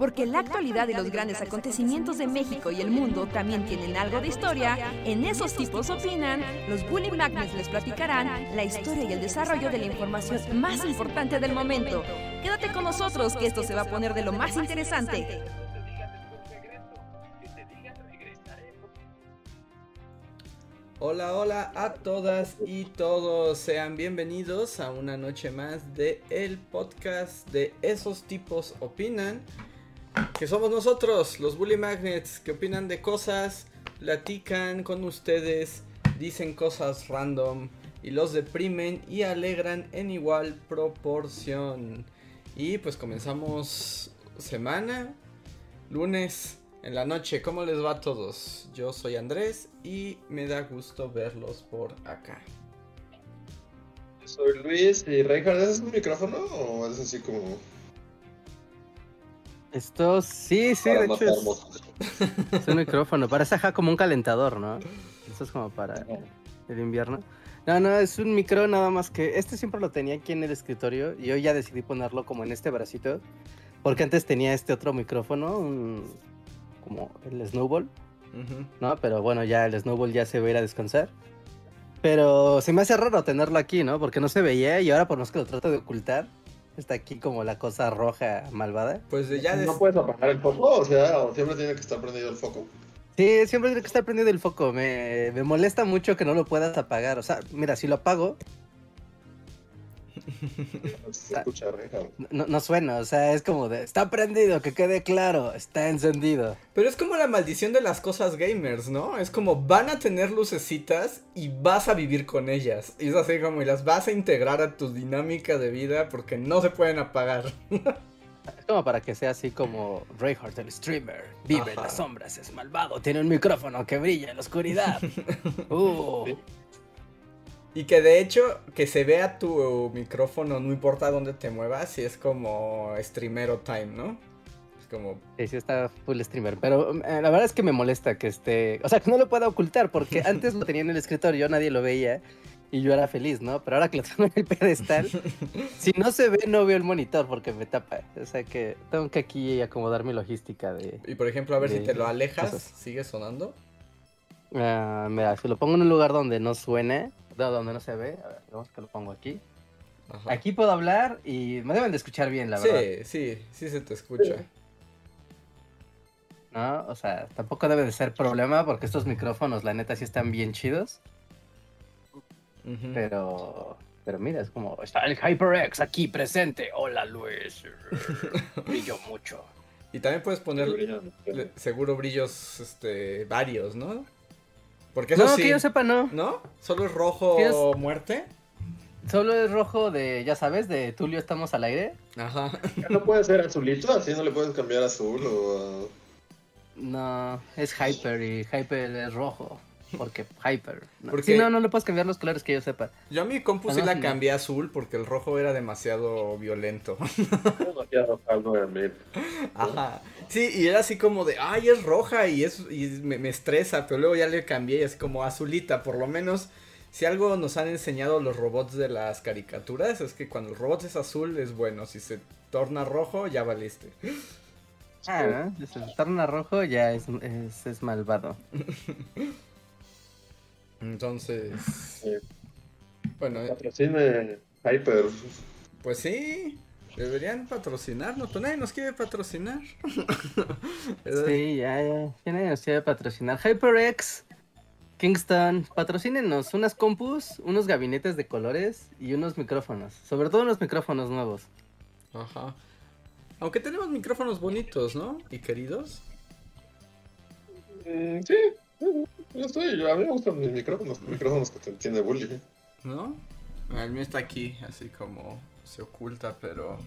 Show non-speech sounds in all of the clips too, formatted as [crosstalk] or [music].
Porque la actualidad y los grandes acontecimientos de México y el mundo también tienen algo de historia, en esos tipos opinan, los Bully Magnets les platicarán la historia y el desarrollo de la información más importante del momento. Quédate con nosotros que esto se va a poner de lo más interesante. Hola, hola a todas y todos. Sean bienvenidos a una noche más de el podcast de esos tipos opinan. Que somos nosotros, los Bully Magnets, que opinan de cosas, platican con ustedes, dicen cosas random y los deprimen y alegran en igual proporción. Y pues comenzamos semana, lunes en la noche. ¿Cómo les va a todos? Yo soy Andrés y me da gusto verlos por acá. Soy Luis y Reinhardt, ¿es un micrófono o es así como Esto sí, sí, para de hecho es, un micrófono. Parece ajá, como un calentador, ¿no? Eso es como para el invierno. No, no, es un micro nada más que este siempre lo tenía aquí en el escritorio y hoy ya decidí ponerlo como en este bracito porque antes tenía este otro micrófono, un- como el Snowball. ¿no? Pero bueno, ya el Snowball ya se va a ir a descansar. Pero se me hace raro tenerlo aquí, ¿no? Porque no se veía y ahora por más que lo trato de ocultar, está aquí como la cosa roja malvada. Pues ya des- ¿No puedes apagar el foco? O sea, siempre tiene que estar prendido el foco. Sí, siempre tiene que estar prendido el foco. Me, me molesta mucho que no lo puedas apagar. O sea, mira, si lo apago, Se escucha, Reinhardt. no, no suena. O sea, es como de, está prendido, que quede claro, está encendido. Pero es como la maldición de las cosas gamers, ¿no? Es como van a tener lucecitas y vas a vivir con ellas. Y es así como y las vas a integrar a tu dinámica de vida porque no se pueden apagar. [laughs] Es como para que sea así como Reinhardt, el streamer. Vive en las sombras, es malvado, tiene un micrófono que brilla en la oscuridad. [laughs] Uh, Sí. Y que de hecho, que se vea tu micrófono, no importa dónde te muevas, si es como streamero time, ¿no? Es como, Sí, sí está full streamer, pero eh, la verdad es que me molesta que esté, o sea, que no lo pueda ocultar, porque [laughs] antes lo tenía en el escritorio, nadie lo veía y yo era feliz, ¿no? Pero ahora que lo tengo en el pedestal, [laughs] si no se ve, no veo el monitor porque me tapa. O sea que tengo que aquí acomodar mi logística de... y por ejemplo, a ver si te lo alejas, sigue sonando. Ah, mira, si lo pongo en un lugar donde no suene, donde no se ve, a ver, vamos que lo pongo aquí. Ajá. Aquí puedo hablar y me deben de escuchar bien, la verdad. sí, sí, sí se te escucha. ¿No? O sea, tampoco debe de ser problema porque estos micrófonos, la neta, sí están bien chidos. Pero, pero mira, es como, está el HyperX aquí presente. Hola Luis. [laughs] Brillo mucho. Y también puedes poner seguro brillos, este, varios, ¿no? Porque eso No, sí, que yo sepa, no. ¿no? Solo es rojo es- muerte. Solo es rojo de, ya sabes, de Tulio estamos al aire. Ajá. ¿No puede ser azulito? Así no le puedes cambiar azul o... No, es Hyper y Hyper es rojo. Porque Hyper. No. Porque- Sí, no, no le puedes cambiar los colores que yo sepa. Yo a mi compu sí la cambié a azul porque el rojo era demasiado violento. [laughs] Ajá. Sí, y era así como de, ay, es roja y, es, y me, me estresa, pero luego ya le cambié y es como azulita, por lo menos. Si algo nos han enseñado los robots de las caricaturas es que cuando el robot es azul es bueno, si se torna rojo ya valiste. Ah, ¿no? Si se torna rojo ya es, es, es malvado. [laughs] Entonces, Sí. bueno, eh, Patrocine Hyper. pues sí, deberían patrocinarnos, pero nadie nos quiere patrocinar. [laughs] Sí, ya, ya. Ya nadie nos quiere patrocinar. HyperX, Kingston, patrocínenos unas compus, unos gabinetes de colores y unos micrófonos. Sobre todo unos micrófonos nuevos. Ajá. Aunque tenemos micrófonos bonitos, ¿no? Y queridos. Mm, sí, yo estoy, yo- a mí me gustan mis micrófonos, micrófonos que te entiende Bully. ¿No? El mío está aquí, así como se oculta, pero.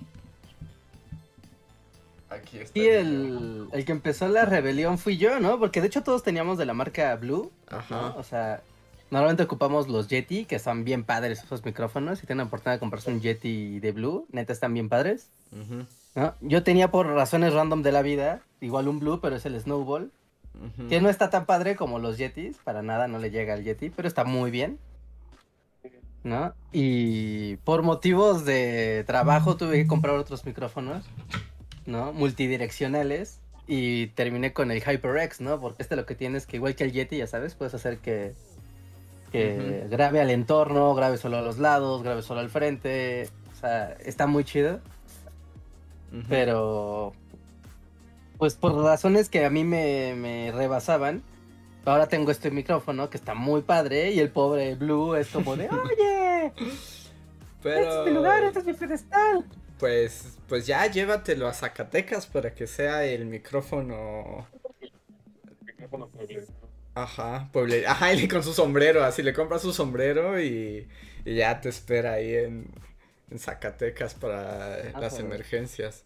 Aquí está. Y el, el que empezó la rebelión fui yo, ¿no? Porque de hecho todos teníamos de la marca Blue. ¿no? Ajá. O sea, normalmente ocupamos los Yeti, que son bien padres esos micrófonos. Si tienen la oportunidad de comprarse un Yeti de Blue, neta están bien padres. Ujú, ¿no? Yo tenía por razones random de la vida, igual un Blue, pero es el Snowball. Que no está tan padre como los Yetis, para nada no le llega al Yeti, pero está muy bien. ¿No? Y por motivos de trabajo tuve que comprar otros micrófonos. ¿no? Multidireccionales. Y terminé con el HyperX, ¿no? Porque este lo que tiene es que igual que el Yeti, ya sabes, puedes hacer que, que grabe al entorno, grabe solo a los lados, grabe solo al frente. O sea, está muy chido. Pero, pues por razones que a mí me, me rebasaban, ahora tengo este micrófono que está muy padre y el pobre Blue es como de, [laughs] oye, Pero... este es mi lugar, este es mi pedestal. Pues, pues ya llévatelo a Zacatecas para que sea el micrófono. Micrófono pueble. Ajá, pueble... Ajá, y con su sombrero, así le compras su sombrero y, y ya te espera ahí en, en Zacatecas para Ah, las pero- emergencias.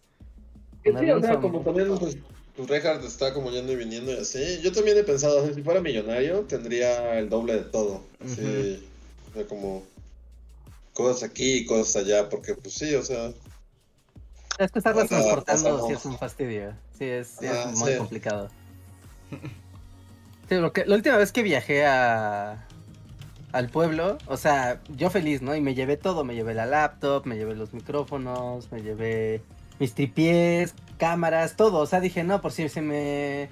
Sí, o sea, como también pues, pues Reinhardt está como yendo y viniendo y así. Yo también he pensado, así, si fuera millonario, tendría el doble de todo. Así, o sea, como cosas aquí y cosas allá, porque pues sí, o sea, Es que estarlas transportando sí es un fastidio. Sí, es, sí es Ah, muy sí. complicado. [laughs] Sí, lo que, la última vez que viajé a, al pueblo, o sea, yo feliz, ¿no? Y me llevé todo, me llevé la laptop, me llevé los micrófonos, me llevé mis tripiés, cámaras, todo. O sea, dije, no, por si se me...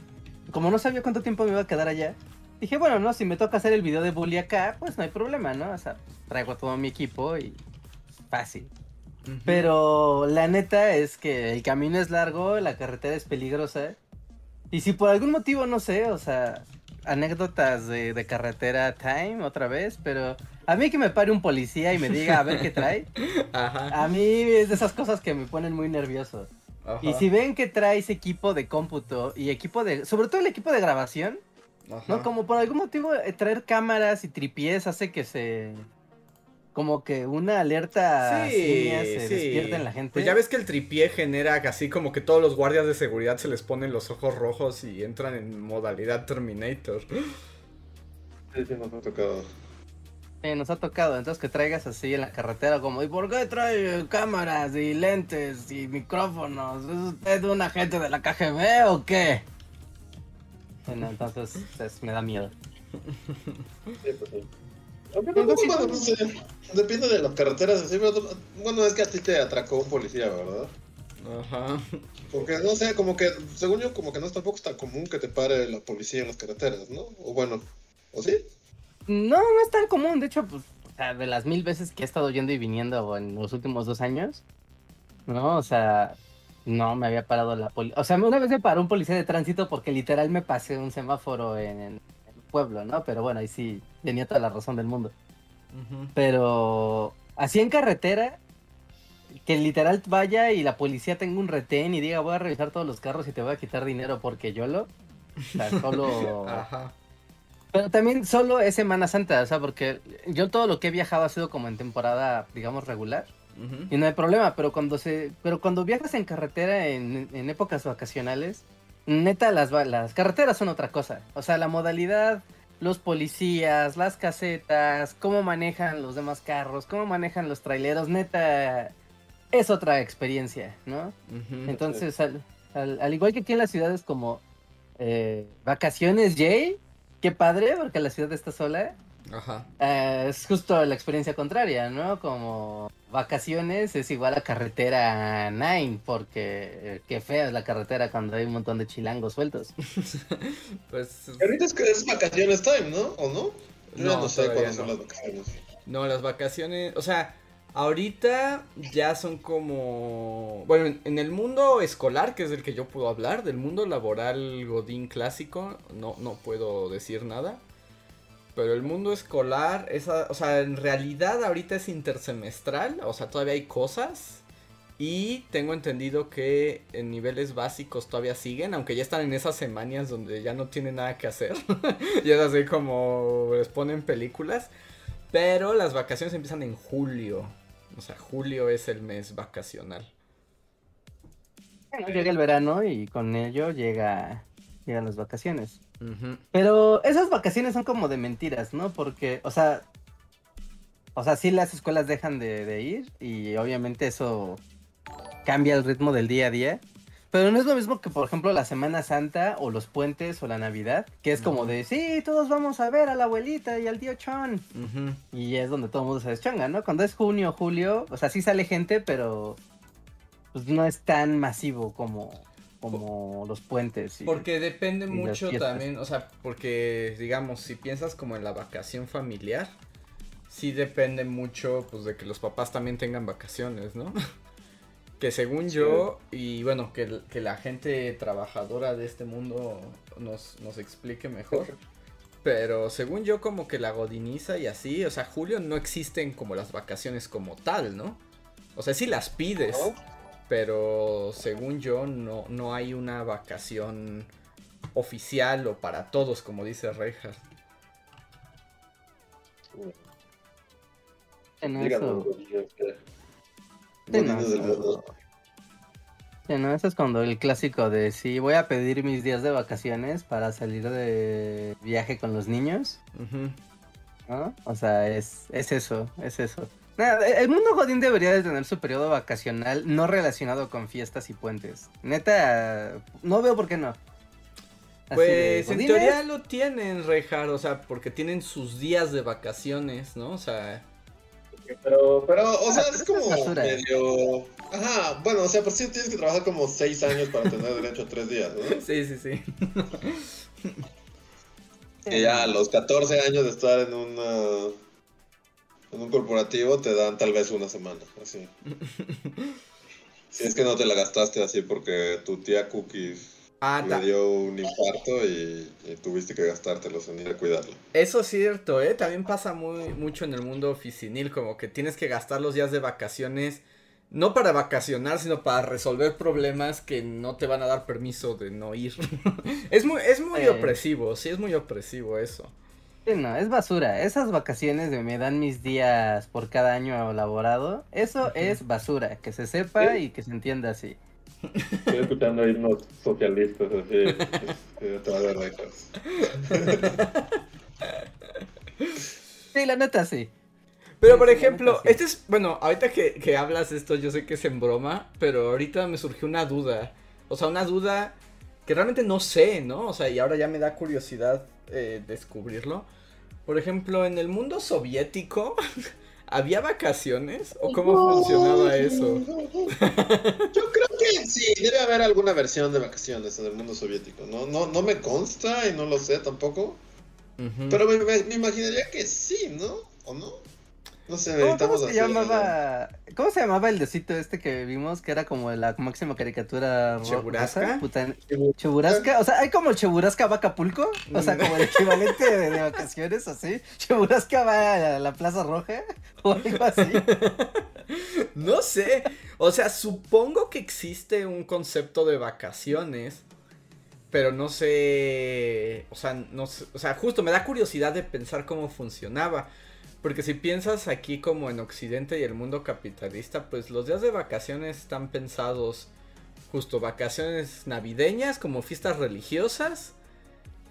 Como no sabía cuánto tiempo me iba a quedar allá, dije, bueno, no, si me toca hacer el video de bully acá, pues no hay problema, ¿no? O sea, traigo todo mi equipo y fácil. Ujú. Pero la neta es que el camino es largo, la carretera es peligrosa. Y si por algún motivo, no sé, o sea, anécdotas de, de carretera time otra vez, pero a mí que me pare un policía y me diga a ver qué [laughs] trae, Ajá. a mí es de esas cosas que me ponen muy nervioso. ajá, Y si ven que traes equipo de cómputo y equipo de, sobre todo el equipo de grabación, ajá. no, como por algún motivo eh, traer cámaras y tripiés hace que se... Como que una alerta Sí, simia se sí. despierta en la gente. Pues ya ves que el tripié genera así como que todos los guardias de seguridad se les ponen los ojos rojos y entran en modalidad Terminator. sí, sí nos ha tocado. Sí, nos ha tocado, entonces que traigas así en la carretera como, ¿y por qué trae cámaras y lentes y micrófonos? ¿Es usted un agente de la KGB o qué? Bueno, entonces pues, me da miedo. Sí, pues sí. Aunque no, bueno, no sé, depende de las carreteras, así, pero, bueno, es que a ti te atracó un policía, ¿verdad? Ajá. Porque no sé, como que, según yo, como que no es tampoco tan común que te pare la policía en las carreteras, ¿no? O bueno, ¿o sí? No, no es tan común, de hecho, pues, o sea, de las mil veces que he estado yendo y viniendo en los últimos dos años, ¿no? O sea, no me había parado la policía. O sea, una vez me paró un policía de tránsito porque literal me pasé un semáforo en, en el pueblo, ¿no? Pero bueno, ahí sí tenía toda la razón del mundo. Pero así en carretera, que literal vaya y la policía tenga un retén y diga voy a revisar todos los carros y te voy a quitar dinero porque yo lo... O sea, solo... [laughs] Ajá. Pero también solo es Semana Santa, o sea, porque yo todo lo que he viajado ha sido como en temporada, digamos, regular. Ujú. Y no hay problema, pero cuando se, pero cuando viajas en carretera en, en épocas vacacionales, neta las, las carreteras son otra cosa. O sea, la modalidad, los policías, las casetas, cómo manejan los demás carros, cómo manejan los traileros, neta es otra experiencia, ¿no? Ujú. Entonces, al, al- al igual que aquí en las ciudades como eh, vacaciones, Jay, qué padre, porque la ciudad está sola. Ajá. Eh, es justo la experiencia contraria, ¿no? Como vacaciones es igual a carretera 9, porque eh, qué fea es la carretera cuando hay un montón de chilangos sueltos. [laughs] Pues Ahorita es que es vacaciones time, ¿no? ¿O no? Yo No, no sé cuándo son las vacaciones. No, las vacaciones, o sea, ahorita ya son como, bueno, en, el mundo escolar, que es del que yo puedo hablar, del mundo laboral godín clásico, no, no puedo decir nada. Pero el mundo escolar, esa, o sea, en realidad ahorita es intersemestral, o sea, todavía hay cosas. Y tengo entendido que en niveles básicos todavía siguen, aunque ya están en esas semanas donde ya no tienen nada que hacer. [laughs] y es así como les ponen películas. Pero las vacaciones empiezan en julio. O sea, julio es el mes vacacional. Bueno, Llega el verano y con ello llega, llegan las vacaciones. Pero esas vacaciones son como de mentiras, ¿no? Porque, o sea, o sea, sí las escuelas dejan de, de ir y obviamente eso cambia el ritmo del día a día. Pero no es lo mismo que, por ejemplo, la Semana Santa o los puentes o la Navidad, que es como de, sí, todos vamos a ver a la abuelita y al tío Chon. Y es donde todo el mundo se deschonga, ¿no? Cuando es junio, julio, o sea, sí sale gente, pero pues no es tan masivo como, como los puentes. y- Porque depende mucho también, o sea, porque digamos, si piensas como en la vacación familiar, sí depende mucho pues de que los papás también tengan vacaciones, ¿no? [laughs] que según yo, y bueno, que, que la gente trabajadora de este mundo nos, nos explique mejor. [laughs] Pero según yo, como que la godiniza y así, o sea, Julio no existen como las vacaciones como tal, ¿no? O sea, sí las pides, ¿No? pero según yo no, no hay una vacación oficial o para todos, como dice Reinhardt. Díganos, eso- Sí, no, eso- sí, no, eso es cuando el clásico de si voy a pedir mis días de vacaciones para salir de viaje con los niños. ¿no? O sea, es, es eso, es eso. Nada, el mundo godín debería de tener su periodo vacacional no relacionado con fiestas y puentes. Neta, no veo por qué no. Así de, Pues en teoría lo tienen, Reinhardt, o sea, porque tienen sus días de vacaciones, ¿no? O sea, Pero, pero, o sea, Ah, es como es basura. medio. Ajá, bueno, o sea, por si tienes que trabajar como seis años para tener derecho a tres días, ¿no? [laughs] sí, sí, sí. Que ya a los 14 años de estar en una. En un corporativo te dan tal vez una semana, así. [laughs] Si es que no te la gastaste así porque tu tía Cookies Ah, dio un infarto y, y tuviste que gastártelos en ir a cuidarla. Eso es cierto, ¿eh? También pasa muy mucho en el mundo oficinil, como que tienes que gastar los días de vacaciones, no para vacacionar, sino para resolver problemas que no te van a dar permiso de no ir. [laughs] es muy, es muy opresivo, sí, es muy opresivo eso. Sí, no, es basura. Esas vacaciones de me dan mis días por cada año laborado, eso es basura. Que se sepa Sí. y que se entienda así. Estoy escuchando himnos socialistas así. Detrás de. Sí, la neta sí. Pero por ejemplo, este es, bueno, ahorita que, que hablas esto, yo sé que es en broma, pero ahorita me surgió una duda. O sea, una duda que realmente no sé, ¿no? O sea, y ahora ya me da curiosidad eh, descubrirlo. Por ejemplo, en el mundo soviético, [laughs] ¿había vacaciones? ¿O cómo funcionaba eso? [laughs] Yo creo que sí, debe haber alguna versión de vacaciones en el mundo soviético. No, no, no me consta y no lo sé tampoco. Pero me, me- me imaginaría que sí, ¿no? ¿O no? No sé, ¿Cómo, necesitamos cómo se llamaba? ¿Cómo se llamaba el decito este que vimos? Que era como la máxima caricatura ¿Cheburasca? rosa? Puta- ¿Cheburasca? O sea, hay como el Cheburasca va a Acapulco. O sea, como el equivalente de, de vacaciones, así. ¿Cheburasca va a la Plaza Roja? O algo así. [laughs] No sé. O sea, supongo que existe un concepto de vacaciones. Pero no sé. O sea, no sé. O sea, justo me da curiosidad de pensar cómo funcionaba. Porque si piensas aquí como en Occidente y el mundo capitalista, pues los días de vacaciones están pensados justo vacaciones navideñas como fiestas religiosas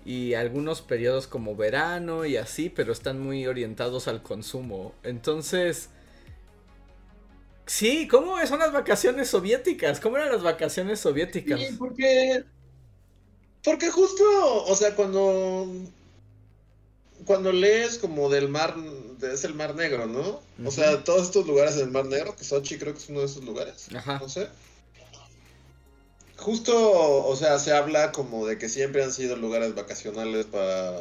y algunos periodos como verano y así, pero están muy orientados al consumo. Entonces, sí, ¿cómo son las vacaciones soviéticas? ¿Cómo eran las vacaciones soviéticas? Sí, porque. Porque justo, o sea, cuando. Cuando lees como del mar. de- es el Mar Negro, ¿no? O sea, todos estos lugares del Mar Negro, que Sochi creo que es uno de esos lugares. Ajá. No sé. Justo, o sea, se habla como de que siempre han sido lugares vacacionales para.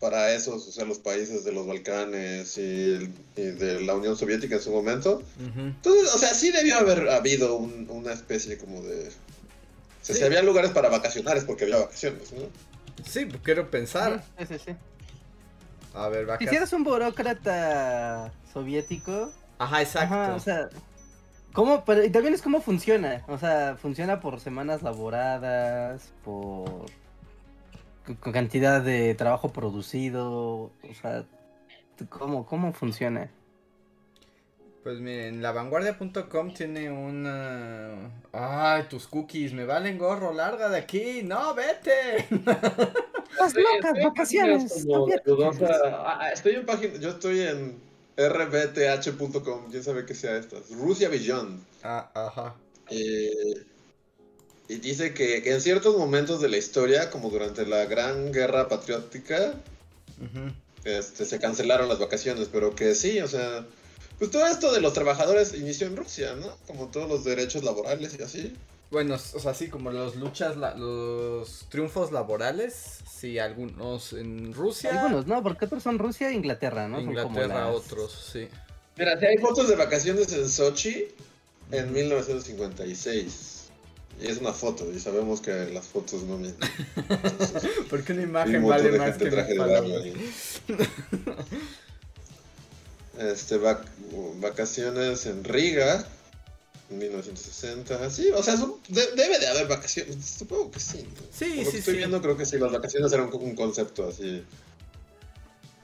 Para esos, o sea, los países de los Balcanes y, y de la Unión Soviética en su momento. Entonces, o sea, sí debió haber habido un- una especie como de... O sea, Sí. si había lugares para vacacionar es porque había vacaciones, ¿no? Sí, quiero pensar. Sí, sí, sí. A ver, Si vacaciones. eres un burócrata soviético, Ajá, exacto. Ajá, o sea, ¿cómo? Pero y también es cómo funciona. O sea, funciona por semanas laboradas, por con cantidad de trabajo producido, o sea, ¿cómo, cómo funciona? Pues miren, lavanguardia.com tiene una... Ay, tus cookies, me valen gorro, larga de aquí. No, vete. [laughs] Las locas vacaciones. Como soviéticas. dudosa- Ah, ah, estoy en página, yo estoy en rbth.com, quién sabe qué sea esta. Rusia Beyond. Ah, ajá. Eh, y dice que, que en ciertos momentos de la historia, como durante la Gran Guerra Patriótica, este, se cancelaron las vacaciones, pero que sí, o sea, Pues todo esto de los trabajadores inició en Rusia, ¿no? Como todos los derechos laborales y así. Bueno, o sea, sí, como los luchas, la- los triunfos laborales, sí, algunos en Rusia, Algunos, ¿no? Porque otros son Rusia e Inglaterra, ¿no? Son como Inglaterra, las- otros, sí. Mira, si hay fotos de vacaciones en Sochi en 1956. Y es una foto, y sabemos que las fotos no mienten. [laughs] Porque una imagen vale de más que traje de. Este, vac- vacaciones en Riga, 1960. Sí, o sea, de- debe de haber vacaciones. Supongo que sí. ¿no? Sí, Por lo que sí, estoy sí. viendo, creo que sí, las vacaciones eran un, un concepto así.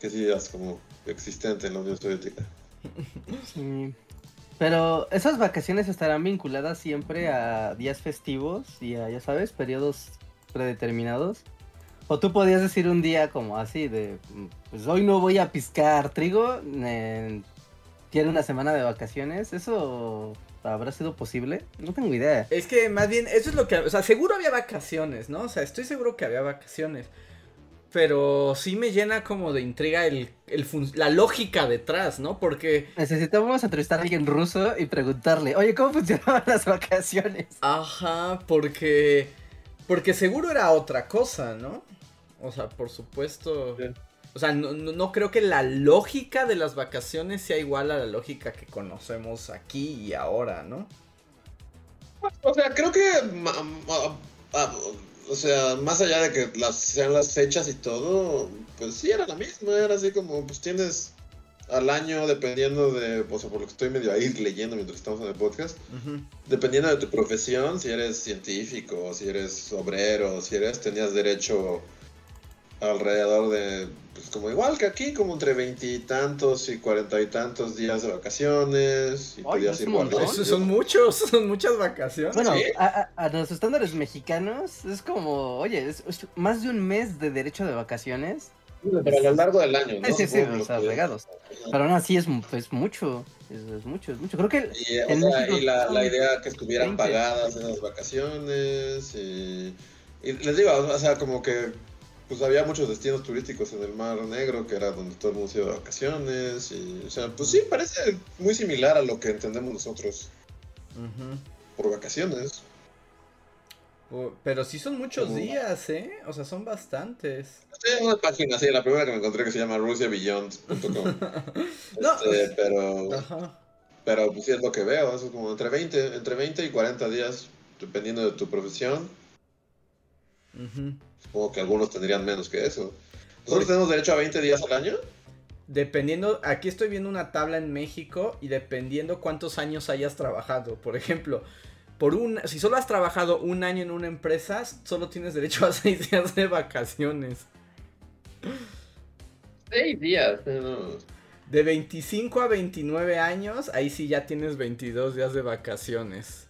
Que sí es como existente en la Unión Soviética. [laughs] Sí. Pero esas vacaciones estarán vinculadas siempre a días festivos y a, ya sabes, periodos predeterminados. O tú podías decir un día como así de, mm, pues hoy no voy a piscar trigo, eh, tiene una semana de vacaciones. ¿Eso habrá sido posible? No tengo idea. Es que más bien, eso es lo que, o sea, seguro había vacaciones, ¿no? O sea, estoy seguro que había vacaciones. Pero sí me llena como de intriga el, el la lógica detrás, ¿no? Porque, Necesitamos entrevistar a alguien ruso y preguntarle, oye, ¿cómo [laughs] funcionaban las vacaciones? ajá, porque, porque seguro era otra cosa, ¿no? O sea, por supuesto. Sí. O sea, no, no- creo que la lógica de las vacaciones sea igual a la lógica que conocemos aquí y ahora, ¿no? O sea, creo que. o sea, más allá de que las, sean las fechas y todo, pues sí era la misma. Era así como, pues tienes al año, dependiendo de. O sea, por lo que estoy medio ahí leyendo mientras estamos en el podcast, dependiendo de tu profesión, si eres científico, si eres obrero, si eres. tenías derecho alrededor de. Pues como igual que aquí, como entre veintitantos y cuarenta y tantos días de vacaciones. Y Ay, ir son muchos, [laughs] son muchas vacaciones. Bueno, ¿Sí? a, a- a los estándares mexicanos es como, oye, es, es más de un mes de derecho de vacaciones. Pero a lo largo del año, ¿no? Sí, sí, sí, o sea, regados. Pero aún así es, es mucho, es, es mucho, es mucho. Creo que Y, o En sea, México y la, la idea que estuvieran 20. pagadas esas vacaciones. Y, y les digo, o sea, como que pues había muchos destinos turísticos en el Mar Negro, que era donde todo el mundo se iba de vacaciones. Y, o sea, pues sí, parece muy similar a lo que entendemos nosotros por vacaciones. Pero sí son muchos días, ¿eh? O sea, son bastantes. En una página, sí, la primera que me encontré que se llama russiabeyond.com. [laughs] No, Este, pero, Ajá. pero pues sí es lo que veo, eso es como entre 20, entre 20 y 40 días, dependiendo de tu profesión. Ujú. Supongo que algunos tendrían menos que eso. ¿Nosotros tenemos derecho a 20 días al año? Dependiendo, aquí estoy viendo una tabla en México y dependiendo cuántos años hayas trabajado. Por ejemplo, por un, si solo has trabajado un año en una empresa, solo tienes derecho a [laughs] seis días de vacaciones. 6 días. No. De 25 a 29 años, ahí sí ya tienes 22 días de vacaciones.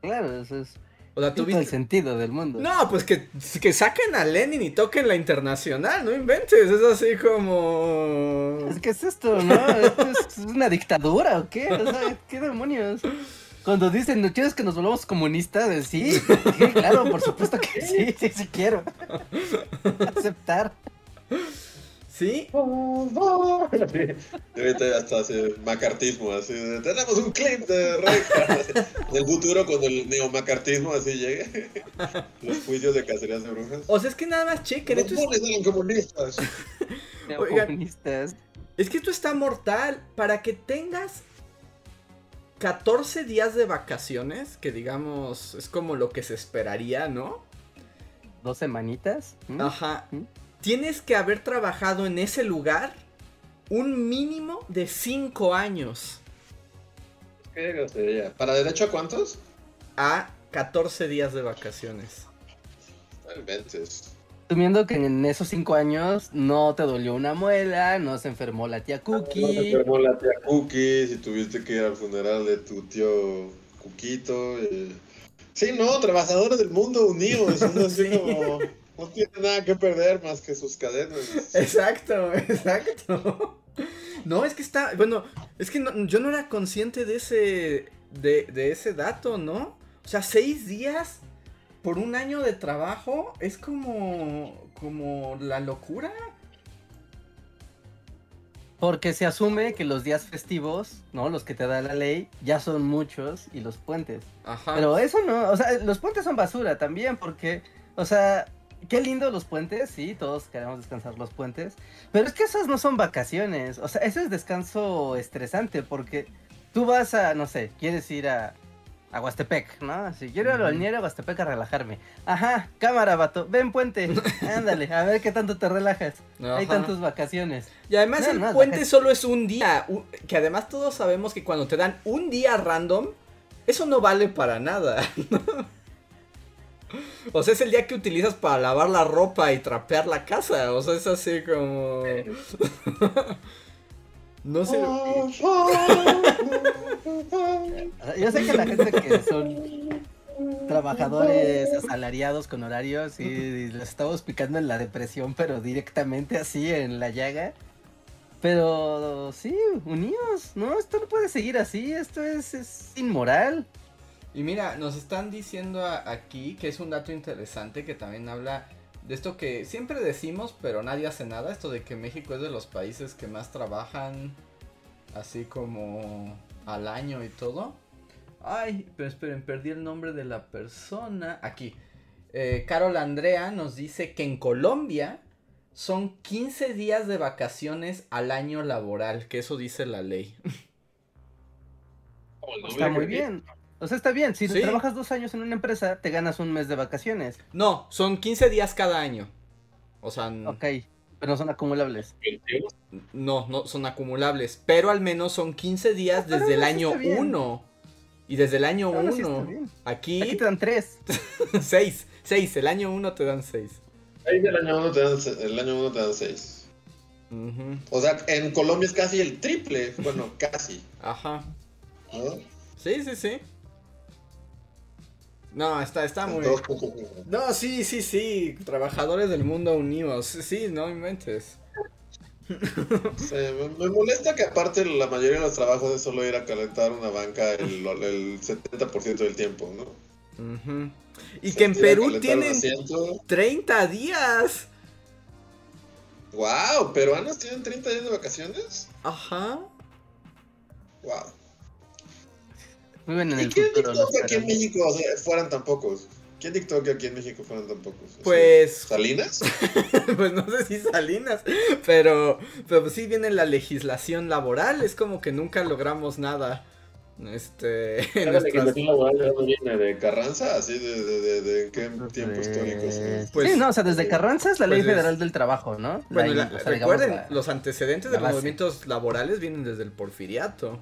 claro, eso es O sea, todo el sentdo del mundo. No, pues que, que saquen a Lenin y toquen la internacional, no inventes, es así como... Es que es esto, ¿no? ¿Esto es una dictadura o qué? O sea, ¿qué demonios? Cuando dicen, ¿no quieres que nos volvamos comunistas? Eh, Sí, sí, claro, por supuesto que sí, sí, sí quiero. Aceptar. ¿Sí? [laughs] Ahorita ya está así, macartismo, así de, tenemos un clip de Reinhardt. En el futuro, cuando el neomacartismo así llegue, [laughs] los juicios de cacerías de brujas. O sea, es que nada más chequen, Los esto es, eran comunistas. [laughs] Oigan. Comunistas. es que esto está mortal. Para que tengas 14 días de vacaciones, que digamos es como lo que se esperaría, ¿no? ¿Dos semanitas? ¿Mm? Ajá. ¿Mm? Tienes que haber trabajado en ese lugar un mínimo de 5 años ¿Qué grosería? ¿Para derecho a cuántos? a 14 días de vacaciones. Inventes. Asumiendo que en esos cinco años no te dolió una muela, no se enfermó la tía No se Cookie. enfermó la tía Cookie, si tuviste que ir al funeral de tu tío Cuquito. y- Sí, no, trabajadores del mundo unidos. [laughs] son así Sí. como, no tienen nada que perder más que sus cadenas. [laughs] Exacto, exacto. No, es que está, bueno, es que no- yo no era consciente de ese, de, de ese dato, ¿no? O sea, seis días por un año de trabajo es como, como la locura. Porque se asume que los días festivos, ¿no? Los que te da la ley, ya son muchos y los puentes. Ajá. Pero eso no, o sea, los puentes son basura también, porque, o sea, qué lindo los puentes, sí, todos queremos descansar los puentes, pero es que esas no son vacaciones, o sea, eso es descanso estresante, porque tú vas a, no sé, quieres ir a, a Huastepec, ¿no? Si quiero ir al balneario a Huastepec a relajarme. Ajá, cámara, vato, ven puente, [laughs] ándale, a ver qué tanto te relajas. Hay Ajá. tantas vacaciones. Y además No, el no, puente solo es un día, que además todos sabemos que cuando te dan un día random, eso no vale para nada. [laughs] [laughs] o sea, es el día que utilizas para lavar la ropa y trapear la casa, o sea, es así como... [laughs] no sé... Yo sé que la gente que son trabajadores asalariados con horarios y les estamos picando en la depresión, pero directamente así en la llaga. Pero sí, unidos, ¿no? Esto no puede seguir así, esto es, es inmoral. Y mira, nos están diciendo aquí que es un dato interesante que también habla de esto que siempre decimos, pero nadie hace nada, esto de que México es de los países que más trabajan así como al año y todo. Ay, pero esperen, perdí el nombre de la persona. Aquí. Eh, Carol Andrea nos dice que en Colombia son 15 días de vacaciones al año laboral, que eso dice la ley. Está muy bien. O sea, está bien, si Sí. trabajas dos años en una empresa, te ganas un mes de vacaciones. No, son 15 días cada año. O sea, Ok, pero no son acumulables. no, no son acumulables. Pero al menos son 15 días pero desde el año está bien. 1. Y desde el año Aún así está 1. bien. Aquí, Aquí te dan tres. [laughs] 6. 6. El año 1 te dan 6. Ahí del año 1 te dan, se- el año uno te dan 6. O sea, en Colombia es casi el triple. Bueno, casi. Ajá. ¿no? Sí, sí, sí. No, está, está muy. No, sí, sí, sí. Trabajadores del mundo unidos. Sí, no inventes. Sí, me, molesta que aparte la mayoría de los trabajos es solo ir a calentar una banca el, el 70% del tiempo, ¿no? Y que en Perú tienen asiento. 30 días. ¡Wow! ¿Peruanos tienen 30 días de vacaciones? Ajá. ¡Wow! Viven en ¿Y el quién futuro. dictó que aquí en. México o sea, fueran tan pocos? ¿Quién dictó que aquí en México fueran tan pocos? Pues ¿Salinas? [laughs] pues no sé si Salinas, pero, pero sí viene la legislación laboral, es como que nunca logramos nada. Este, [laughs] ¿La nuestras- legislación laboral viene? ¿De Carranza? ¿Así de, de, de, de qué tiempo histórico? Eh, sí? Pues- sí, no, o sea, desde Carranza es la Ley pues es- Federal del Trabajo, ¿no? Bueno, La- la- o sea, digamos, recuerden, la- los antecedentes la de los movimientos laborales vienen desde el porfiriato.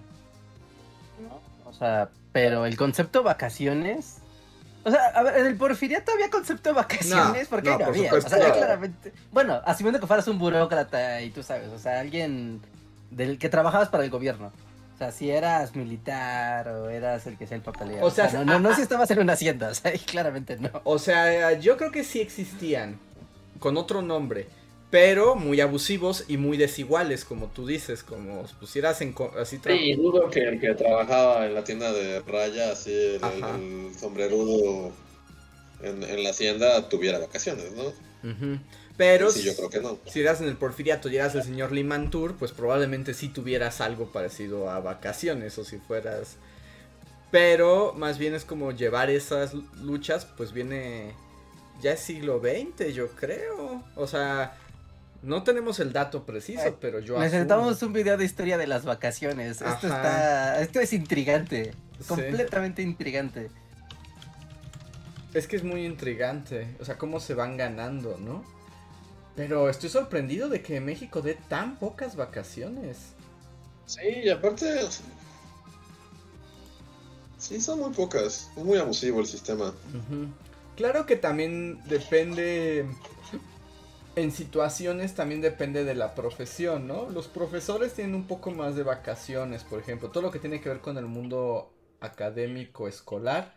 Sea, pero el concepto vacaciones. O sea, a ver, en el porfiriato había concepto de vacaciones, No, porque no, no, por había. supuesto. O sea, claramente. Bueno, asumiendo que fueras un burócrata y tú sabes, o sea, alguien del que trabajabas para el gobierno. O sea, si eras militar o eras el que sea el papeleo. O sea, no, no, no ah, si estabas en una hacienda, [laughs] o sea, claramente no. O sea, yo creo que sí existían, con otro nombre, pero muy abusivos y muy desiguales, como tú dices, como pusieras en... Así Sí, dudo que el que trabajaba en la tienda de raya, así, el, sombrerudo en, en la hacienda, tuviera vacaciones, ¿no? Pero sí, yo creo que no. si eras en el porfiriato y eras el señor Limantur, pues probablemente sí tuvieras algo parecido a vacaciones o si fueras... Pero más bien es como llevar esas luchas, pues viene... Ya es siglo XX, yo creo. O sea, no tenemos el dato preciso, Ay, pero yo... Necesitamos asumo. un video de historia de las vacaciones. Esto está. Esto es intrigante. Sí. Completamente intrigante. Es que es muy intrigante, o sea, cómo se van ganando, ¿no? Pero estoy sorprendido de que México dé tan pocas vacaciones. Sí, y aparte. Sí, son muy pocas. Es muy abusivo el sistema. Claro que también depende, en situaciones también depende de la profesión, ¿no? Los profesores tienen un poco más de vacaciones, por ejemplo, todo lo que tiene que ver con el mundo académico escolar.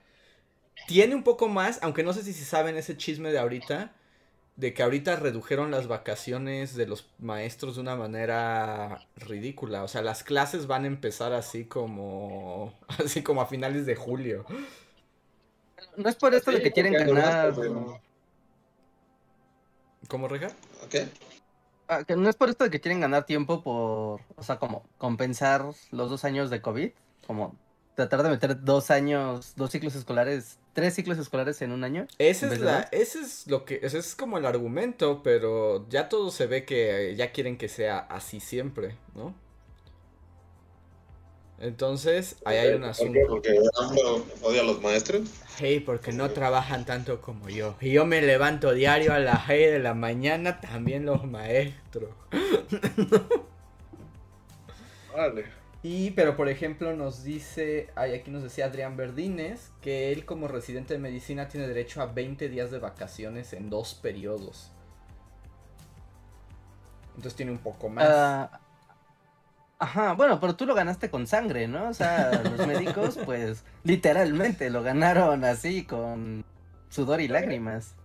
Tiene un poco más, aunque no sé si saben ese chisme de ahorita, de que ahorita redujeron las vacaciones de los maestros de una manera ridícula. O sea, las clases van a empezar así como, [laughs] así como a finales de julio. No es por esto de Sí, que quieren ganar. pues, ¿Cómo, Reja? ¿Ok? ah, que no es por esto de que quieren ganar tiempo por, o sea, como compensar los dos años de COVID, como tratar de meter dos años, dos ciclos escolares, tres ciclos escolares en un año. Ese es la, ese es lo que, ese es como el argumento, pero ya todo se ve que ya quieren que sea así siempre, ¿no? Entonces, ahí hay un ¿Por asunto. qué? Porque odia a los maestros. Hey, porque no trabajan tanto como yo. Y yo me levanto diario a las 6 de la mañana, también los maestros. [laughs] Vale. Y, pero por ejemplo, nos dice, ay, aquí nos decía Adrián Verdines, que él como residente de medicina tiene derecho a 20 días de vacaciones en dos periodos. Entonces tiene un poco más. Ah, ajá, bueno, pero tú lo ganaste con sangre, ¿no? O sea, los médicos, [laughs] pues, literalmente lo ganaron así, con sudor y lágrimas.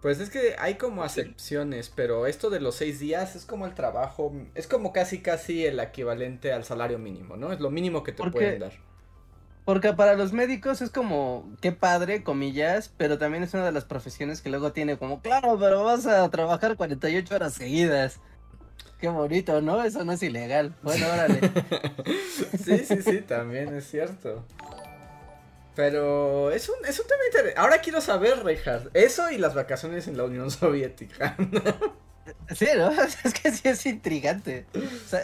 Pues es que hay como acepciones, pero esto de los seis días es como el trabajo, es como casi casi el equivalente al salario mínimo, ¿no? Es lo mínimo que te pueden dar. Porque para los médicos es como, qué padre, comillas, pero también es una de las profesiones que luego tiene como, claro, pero vas a trabajar 48 horas seguidas. Qué bonito, ¿no? Eso no es ilegal. Bueno, órale. [laughs] sí, sí, sí, también es cierto. Pero es un, es un tema interesante. Ahora quiero saber, Reinhardt, eso y las vacaciones en la Unión Soviética. [laughs] Sí, ¿no? [laughs] Es que sí es intrigante. O sea,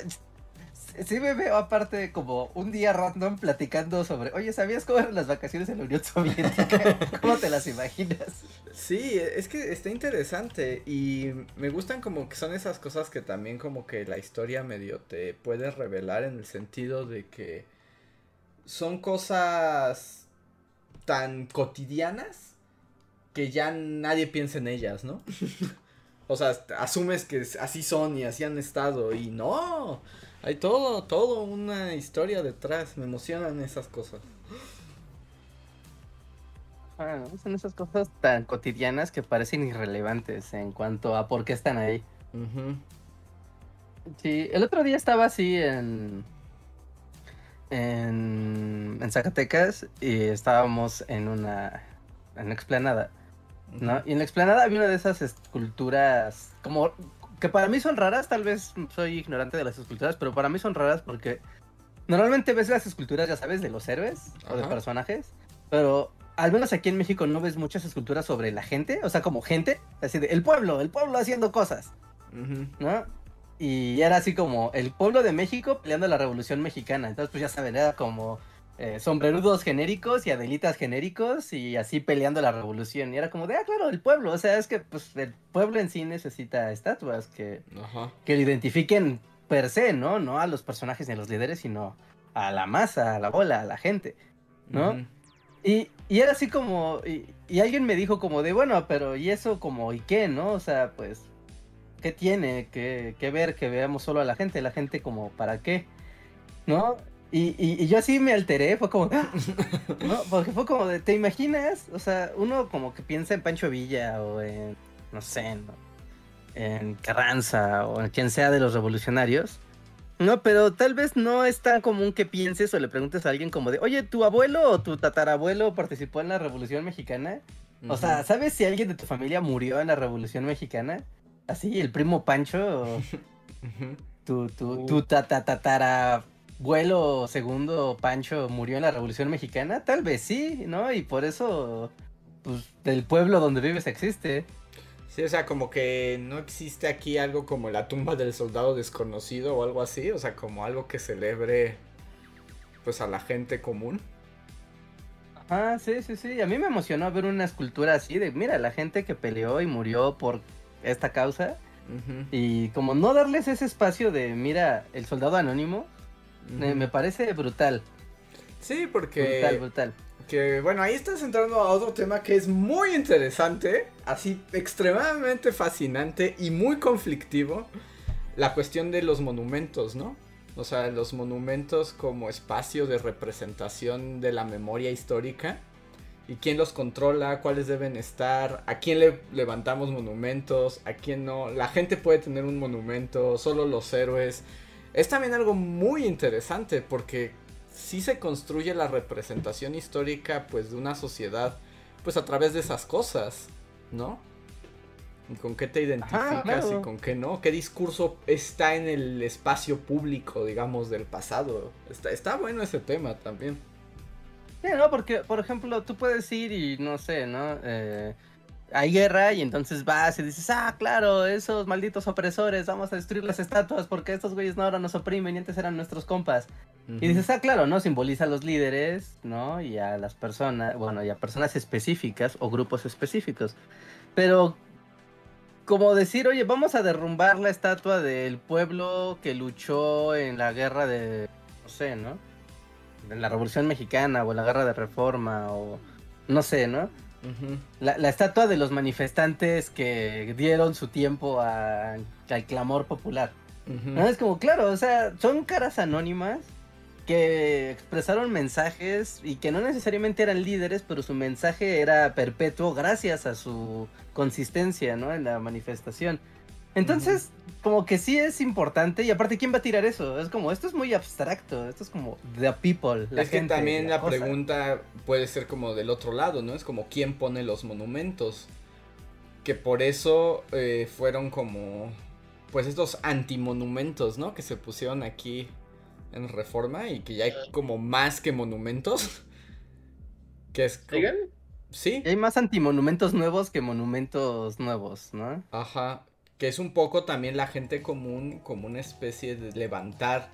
sí me veo aparte como un día random platicando sobre, oye, ¿sabías cómo eran las vacaciones en la Unión Soviética? [laughs] ¿Cómo te las imaginas? Sí, es que está interesante y me gustan como que son esas cosas que también como que la historia medio te puede revelar en el sentido de que son cosas tan cotidianas que ya nadie piensa en ellas, ¿no? [laughs] o sea, asumes que así son y así han estado y no, hay todo, todo una historia detrás, me emocionan esas cosas. Ah, son esas cosas tan cotidianas que parecen irrelevantes en cuanto a por qué están ahí. Sí, el otro día estaba así en, en, en Zacatecas y estábamos en una, en una explanada, ¿no? Y en la explanada había una de esas esculturas como que para mí son raras, tal vez soy ignorante de las esculturas, pero para mí son raras porque normalmente ves las esculturas, ya sabes, de los héroes o de personajes, pero al menos aquí en México no ves muchas esculturas sobre la gente, o sea, como gente, así de el pueblo, el pueblo haciendo cosas. ¿no? Y era así como el pueblo de México peleando la revolución mexicana. Entonces, pues ya saben, era como eh, sombrerudos genéricos y adelitas genéricos y así peleando la revolución. Y era como de, ah, claro, el pueblo. O sea, es que pues el pueblo en sí necesita estatuas que, Ajá. que lo identifiquen per se, ¿no? No a los personajes ni a los líderes, sino a la masa, a la bola, a la gente, ¿no? Y, y era así como, y, y alguien me dijo como de, bueno, pero ¿y eso como, y qué, no? O sea, pues, ¿qué tiene que, que ver que veamos solo a la gente? La gente como, ¿para qué? ¿No? Y, y, y yo así me alteré, fue como, ¡ah! [laughs] ¿no? Porque fue como de, ¿te imaginas? O sea, uno como que piensa en Pancho Villa o en, no sé, ¿no? en Carranza o en quien sea de los revolucionarios. No, pero tal vez no es tan común que pienses o le preguntes a alguien como de, oye, ¿tu abuelo o tu tatarabuelo participó en la Revolución Mexicana? O sea. ¿sabes si alguien de tu familia murió en la Revolución Mexicana? Así, el primo Pancho, o [laughs] Ujú. tu, tu, tu tatarabuelo segundo Pancho murió en la Revolución Mexicana. Tal vez sí, ¿no? Y por eso, pues, del pueblo donde vives existe. Sí, o sea, como que no existe aquí algo como la tumba del soldado desconocido o algo así, o sea, como algo que celebre pues a la gente común. Ah, sí, sí, sí. A mí me emocionó ver una escultura así de, mira, la gente que peleó y murió por esta causa. Y como no darles ese espacio de, mira, el soldado anónimo, me, parece brutal. Sí, porque Brutal, brutal. que bueno, ahí estás entrando a otro tema que es muy interesante, así extremadamente fascinante y muy conflictivo, la cuestión de los monumentos, ¿no? O sea, los monumentos como espacio de representación de la memoria histórica. ¿Y quién los controla? ¿Cuáles deben estar? ¿A quién le levantamos monumentos? ¿A quién no? La gente puede tener un monumento, solo los héroes. Es también algo muy interesante porque sí se construye la representación histórica pues de una sociedad pues a través de esas cosas, ¿no? y con qué te identificas claro. y con qué no, qué discurso está en el espacio público, digamos, del pasado. Está, está bueno ese tema también. Sí, ¿no? Porque, por ejemplo, tú puedes ir y no sé, ¿no? Eh, hay guerra y entonces vas y dices, ah, claro, esos malditos opresores, vamos a destruir las estatuas porque estos güeyes no ahora nos oprimen y antes eran nuestros compas. Y dices, ah, claro, ¿no? Simboliza a los líderes, ¿no? Y a las personas, bueno, y a personas específicas o grupos específicos. Pero, como decir, oye, vamos a derrumbar la estatua del pueblo que luchó en la guerra de, no sé, ¿no? En la Revolución Mexicana o en la guerra de Reforma o no sé, ¿no? La, la estatua de los manifestantes que dieron su tiempo a- al clamor popular. ¿No? Es como, claro, o sea, son caras anónimas que expresaron mensajes y que no necesariamente eran líderes, pero su mensaje era perpetuo gracias a su consistencia, ¿no? En la manifestación. Entonces, como que sí es importante y aparte, ¿quién va a tirar eso? Es como, esto es muy abstracto, esto es como the people. La es que gente, también la, pregunta puede ser como del otro lado, ¿no? Es como quién pone los monumentos. Que por eso eh, fueron como, pues estos antimonumentos, ¿no? Que se pusieron aquí en Reforma y que ya hay como más que monumentos. [laughs] Que es... como-. Sí, Y Hay más antimonumentos nuevos que monumentos nuevos, ¿no? Ajá, que es un poco también la gente común, como una especie de levantar,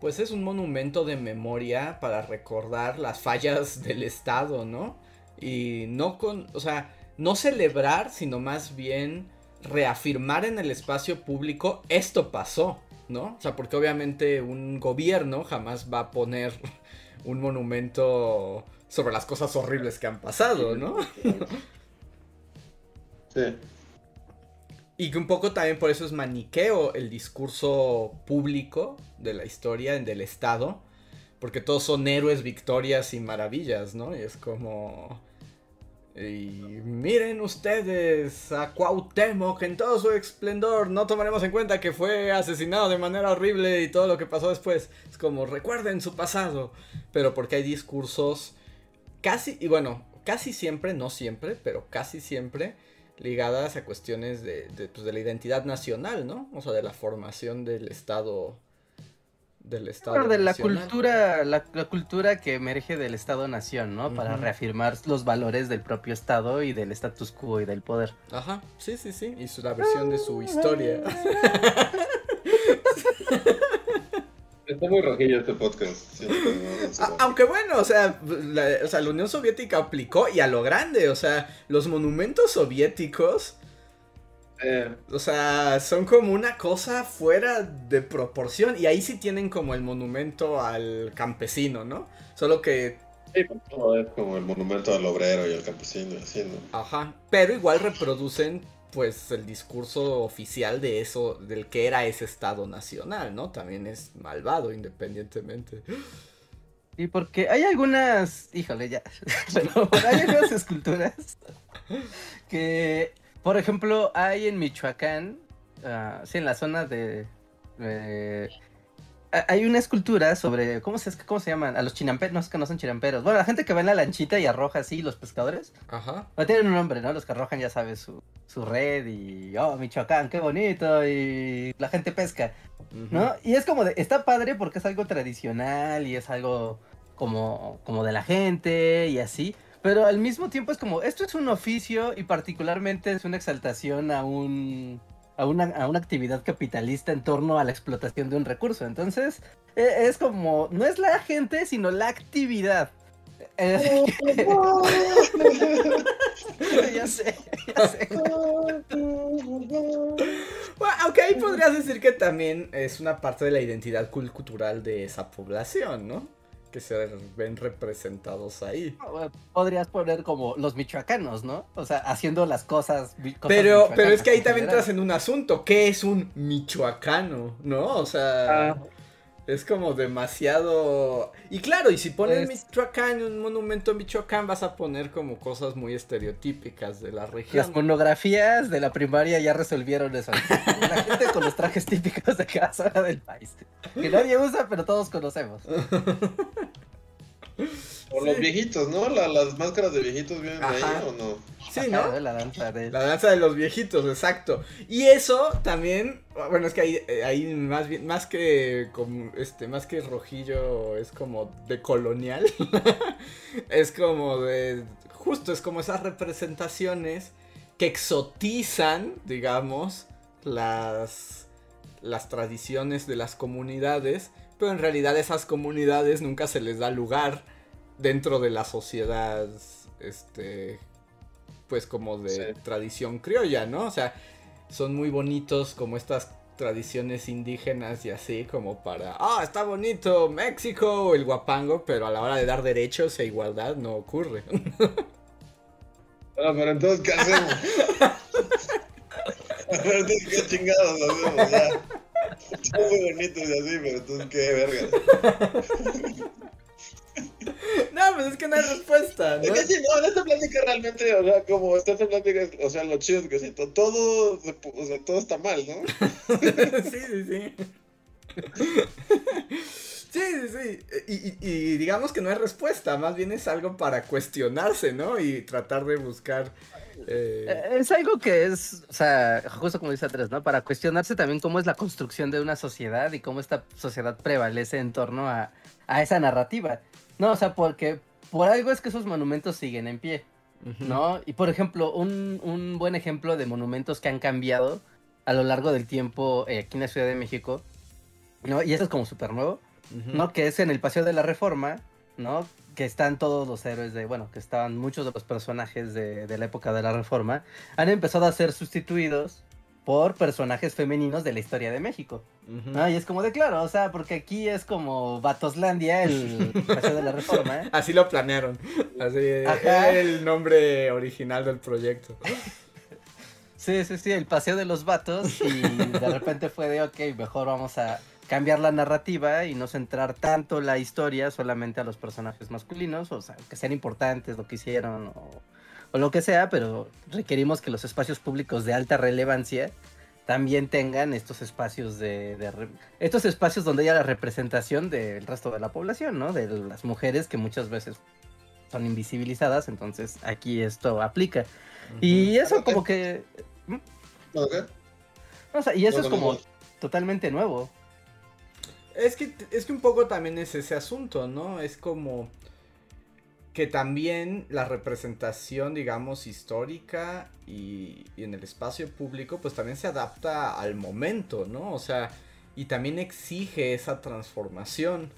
pues es un monumento de memoria para recordar las fallas [laughs] del Estado, ¿no? Y no con, o sea, no celebrar, sino más bien reafirmar en el espacio público esto pasó, ¿no? O sea, porque obviamente un gobierno jamás va a poner [laughs] un monumento sobre las cosas horribles que han pasado, ¿no? Sí. [laughs] Y que un poco también por eso es maniqueo el discurso público de la historia del Estado. Porque todos son héroes, victorias y maravillas, ¿no? Y es como... Miren ustedes a Cuauhtémoc en todo su esplendor. No tomaremos en cuenta que fue asesinado de manera horrible y todo lo que pasó después. Es como recuerden su pasado. Pero porque hay discursos casi, y bueno, casi siempre, no siempre, pero casi siempre ligadas a cuestiones de, de, pues, de la identidad nacional, ¿no? O sea, de la formación del Estado. Del Estado. De la nacional. cultura, la, la cultura que emerge del Estado-nación, ¿no? Para reafirmar los valores del propio Estado y del status quo y del poder. Ajá, sí, sí, sí. Y su, la versión de su historia. [laughs] Está muy rojillo este podcast. A-. Aunque bueno, o sea, la, o sea, la Unión Soviética aplicó y a lo grande, o sea, los monumentos soviéticos, Eh, o sea, son como una cosa fuera de proporción y ahí sí tienen como el monumento al campesino, ¿no? Solo que sí, pues, todo es como el monumento al obrero y al campesino así, ¿no? Ajá, pero igual reproducen pues el discurso oficial de eso, del que era ese Estado nacional, ¿no? También es malvado independientemente. Y porque hay algunas, híjole ya, [laughs] hay algunas esculturas que, por ejemplo, hay en Michoacán, ah, sí, en la zona de... eh, hay una escultura sobre, ¿cómo se, cómo se llaman? A los chinamperos, no es que no son chinamperos. Bueno, la gente que va en la lanchita y arroja así, los pescadores. Ajá. No tienen un nombre, ¿no? Los que arrojan, ya sabes, su, su red y, oh, Michoacán, qué bonito, y la gente pesca. ¿no? Y es como de, está padre porque es algo tradicional y es algo como, como de la gente y así. Pero al mismo tiempo es como, esto es un oficio y particularmente es una exaltación a un... A una, a una actividad capitalista en torno a la explotación de un recurso. Entonces, e- es como, no es la gente, sino la actividad. Eh, [laughs] [laughs] [laughs] ya sé, ya sé. Bueno, aunque ahí podrías decir que también es una parte de la identidad cultural de esa población, ¿no? Que se ven representados ahí. Podrías poner como los michoacanos, ¿no? O sea, haciendo las cosas. Pero, pero es que ahí también entras en un asunto. ¿Qué es un michoacano? ¿No? O sea... Ah. Es como demasiado. Y claro, y si pones Es- Michoacán, un monumento en Michoacán, vas a poner como cosas muy estereotípicas de la Las región. monografías de la primaria ya resolvieron eso. [laughs] La gente con los trajes típicos de cada zona del país. Que nadie usa, pero todos conocemos. [laughs] O los viejitos, ¿no? las máscaras de viejitos vienen de ahí o no. Sí, ¿no? La danza de... La danza de los viejitos, exacto. Y eso también, bueno, es que ahí, eh, ahí más bien, más que como, este, más que rojillo, es como de colonial. [laughs] es como de, justo es como esas representaciones que exotizan, digamos, las, las tradiciones de las comunidades, pero en realidad esas comunidades nunca se les da lugar dentro de la sociedad, este, pues como de tradición criolla, ¿no? O sea, son muy bonitos como estas tradiciones indígenas y así como para, ah, está bonito México, el guapango, pero a la hora de dar derechos e igualdad no ocurre. Bueno, pero entonces, ¿qué hacemos? pero [laughs] [laughs] entonces, ¿qué chingados hacemos? Ya. Son muy bonitos y así, pero entonces, ¿qué verga? [laughs] No, pues es que no hay respuesta, ¿no? Es que sí, no, en esta plática realmente, o sea, como esta plática, o sea, lo chido es que sí, todo, o sea, todo está mal, ¿no? [laughs] sí, sí, sí. Sí, sí, sí. Y, y, digamos que no hay respuesta, más bien es algo para cuestionarse, ¿no? Y tratar de buscar... Eh. Es algo que es, o sea, justo como dice Andrés, ¿no? Para cuestionarse también cómo es la construcción de una sociedad y cómo esta sociedad prevalece en torno a, a esa narrativa. No, o sea, porque por algo es que esos monumentos siguen en pie, ¿no? Y por ejemplo, un, un, buen ejemplo de monumentos que han cambiado a lo largo del tiempo eh, aquí en la Ciudad de México, ¿no? Y eso es como súper nuevo ¿no? Que es en el Paseo de la Reforma, ¿no? Que están todos los héroes de, bueno, que estaban muchos de los personajes de, la época de la Reforma, han empezado a ser sustituidos por personajes femeninos de la historia de México. Y es como de claro, o sea, porque aquí es como Batoslandia, el [laughs] Paseo de la Reforma. Así lo planearon. Así el nombre original del proyecto. Sí, sí, sí, el Paseo de los Vatos. Y de repente fue de, ok, mejor vamos a cambiar la narrativa y no centrar tanto la historia solamente a los personajes masculinos, o sea, que sean importantes lo que hicieron o, lo que sea, pero requerimos que los espacios públicos de alta relevancia también tengan estos espacios de, estos espacios donde haya la representación del resto de la población, ¿no? De las mujeres que muchas veces son invisibilizadas, entonces aquí esto aplica. Y eso como que... ¿Mm? O sea, y eso es como totalmente nuevo. Es que, es que un poco también es ese asunto, ¿no? Es como que también la representación, digamos, histórica y, en el espacio público, pues también se adapta al momento, ¿no? O sea, y también exige esa transformación.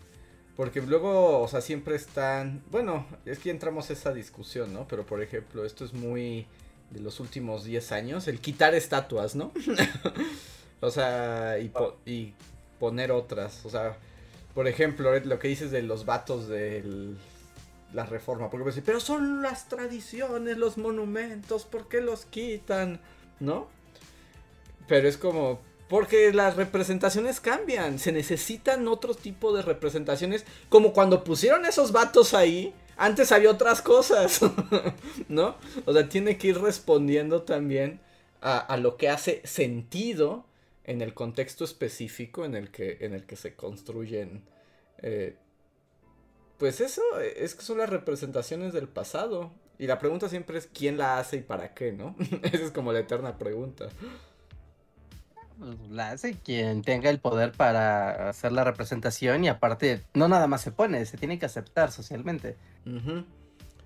Porque luego, o sea, siempre están, bueno, es que entramos a esa discusión, ¿no? Pero por ejemplo, esto es muy de los últimos 10 años, el quitar estatuas, ¿no? [laughs] o sea, y, y poner otras. O sea, por ejemplo, lo que dices de los vatos de la reforma. Porque decir, pero son las tradiciones, los monumentos, ¿por qué los quitan? ¿No? Pero es como, porque las representaciones cambian. Se necesitan otro tipo de representaciones. Como cuando pusieron esos vatos ahí. Antes había otras cosas. [laughs] ¿No? O sea, tiene que ir respondiendo también a lo que hace sentido en el contexto específico en el que, en el que se construyen. Eh, pues eso es que son las representaciones del pasado. Y la pregunta siempre es quién la hace y para qué, ¿no? [laughs] Esa es como la eterna pregunta. La hace quien tenga el poder para hacer la representación y aparte no nada más se pone, se tiene que aceptar socialmente.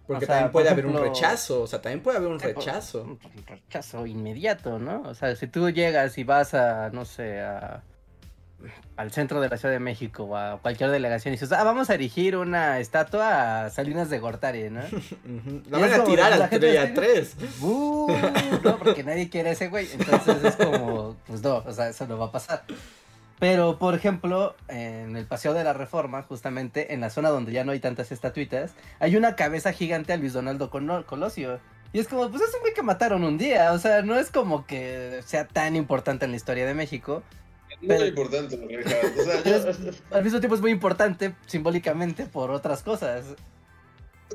Porque también puede haber un rechazo, o sea, también puede haber un rechazo. Un rechazo inmediato, ¿no? O sea, si tú llegas y vas a, no sé, a, al centro de la Ciudad de México o a cualquier delegación y dices, ah, vamos a erigir una estatua a Salinas de Gortari, ¿no? [laughs] La van a tirar al 3. no, porque nadie quiere ese güey. Entonces es como, pues no, o sea, eso no va a pasar. Pero, por ejemplo, en el Paseo de la Reforma, justamente en la zona donde ya no hay tantas estatuitas, hay una cabeza gigante a Luis Donaldo Colosio. Y es como, pues es un güey que mataron un día. O sea, no es como que sea tan importante en la historia de México. Muy importante, o sea, [laughs] al mismo tiempo es muy importante simbólicamente por otras cosas.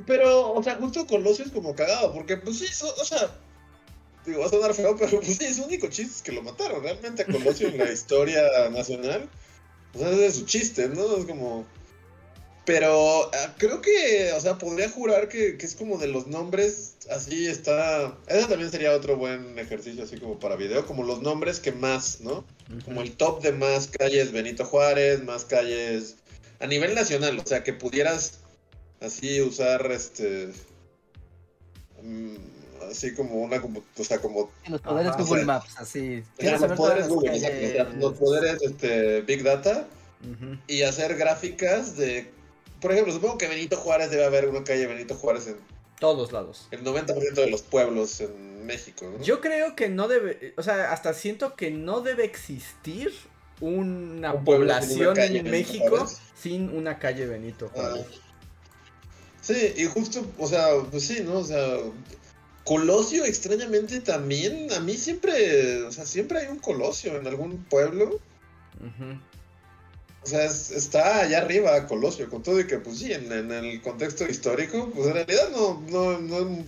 Pero, o sea, justo Colosio es como cagado, porque pues sí, o sea, Digo, va a sonar feo, pero pues sí, su único chiste es que lo mataron. Realmente a Colosio en la [laughs] historia nacional, pues ese es su chiste, ¿no? Es como. Pero ah, creo que, o sea, podría jurar que, que es como de los nombres, así está. Eso también sería otro buen ejercicio, así como para video, como los nombres que más, ¿no? Como el top de más calles Benito Juárez, más calles a nivel nacional, o sea, que pudieras así usar este. mm, así como una, o sea, como En los poderes Ajá, Google. Maps, así. o sea, ¿Quieres los poderes Google, calles? los poderes este, Big Data y hacer gráficas de. Por ejemplo, supongo que Benito Juárez debe haber una calle Benito Juárez en Todos lados. el 90% de los pueblos en México, ¿no? Yo creo que no debe, o sea, hasta siento que no debe existir una Un pueblo sin una población en México Juárez. sin una calle Benito Ah. Juárez. Sí, y justo, o sea, pues sí, ¿no? O sea, Colosio extrañamente también, a mí siempre, o sea, siempre hay un Colosio en algún pueblo. O sea, es- está allá arriba Colosio, con todo y que, pues sí, en, en el contexto histórico, pues en realidad no, no, no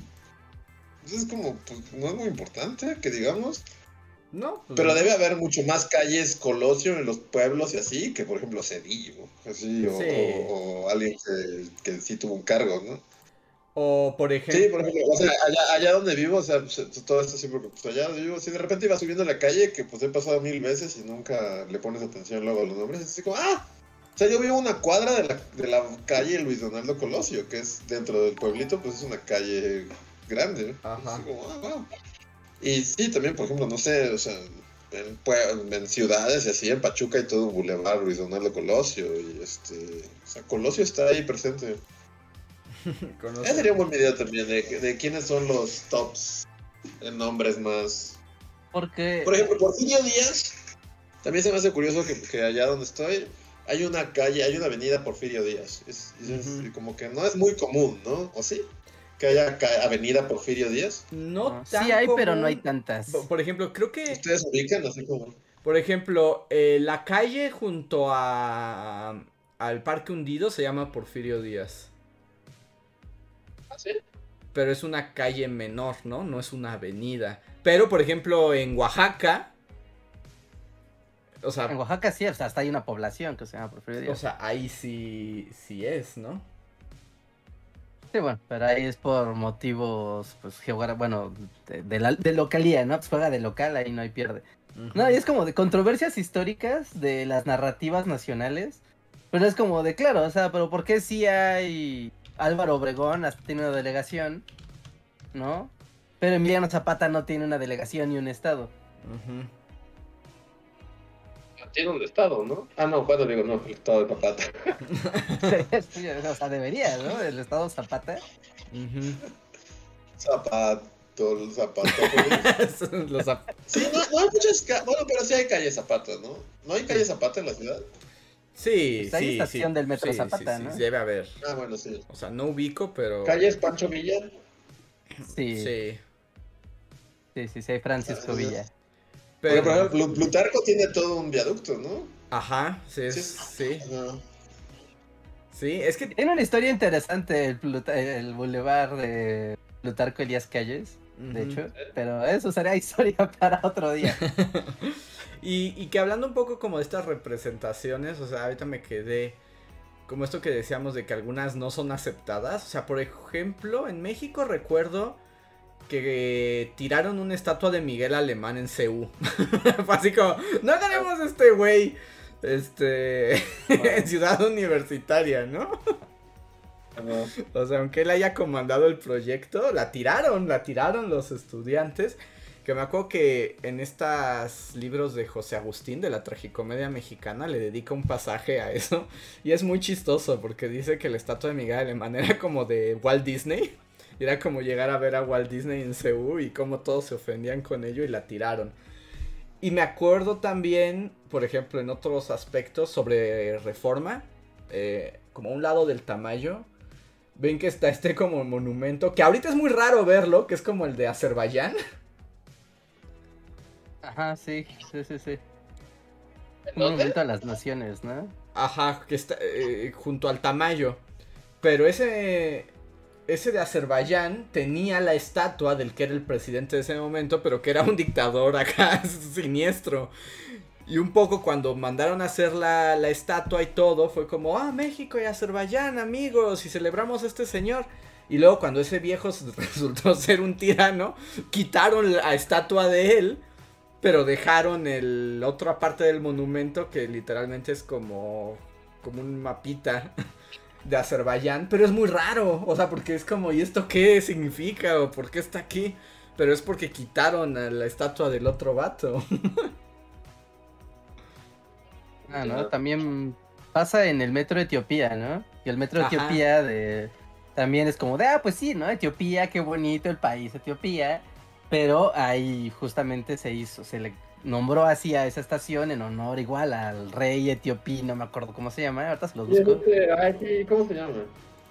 es como, pues, no es muy importante, que digamos. No, pues Pero no. debe haber mucho más calles Colosio en los pueblos y así, que por ejemplo Cedillo, así, o, Sí. o- o alguien que, que sí tuvo un cargo, ¿no? O por Sí, ejemplo, por ejemplo, o sea, allá, allá donde vivo, o sea, todo esto porque pues allá donde vivo, si de repente iba subiendo la calle, que pues he pasado mil veces y nunca le pones atención luego a los nombres, es así como, ah, o sea, yo vivo una cuadra de la, de la calle Luis Donaldo Colosio, que es dentro del pueblito, pues es una calle grande, ¿no? Ajá. Así como, ah, wow. Y sí, también, por ejemplo, no sé, o sea, en, en ciudades y así, en Pachuca hay todo un bulevar Luis Donaldo Colosio, y este, o sea, Colosio está ahí presente. [laughs] conoce- sería un buen video también de, de quiénes son los tops en nombres más. Porque Por ejemplo, Porfirio Díaz. También se me hace curioso que, que allá donde estoy hay una calle, hay una avenida Porfirio Díaz. Es, como que no es muy común, ¿no? ¿O sí? Que haya avenida Porfirio Díaz. no no, tan sí hay, pero no hay tantas. Por- Por ejemplo, creo que, Ustedes ubican así como. por ejemplo, eh, la calle junto a al Parque Hundido se llama Porfirio Díaz. ¿Ah, sí? Pero es una calle menor, ¿no? No es una avenida. Pero, por ejemplo, en Oaxaca. O sea, En Oaxaca sí, o sea, hasta hay una población que se llama Porfirio o Díaz. sea, ahí sí, sí es, ¿no? Sí, bueno, pero ahí es por motivos, pues, geográficos, bueno, de, de la, de localía, ¿no? Pues juega de local, ahí no hay pierde. No, y es como de controversias históricas de las narrativas nacionales. Pero es como de, claro, o sea, pero ¿por qué si hay Álvaro Obregón hasta tiene una delegación, ¿no? Pero Emiliano Zapata no tiene una delegación ni un estado. Ujú. Tiene un estado, ¿no? Ah, no, cuando digo no, el estado de Papata. [laughs] Sí, o sea, debería, ¿no? El estado Zapata. Ujú. Zapato, el zapato. Los [laughs] ap- sí, no, no hay muchas. Bueno, pero sí hay calle Zapata, ¿no? ¿No hay calle Zapata en la ciudad? Sí, Pues hay sí, estación sí. del metro Sí, Zapata, sí, sí, ¿no? debe haber. Ah, bueno, sí. O sea, no ubico, pero. ¿Calles Pancho Villa? Sí, sí, Sí. sí, sí, hay Francisco Ah, Villa. Porque, por Pero. ejemplo, Plutarco tiene todo un viaducto, ¿no? Ajá, sí, es- Sí. sí. Sí, es que. Tiene una historia interesante el, Pluta- el bulevar de Plutarco Elías Calles, de hecho, pero eso será [laughs] historia para otro día. [laughs] Y, y que hablando un poco como de estas representaciones, o sea, ahorita me quedé como esto que decíamos de que algunas no son aceptadas. O sea, por ejemplo, en México recuerdo que tiraron una estatua de Miguel Alemán en CU. [laughs] Fue así como, no queremos este güey. Este, [laughs] en ciudad universitaria, ¿no? O sea, aunque él haya comandado el proyecto, la tiraron, la tiraron los estudiantes. Que me acuerdo que en estos libros de José Agustín de la tragicomedia mexicana le dedica un pasaje a eso. Y es muy chistoso porque dice que la estatua de Miguel Alemán era como de Walt Disney. Era como llegar a ver a Walt Disney en Seúl y cómo todos se ofendían con ello y la tiraron. Y me acuerdo también, por ejemplo, en otros aspectos sobre reforma, eh, como un lado del Tamayo, ven que está este como monumento, que ahorita es muy raro verlo, que es como el de Azerbaiyán. Ajá, sí, sí, sí, sí. ¿En Un dónde? momento a las naciones, ¿no? Ajá, que está eh, junto al Tamayo. Pero ese, ese de Azerbaiyán tenía la estatua del que era el presidente de ese momento, pero que era un dictador acá [laughs] siniestro. Y un poco cuando mandaron a hacer la, la estatua y todo, fue como, ah, México y Azerbaiyán, amigos, y celebramos a este señor. Y luego cuando ese viejo [laughs] resultó ser un tirano, quitaron la estatua de él, pero dejaron el otra parte del monumento que literalmente es como como un mapita [laughs] de Azerbaiyán, pero es muy raro, o sea, porque es como, ¿y esto qué significa? ¿O por qué está aquí? Pero es porque quitaron a la estatua del otro vato. [laughs] ah, ¿no? También pasa en el metro de Etiopía, ¿no? Y el metro de Etiopía de... también es como de, ah, pues sí, ¿no? Etiopía, qué bonito el país, Etiopía. Pero ahí justamente se hizo, se le nombró así a esa estación en honor igual al rey etiopí, no me acuerdo cómo se llama, ahorita se los busco. ¿Cómo se llama?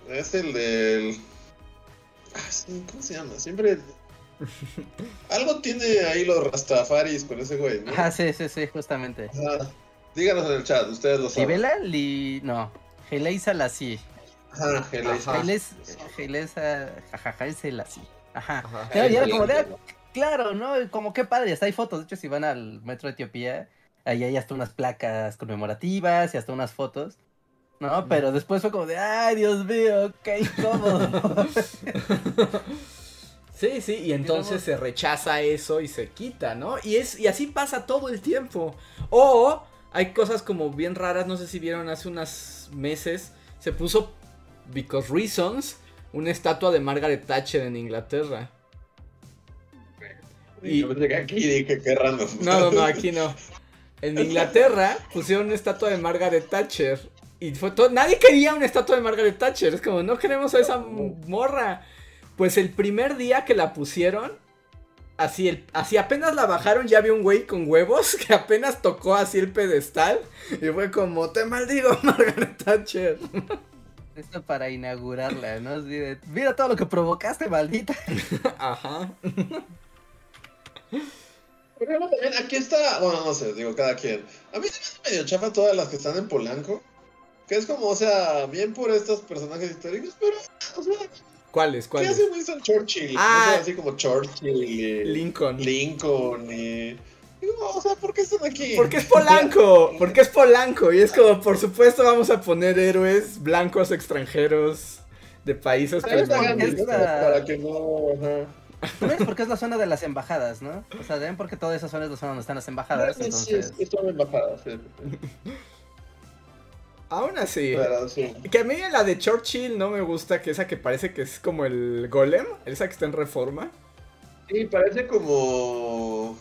Es el del... Ah, ¿Cómo se llama? Siempre... [laughs] Algo tiene ahí los rastafaris con ese güey, ¿no? Ah, sí, sí, sí, justamente. díganos en el chat, ustedes lo saben. ¿Libela? Li... No, Geleisa Lassi. Ajá, Geleisa. Geleisa, jajaja, es Ajá. Ajá. era como de, Claro, ¿no? Como qué padre, hasta hay fotos. De hecho, si van al metro de Etiopía, ahí hay hasta unas placas conmemorativas y hasta unas fotos. ¿No? Pero después fue como de, ay, Dios mío, qué incómodo. [laughs] sí, sí, y entonces se rechaza eso y se quita, ¿no? Y, es, y así pasa todo el tiempo. O hay cosas como bien raras, no sé si vieron hace unos meses, se puso, because reasons, una estatua de Margaret Thatcher en Inglaterra. Y... Yo pensé que aquí dije que random. No, no, no, aquí no. En Inglaterra pusieron una estatua de Margaret Thatcher. Y fue todo. Nadie quería una estatua de Margaret Thatcher. Es como, no queremos a esa morra. Pues el primer día que la pusieron, así, el, así apenas la bajaron, ya había un güey con huevos [laughs] que apenas tocó así el pedestal. Y fue como, te maldigo, [laughs] Margaret Thatcher. Esto para inaugurarla, ¿no? Mira todo lo que provocaste, maldita. [laughs] Ajá. aquí está, bueno, no sé, digo, cada quien. A mí se me hace medio chafa todas las que están en Polanco. Que es como, o sea, bien por estos personajes históricos, pero, o sea, ¿Cuáles? ¿Cuáles? ¿Qué hace Winston Churchill? Ah, así como Churchill y Lincoln. Lincoln y... O sea, ¿por qué están aquí? Porque es Polanco, porque es Polanco y es como, por supuesto, vamos a poner héroes blancos extranjeros de países para que no... ¿Ves? Porque es la zona de las embajadas, ¿no? O sea, ven porque toda esa zona es la zona donde están las embajadas. entonces... Sí, son embajadas, sí. [laughs] Aún así, que a mí la de Churchill no me gusta, que esa que parece que es como el golem, esa que está en reforma. Sí, parece como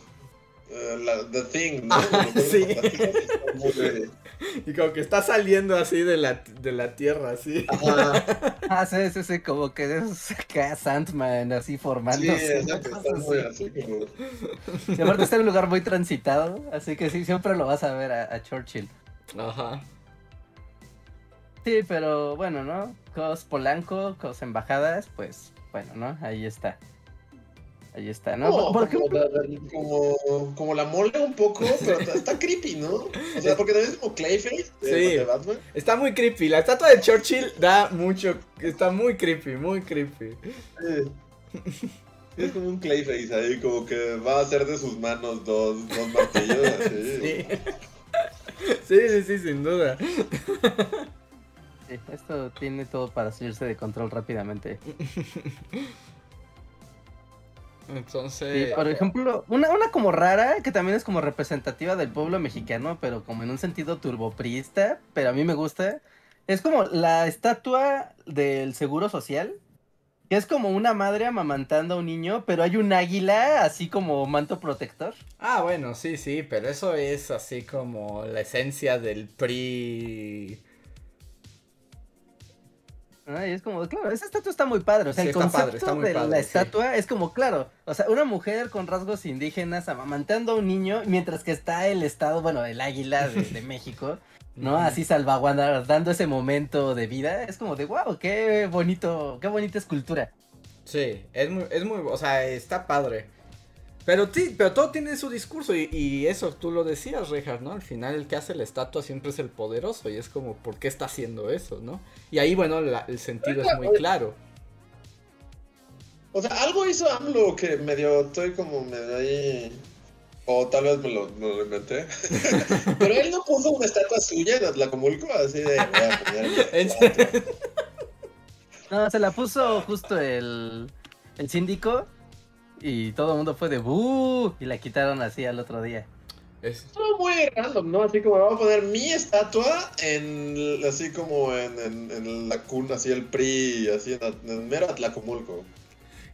eh, la, The Thing, ¿no? sí. [laughs] Y como que está saliendo así de la, de la tierra, así. [laughs] Ah, sí, sí, sí, como que es acá Sandman, así formándose. Sí, está muy así como... Y aparte está en un lugar muy transitado, así que sí, siempre lo vas a ver a, Churchill. Ajá. Sí, pero bueno, ¿no? Cos Polanco, cos embajadas, pues bueno, ¿no? Ahí está. Ahí está, ¿no? como, como, la mole un poco, pero está, creepy, ¿no? O sea, porque también es como Clayface de, sí, Batman. Está muy creepy. La estatua de Churchill da mucho. Está muy creepy, muy creepy. Es como un Clayface ahí, como que va a hacer de sus manos dos, dos martillos. [laughs] Así. Sí. sí, sí, sí, sin duda. esto tiene todo para salirse de control rápidamente. [laughs] Entonces. por ejemplo, una, una como rara, que también es como representativa del pueblo mexicano, pero como en un sentido turboprista, pero a mí me gusta. Es como la estatua del seguro social. Que es como una madre amamantando a un niño, pero hay un águila así como manto protector. Ah, bueno, sí, sí, pero eso es así como la esencia del PRI y es como, claro, esa estatua está muy padre. O sea, el concepto de la estatua es como, claro, o sea, una mujer con rasgos indígenas amamantando a un niño, mientras que está el estado, bueno, el águila de, [laughs] México, ¿no? Así salvaguardando ese momento de vida. Es como de, wow, qué bonito, qué bonita escultura. Sí, es muy, es muy, o sea, está padre. Pero sí, pero todo tiene su discurso y, eso tú lo decías, Rejas, ¿no? Al final el que hace la estatua siempre es el poderoso y es como, ¿por qué está haciendo eso, no? Y ahí, bueno, el sentido es muy claro. O sea, algo hizo AMLO que medio, estoy como medio ahí... O tal vez me lo, me lo inventé. [laughs] Pero él no puso una estatua suya en Atlacomulco, así de. [laughs] No, se la puso justo el, el síndico y todo el mundo fue de ¡Bú! Y la quitaron así al otro día. Es- Estuvo muy random, ¿no? Así como vamos a poner mi estatua en. Así como en, en, en la cuna, así el PRI, así en, en mero Atlacomulco.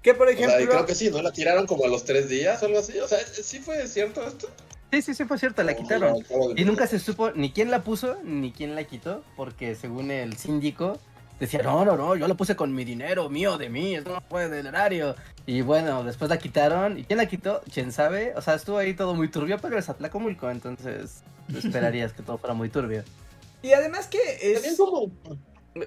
Que por O sea, y ejemplo, creo que sí, ¿no? La tiraron como a los tres días o algo así. O sea, ¿sí fue cierto esto? Sí, sí, sí, fue cierto, la quitaron. Y nunca se supo ni quién la puso ni quién la quitó, porque según el síndico decía, no, no, no, yo la puse con mi dinero, mío, de mí, eso no fue del erario. Y bueno, después la quitaron. ¿Y quién la quitó? ¿Quién sabe? O sea, estuvo ahí todo muy turbio, pero es Atlacomulco, entonces esperarías que todo fuera muy turbio. y además que También es, como.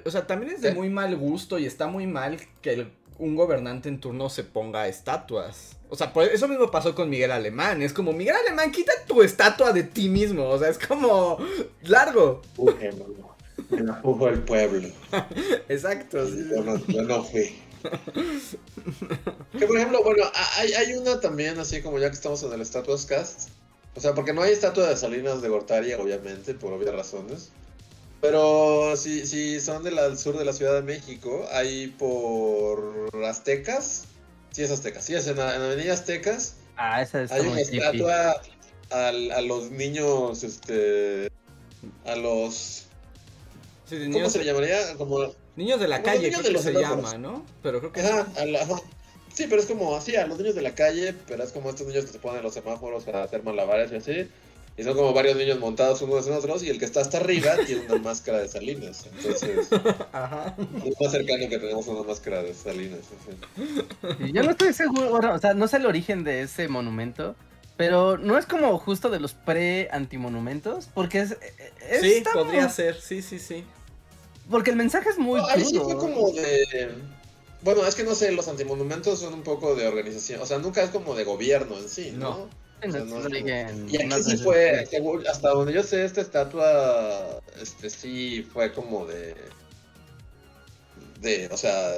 o sea, también es de ¿Eh? muy mal gusto y está muy mal que el- un gobernante en turno se ponga estatuas. O sea, por eso mismo pasó con Miguel Alemán. Es como, Miguel Alemán, quita tu estatua de ti mismo. O sea, es como largo. Uy, mano, Me la puso el pueblo. [laughs] Exacto. sí, sí. Yo no, yo no fui. [laughs] Que por ejemplo, bueno, hay, hay una también, así como ya que estamos en el Statuas Cast. O sea, porque no hay estatua de Salinas de Gortari, obviamente, por obvias razones. Pero si, si son del sur de la Ciudad de México, hay por Aztecas. Sí, es Aztecas. Sí, es en, en Avenida Aztecas. Ah, esa está Hay una estatua al- a los niños, este. A los. Sí, de ¿Cómo niños, se le llamaría? Como niños de la calle, niños creo de que los se llama, ¿no? Pero creo que Ajá, a la- ajá. Sí, pero es como así, a los niños de la calle, pero es como estos niños que se ponen en los semáforos para hacer malabares y así. Y son como varios niños montados unos en otros y el que está hasta arriba [laughs] tiene una máscara de Salinas. Entonces, [laughs] Ajá. es más cercano que tenemos una máscara de Salinas. Sí, Yo no estoy seguro, bueno, o sea, no sé el origen de ese monumento, pero no es como justo de los pre-antimonumentos, porque es... es- Sí, está podría ser, sí, sí, sí. Porque el mensaje es muy No, ahí sí fue como de... Bueno, es que no sé, los antimonumentos son un poco de organización. O sea, nunca es como de gobierno en sí, ¿no? No. O sea, no es Y aquí sí fue, hasta donde yo sé, esta estatua, este sí fue como de, de, o sea,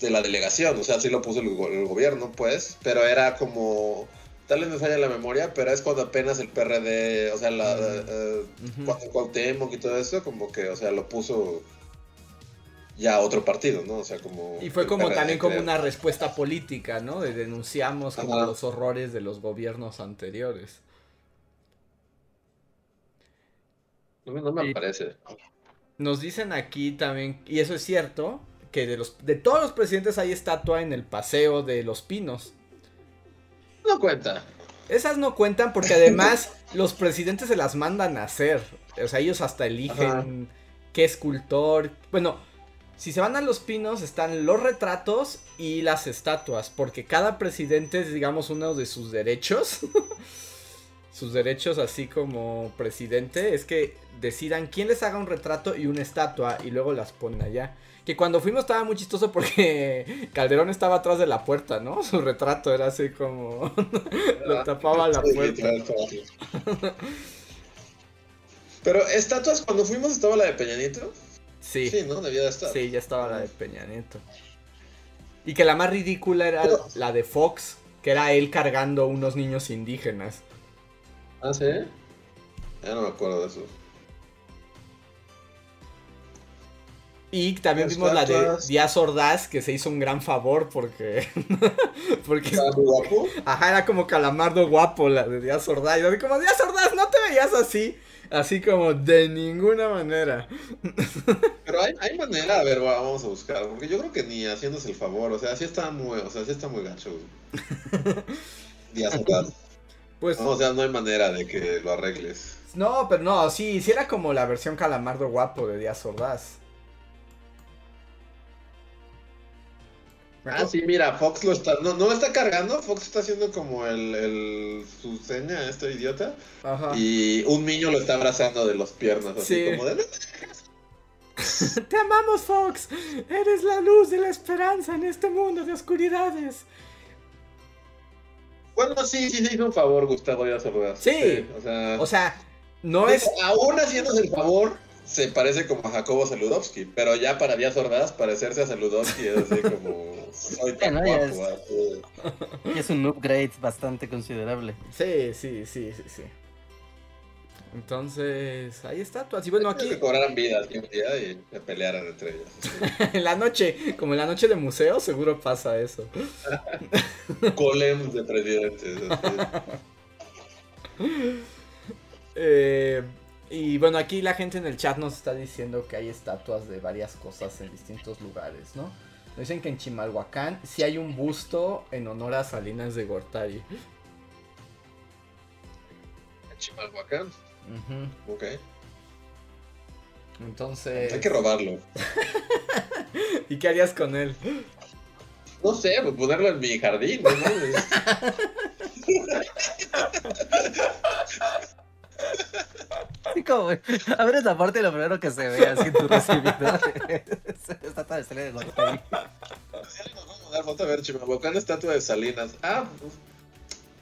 de la delegación, o sea, sí lo puso el, go- el gobierno, pues, pero era como, tal vez me falla la memoria, pero es cuando apenas el PRD, o sea, la, Mm. eh, cuando Cuauhtémoc y todo eso, como que, o sea, lo puso ya otro partido, ¿no? O sea, como... Y fue como también como una respuesta política, ¿no? De denunciamos como Ajá. los horrores de los gobiernos anteriores. No, me- no me Sí. parece. Nos dicen aquí también, y eso es cierto, que de los de todos los presidentes hay estatua en el paseo de los pinos. No cuenta. Esas no cuentan porque además [laughs] los presidentes se las mandan a hacer. O sea, ellos hasta eligen Ajá. qué escultor. Bueno, si se van a los pinos están los retratos y las estatuas. Porque cada presidente es, digamos, uno de sus derechos. [laughs] sus derechos así como presidente es que decidan quién les haga un retrato y una estatua y luego las ponen allá. Que cuando fuimos estaba muy chistoso porque [laughs] Calderón estaba atrás de la puerta, ¿no? [laughs] Su retrato era así como... Lo tapaba la puerta. Pero estatuas, cuando fuimos estaba la de Peñanito. Sí, Sí, ¿no? Debía de estar. sí, ya estaba la de Peña Nieto. Y que la más ridícula era Pero- la de Fox, que era él cargando unos niños indígenas. Ah, sí. Ya no me acuerdo de eso. Y también vimos la de. Díaz Ordaz, que se hizo un gran favor porque... [laughs] porque ¿Estaba muy guapo? Ajá, era como calamardo guapo la de Díaz Ordaz. Y así como, Díaz Ordaz, no te veías así. Así como, de ninguna manera. Pero hay, hay manera, a ver, va, vamos a buscar. Porque yo creo que ni haciéndose el favor. O sea, sí está muy, o sea, sí está muy gacho. güey. Díaz Ordaz. Pues, No, o sea, no hay manera de que lo arregles. no, pero no, sí, sí era como la versión calamardo guapo de Díaz Ordaz. Ah, sí, mira, Fox lo está. No, no lo está cargando. Fox está haciendo como el, el su seña, este idiota. Ajá. Y un niño lo está abrazando de las piernas, así Sí. como de. [laughs] Te amamos, Fox. Eres la luz de la esperanza en este mundo de oscuridades. Bueno, sí, sí, se hizo un favor, Gustavo Díaz Ordaz. Sí. o sea. O sea, no es. aún haciéndose el favor, se parece como a Jacobo Saludowski, pero ya para Díaz Ordaz parecerse a Saludowski es así como [laughs] soy tan Bueno, guapo. así. Es un upgrade bastante considerable. Sí, sí, sí, sí, sí. Entonces, hay estatuas. Y bueno, Aquí que cobraran vida algún día y se pelearan entre ellos. así. [laughs] en la noche, como en la noche de museo, seguro pasa eso. [laughs] Golems de presidentes. así. Eh, y bueno, aquí la gente en el chat nos está diciendo que hay estatuas de varias cosas en distintos lugares, ¿no? Nos dicen que en Chimalhuacán sí hay un busto en honor a Salinas de Gortari. En Chimalhuacán. Ujú. Ok. Entonces, Hay que robarlo. [laughs] ¿y qué harías con él? No sé, pues ponerlo en mi jardín, ¿no? [laughs] [laughs] Como, güey, abres la parte y lo primero que se ve así tu [laughs] recibido. [laughs] Está toda estrella de Gortari. Vamos a dar foto a ver, Chimalhuacán, estatua de Salinas. Ah,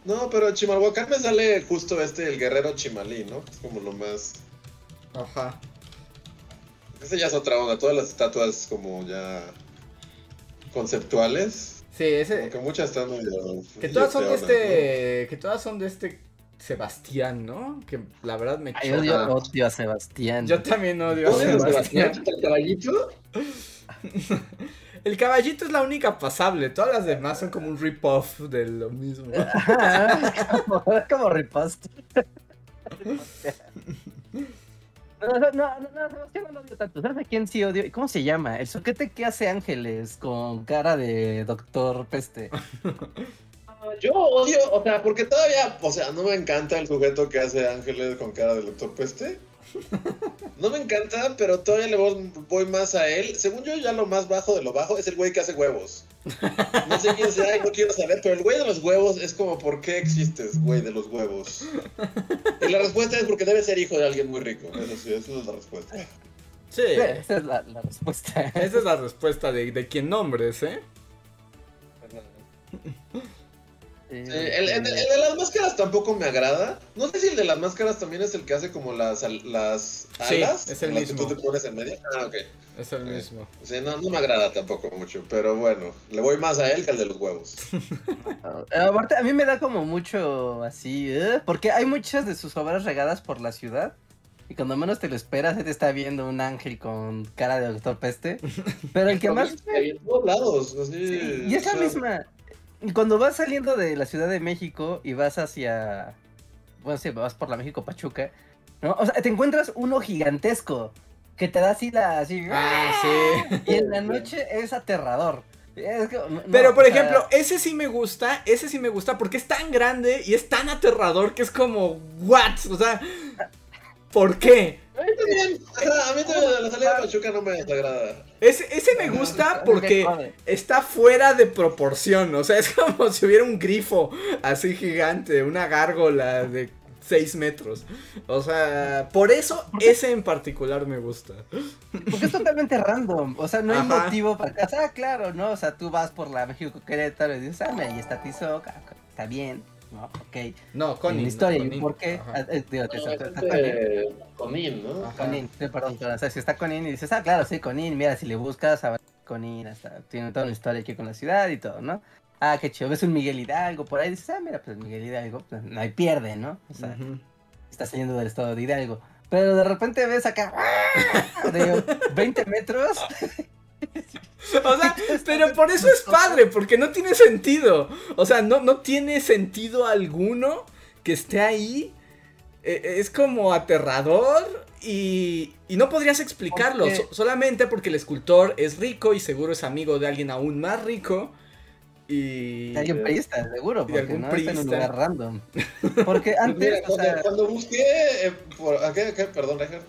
no, pero Chimalhuacán me sale justo este, el guerrero Chimalí, ¿no? Es como lo más... Ajá. Ese ya es otra onda, todas las estatuas como ya conceptuales. Sí, ese. Como que muchas están medio- Que medio todas son de este. Que todas son de este Sebastián, ¿no? Que la verdad me Ay, odio, odio a Sebastián. Yo también odio a ¿Cómo se Sebastián. ¿El caballito? [laughs] El caballito es la única pasable. Todas las demás son como un rip-off de lo mismo. [laughs] como, como riposte. No, no, no, no, no, Sebastián no lo odio tanto. ¿Sabes a quién sí odio? ¿Cómo se llama? El soquete que hace ángeles con cara de doctor peste. [laughs] Yo odio, o sea, porque todavía, o sea, no me encanta el sujeto que hace ángeles con cara del doctor Peste. No me encanta, pero todavía le voy, voy más a él. Según yo, ya lo más bajo de lo bajo es el güey que hace huevos. No sé quién sea y no quiero saber, pero el güey de los huevos es como, ¿por qué existes, güey de los huevos? Y la respuesta es porque debe ser hijo de alguien muy rico. Eso sí, esa es la respuesta. Sí. Esa es la, la respuesta. Esa es la respuesta de, de quien nombres, ¿eh? Sí, el, el- el de las máscaras tampoco me agrada. No sé si el de las máscaras también es el que hace como las, las Sí, alas. es el mismo. que tú te pones en medio. Ah, ok. Es el mismo. Sí, no, no me agrada tampoco mucho, pero bueno, le voy más a él que al de los huevos. [laughs] Aparte, a mí me da como mucho así, ¿eh? porque hay muchas de sus obras regadas por la ciudad. Y cuando menos te lo esperas, se te está viendo un ángel con cara de doctor peste. [laughs] Pero el que más. en todos lados, así. Sí, y es la o sea, misma. Cuando vas saliendo de la Ciudad de México y vas hacia. Bueno, sí, vas por la México Pachuca, ¿no? O sea, te encuentras uno gigantesco que te da así la. Así, Ah, sí. [laughs] Y en la noche es aterrador. Es que, no- no, Pero por o sea, ejemplo, ese sí me gusta, ese sí me gusta porque es tan grande y es tan aterrador que es como, ¿what? O sea, ¿por qué? A mí también, a mí también la salida de Pachuca no me desagrada. Ese, ese me gusta porque está fuera de proporción, o sea, es como si hubiera un grifo así gigante, una gárgola de 6 metros. O sea, por eso ese en particular me gusta. Porque es totalmente random. O sea, no hay Ajá. motivo para que. Ah, claro, ¿no? O sea, tú vas por la México Querétaro y dices, ah, mira, ahí está Tizoc, ah, está bien, ¿no? Ok. No, con en la historia, ¿y por qué? Digo, te- No, está- es está Conin. Conin, ¿no? Ajá. Conin, perdón, perdón, o sea, si está Conin y dices, ah, claro, sí, Conin, mira, si le buscas, Conin, hasta tiene toda una historia aquí con la ciudad y todo, ¿no? Ah, qué chido, ves un Miguel Hidalgo por ahí, dices, ah, mira, pues Miguel Hidalgo, pues no hay pierde, ¿no? O sea, está saliendo del estado de Hidalgo. Pero de repente ves acá, ¡ah! de [laughs] 20 metros, [laughs] O sea, pero por eso es padre, porque no tiene sentido. O sea, no, no tiene sentido alguno que esté ahí. Eh, es como aterrador y, y no podrías explicarlo. Porque- so- solamente porque el escultor es rico y seguro es amigo de alguien aún más rico. Y... de alguien priista, seguro, porque algún no está en un lugar random. Porque [laughs] antes, mira, o cuando, sea, cuando busqué. eh, por, ¿a qué, qué? Perdón, Reger.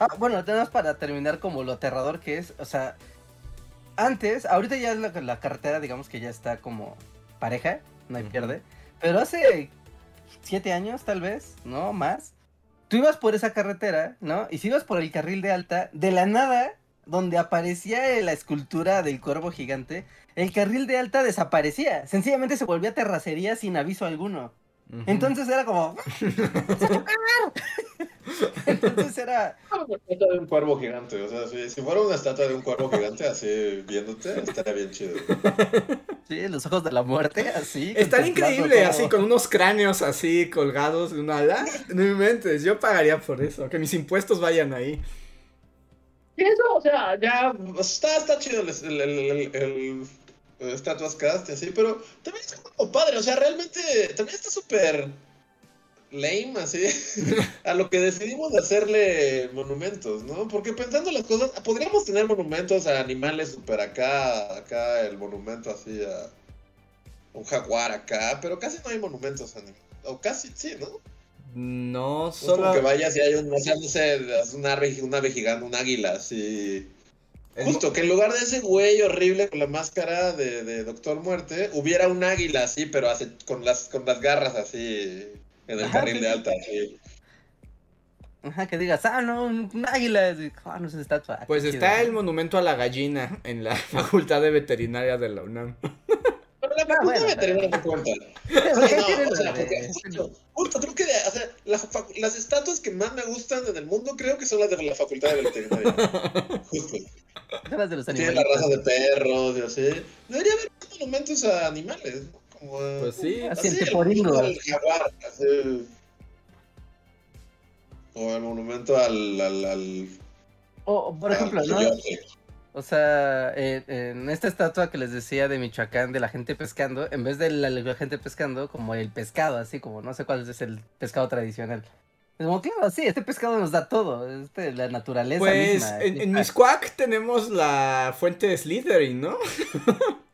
Ah, bueno, tenemos para terminar como lo aterrador que es, o sea, antes, ahorita ya la, la carretera, digamos que ya está como pareja, no hay pierde, pero hace siete años tal vez, ¿no? Más, tú ibas por esa carretera, ¿no? Y si ibas por el carril de alta, de la nada, donde aparecía la escultura del cuervo gigante, el carril de alta desaparecía, sencillamente se volvía terracería sin aviso alguno. Entonces era como, [laughs] [laughs] Entonces era. Una estatua de un cuervo gigante, o sea, si, si fuera una estatua de un cuervo gigante así viéndote, estaría bien chido. Sí, los ojos de la muerte, así. Estaría increíble, así con unos cráneos así colgados de un ala. No inventes, yo pagaría por eso, que mis impuestos vayan ahí. Y eso, o sea, ya está, está chido el, el, el, el- el- el Statuas Cast y así, pero también es como padre, o sea, realmente también está súper lame, así, [laughs] a lo que decidimos de hacerle monumentos, ¿no? Porque pensando las cosas, podríamos tener monumentos a animales súper acá, acá el monumento así a un jaguar acá, pero casi no hay monumentos a animales, o casi, sí, ¿no? No, No es como solo. que vayas y hay un, o sea, no sé, un ave, un ave gigante, un águila, así. Justo, que en lugar de ese güey horrible con la máscara de, de Doctor Muerte, hubiera un águila así, pero hace, con, las, con las garras así, en el Ajá, carril sí, de sí. alta. Así. Ajá, que digas, ah, no, un, águila. Ah, no es una estatua. Pues Qué está chido. el monumento a la gallina en la [laughs] Facultad de Veterinaria de la UNAM. Pero la facultad Ah, bueno, veterinaria no cuenta. [laughs] ¿Por qué no, tienen la creo que de- o sea, la las estatuas que más me gustan en el mundo creo que son las de la facultad de veterinaria. [laughs] Justo. las de los Tiene la animales. raza de perros y así. Debería haber más monumentos a animales, ¿no? Como Pues sí. Jaguar, así. O el monumento al. al, al O, por ejemplo, ¿no? O sea, eh, en esta estatua que les decía de Michoacán, de la gente pescando, en vez de la, la gente pescando, como el pescado, así como no sé cuál es el pescado tradicional. Es como, claro, sí, este pescado nos da todo, este, la naturaleza Pues misma. en, en. Miscuac tenemos la fuente de Slytherin, ¿no? [laughs]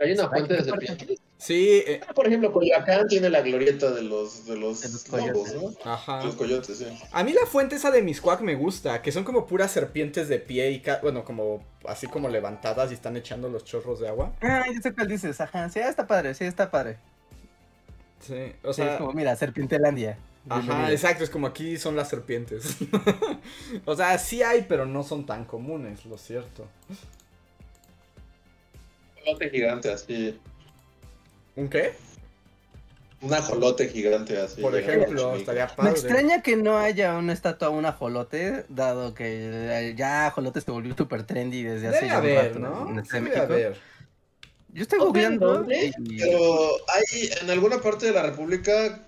Hay una fuente de serpientes. Sí, eh, Por ejemplo, Coyoacán tiene la glorieta de los, de los, De los lobos, coyotes. ¿no? ajá. Los coyotes, sí. A mí la fuente esa de Miscuac me gusta, que son como puras serpientes de pie y, bueno, como así como levantadas y están echando los chorros de agua. Ah, ya sé cuál dices, ajá, sí, está padre, sí, está padre. Sí, o Sí, es sea, como, mira, Serpientelandia. ajá, bienvenido. exacto, es como aquí son las serpientes. [laughs] o sea, sí hay, pero no son tan comunes, lo cierto. Un ajolote gigante así. ¿Un qué? Un ajolote gigante así. Por ejemplo, Me extraña que no haya una estatua a un ajolote, dado que eh, ya ajolote se volvió súper trendy desde hace Debe ya un rato ¿no? este debe haber. Yo estoy googleando Pero hay en alguna parte de la República,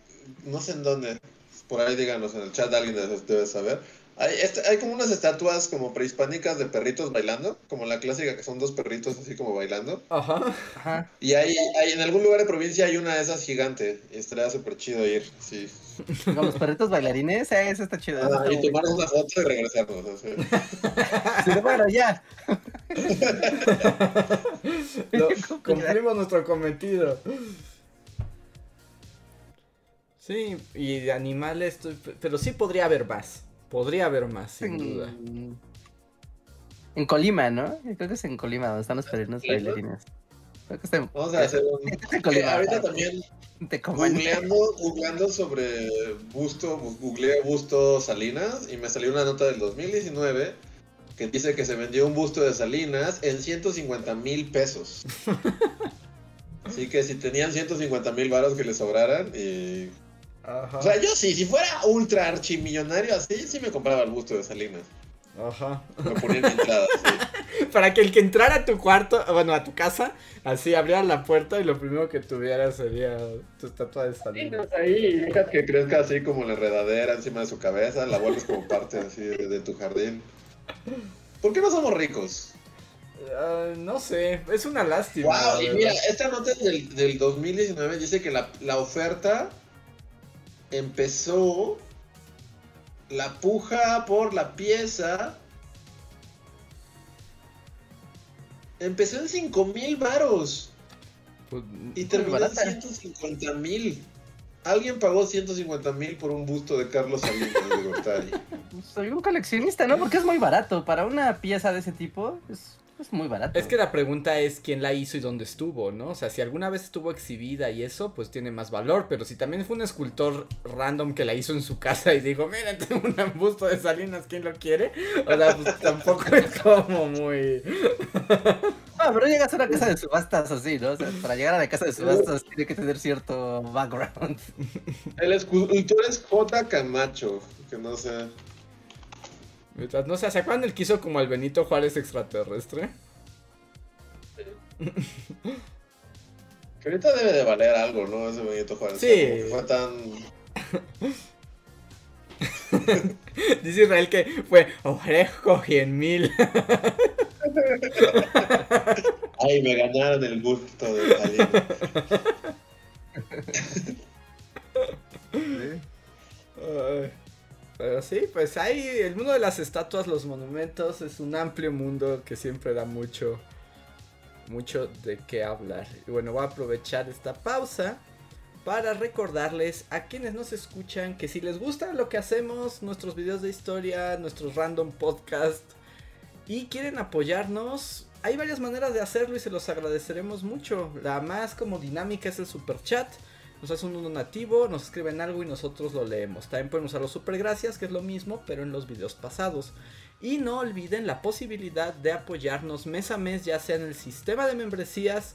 no sé en dónde, por ahí díganos en el chat, alguien debe saber. Hay, este- hay como unas estatuas como prehispánicas de perritos bailando, como la clásica que son dos perritos así como bailando. Ajá. Ajá. Y hay, hay en algún lugar de provincia hay una de esas gigante y estaría súper chido ir, sí. [laughs] Con los perritos bailarines, eh, eso está chido. eso Ah, está y tomarnos una foto y regresarnos. [laughs] Sí, bueno, ya. [laughs] Lo- cumplimos nuestro cometido. Sí, y de animales, pero sí podría haber más. Podría haber más, sin duda. En, en Colima, ¿no? Creo que es en Colima donde están los ¿Colima? bailarines. Creo que está en, Vamos a hacer un... en Colima. Ahorita también Te comen. Googleando, googleando sobre Busto, bu- googleé Busto Salinas y me salió una nota del 2019 que dice que se vendió un busto de Salinas en 150 mil pesos. [laughs] Así que si tenían 150 mil varos que les sobraran y... Ajá. O sea, yo sí, si fuera ultra archimillonario así, sí me compraba el busto de Salinas. Ajá. Lo ponía en entrada, [laughs] sí. Para que el que entrara a tu cuarto, bueno, a tu casa, así abriera la puerta y lo primero que tuviera sería tu estatua de Salinas. ahí dejas que crezca así como la enredadera encima de su cabeza, la vuelves como parte así de, de tu jardín. ¿Por qué no somos ricos? Ah, no sé, es una lástima. Wow, y mira, esta nota es del, del 2019 dice que la, la oferta empezó la puja por la pieza. Empezó en 5 mil varos Pues, y terminó en barata. 150 mil. Alguien pagó 150 mil por un busto de Carlos Salinas de Gortari. [laughs] Soy un coleccionista, ¿no? Porque es muy barato. Para una pieza de ese tipo, es, es muy barato. Es que la pregunta es quién la hizo y dónde estuvo, ¿no? O sea, si alguna vez estuvo exhibida y eso, pues tiene más valor. Pero si también fue un escultor random que la hizo en su casa y dijo, mira, tengo un busto de Salinas, ¿quién lo quiere? O sea, pues tampoco es como muy... [laughs] Ah, pero llegas a una casa de subastas así, ¿no? O sea, para llegar a la casa de subastas tiene que tener cierto background. El escultor es J. Camacho, que no sé. Mientras no sé, ¿se acuerdan del que hizo como el Benito Juárez extraterrestre? Que ahorita debe de valer algo, ¿no? Ese Benito Juárez. Sí. Fue tan. [laughs] Dice Israel que fue ofrezco 100 mil. [laughs] Ay, me ganaron el gusto de salir. [laughs] Ay, Pero sí, pues hay el mundo de las estatuas, los monumentos, es un amplio mundo que siempre da mucho, mucho de qué hablar. Y bueno, voy a aprovechar esta pausa para recordarles a quienes nos escuchan que si les gusta lo que hacemos, nuestros videos de historia, nuestros random podcast y quieren apoyarnos, hay varias maneras de hacerlo y se los agradeceremos mucho. La más como dinámica es el super chat. Nos hacen un donativo, nos escriben algo y nosotros lo leemos. También pueden usar los super gracias, que es lo mismo, pero en los videos pasados. Y no olviden la posibilidad de apoyarnos mes a mes, ya sea en el sistema de membresías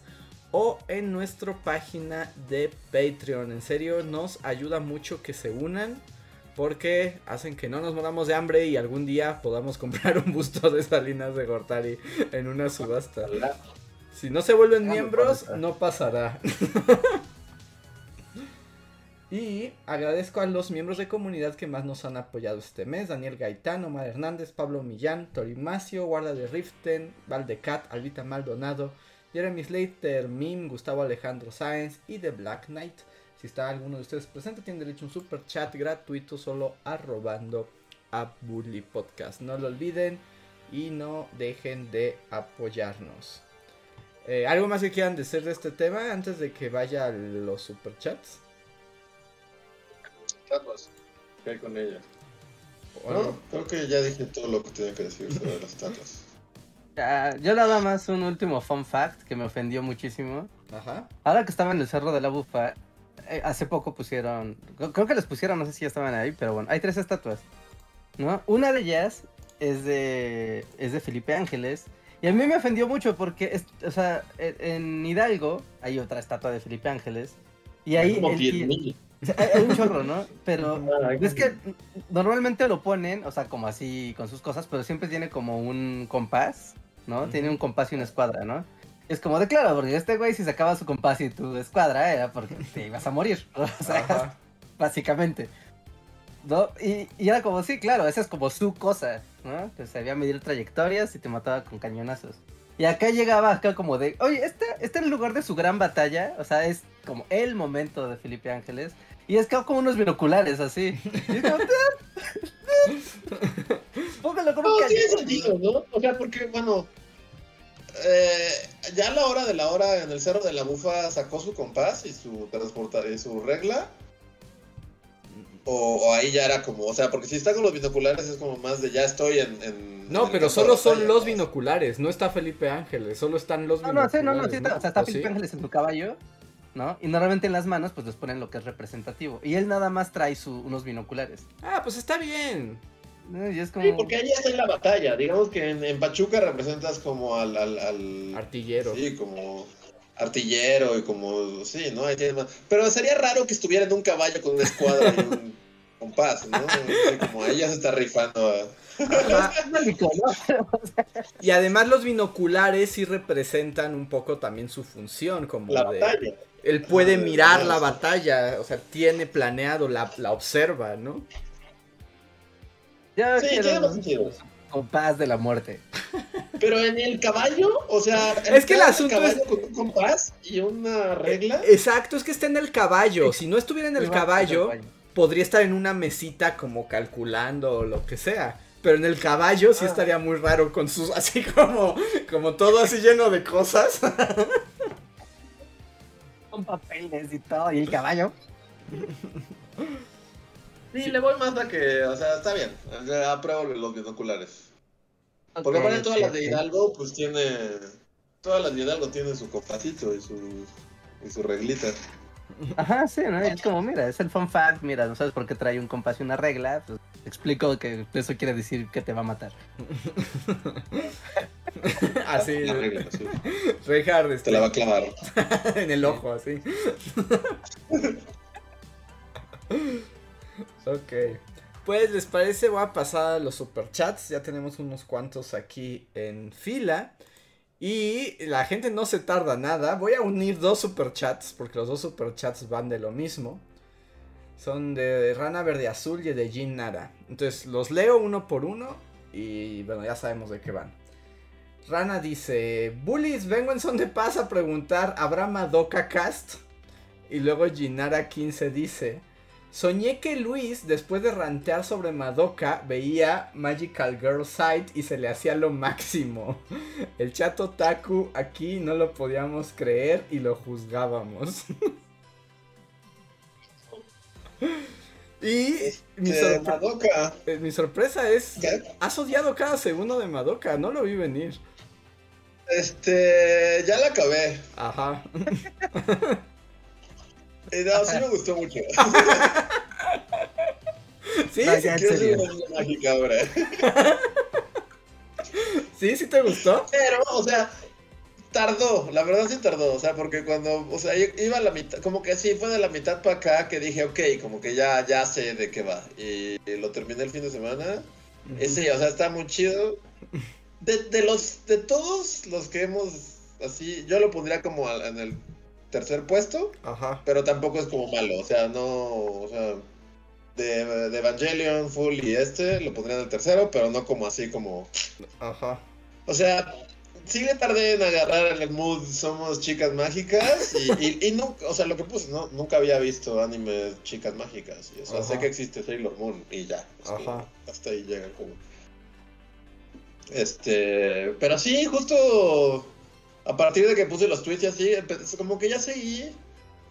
o en nuestra página de Patreon. En serio, nos ayuda mucho que se unan. Porque hacen que no nos moramos de hambre y algún día podamos [laughs] comprar un busto de Salinas de Gortari en una subasta. Si no se vuelven miembros, no pasará. [laughs] y agradezco a los miembros de comunidad que más nos han apoyado este mes. Daniel Gaitán, Omar Hernández, Pablo Millán, Torimacio, Guarda de Riften, Valdecat, Albita Maldonado, Jeremy Slater, Mim, Gustavo Alejandro Sáenz y The Black Knight. Si está alguno de ustedes presente, tienen derecho a un super chat gratuito solo arrobando a Bully Podcast. No lo olviden y no dejen de apoyarnos. Eh, ¿Algo más que quieran decir de este tema antes de que vaya a los superchats? Estatuas. ¿Qué hay con ella? ¿O No, algo? creo que ya dije todo lo que tenía que decir sobre las estatuas. Ah, [laughs] yo nada más un último fun fact que me ofendió muchísimo. Ajá. Ahora que estaba en el Cerro de la Bufa, eh, hace poco pusieron, creo- que les pusieron, no sé si ya estaban ahí, pero bueno, hay tres estatuas, ¿no? Una de ellas es de, es de Felipe Ángeles, y a mí me ofendió mucho porque, es- o sea, en, en Hidalgo hay otra estatua de Felipe Ángeles, y ahí... como el tío- 10.000. o sea, hay, un chorro, ¿no? Pero [laughs] Ah, es que normalmente lo ponen, o sea, como así con sus cosas, pero siempre tiene como un compás, ¿no? Tiene un compás y una escuadra, ¿no? Es como de claro, porque este güey si sacaba su compás y tu escuadra era porque te ibas a morir, [laughs] o sea, Ajá. básicamente. ¿No? Y, y era como, sí, claro, esa es como su cosa, ¿no? Que sabía medir trayectorias y te mataba con cañonazos. Y acá llegaba acá como de, oye, este, este es el lugar de su gran batalla, o sea, es como el momento de Felipe Ángeles. Y es que como unos binoculares así. Y es como, Póngalo con un No, tiene sentido, ¿no? O sea, porque, bueno, eh, ya a la hora de la hora en el Cerro de la Bufa sacó su compás y su transporta y su regla. O, o ahí ya era como, o sea, porque si está con los binoculares es como más de ya estoy en. en- No, en pero solo son los ¿no? binoculares, no está Felipe Ángeles, solo están los No, no, sí, binoculares. no, no, sí, está, o sea, está ¿O Felipe sí? Ángeles en tu caballo, ¿no? Y normalmente en las manos, pues les ponen lo que es representativo. Y él nada más trae su, unos binoculares. Ah, pues está bien. ¿no? Y es como. Sí, porque ahí está en la batalla. Digamos que en, en Pachuca representas como al. al, al- Artillero. Sí, como artillero y como. Sí, ¿no? Ahí más. Pero sería raro que estuviera en un caballo con una escuadra y un [laughs] compás, ¿no? Sí, como ahí ya se está rifando a. [laughs] Y además los binoculares sí representan un poco también su función, como La de... batalla. Él puede Ah, mirar la batalla, o sea, tiene planeado, la, la observa, ¿no? Yo Sí, tiene más un sentido. compás de la muerte. [laughs] Pero en el caballo, o sea, Es que el el asunto caballo es- con un compás y una regla. Exacto, es que está en el caballo. Si no estuviera en el caballo. podría estar en una mesita como calculando o lo que sea. Pero en el caballo sí Ah. estaría muy raro con sus, así como, como todo así lleno de cosas. [laughs] Con papeles y todo. Y el caballo. [laughs] Sí, le voy más a que, o sea, está bien. Apruebo los binoculares. Porque aparte todas las de. Hidalgo, pues tiene. Todas las de Hidalgo tienen su compasito y su. y su reglita. Ajá, sí, ¿no? Es como, mira, es el fun fact, mira, no sabes por qué trae un compás y una regla, pues te explico que eso quiere decir que te va a matar. [laughs] así. La regla, sí. Te este, la va a clavar. [laughs] en el ojo, así. [laughs] ok. Pues, ¿les parece? Voy a pasar a los superchats. Ya tenemos unos cuantos aquí en fila. Y la gente no se tarda nada. Voy a unir dos superchats porque los dos superchats van de lo mismo. Son de Rana Verde Azul y de Jin Nara. Entonces los leo uno por uno y bueno, ya sabemos de qué van. Rana dice, Bullies, vengo en son de paz a preguntar, ¿habrá Madoka Cast? Y luego Jinara 15 dice, soñé que Luis, después de rantear sobre Madoka, veía Magical Girl Sight y se le hacía lo máximo. [laughs] El chato Taku aquí no lo podíamos creer y lo juzgábamos. [laughs] y mi, Este, sorpre- Madoka. eh, mi sorpresa es, ¿Qué? has odiado cada segundo de Madoka, no lo vi venir. Este, ya la acabé. Ajá. [laughs] Y no, sí me gustó mucho. [laughs] Sí, No, sí, Quiero ser una mágica ahora. [laughs] sí, sí te gustó. Pero, o sea, tardó, la verdad sí tardó, o sea, porque cuando, o sea, iba a la mitad, como que sí, fue de la mitad para acá que dije, ok, como que ya, ya sé de qué va. Y, lo terminé el fin de semana. Ese, o sea, está muy chido. [laughs] De, de los, de todos los que hemos, así, yo lo pondría como en el tercer puesto, Ajá. pero tampoco es como malo, o sea, no, o sea, de, de Evangelion, Full y este, lo pondría en el tercero, pero no como así como... Ajá. O sea, sí le tardé en agarrar el mood Somos chicas mágicas y, y, y nunca, o sea, lo que puse, ¿no? Nunca había visto anime chicas mágicas. Y, o sea, Ajá. sé que existe Sailor Moon y ya. como- Ajá. hasta ahí llega como... Este, pero sí, justo a partir de que puse los tweets y así, como que ya seguí.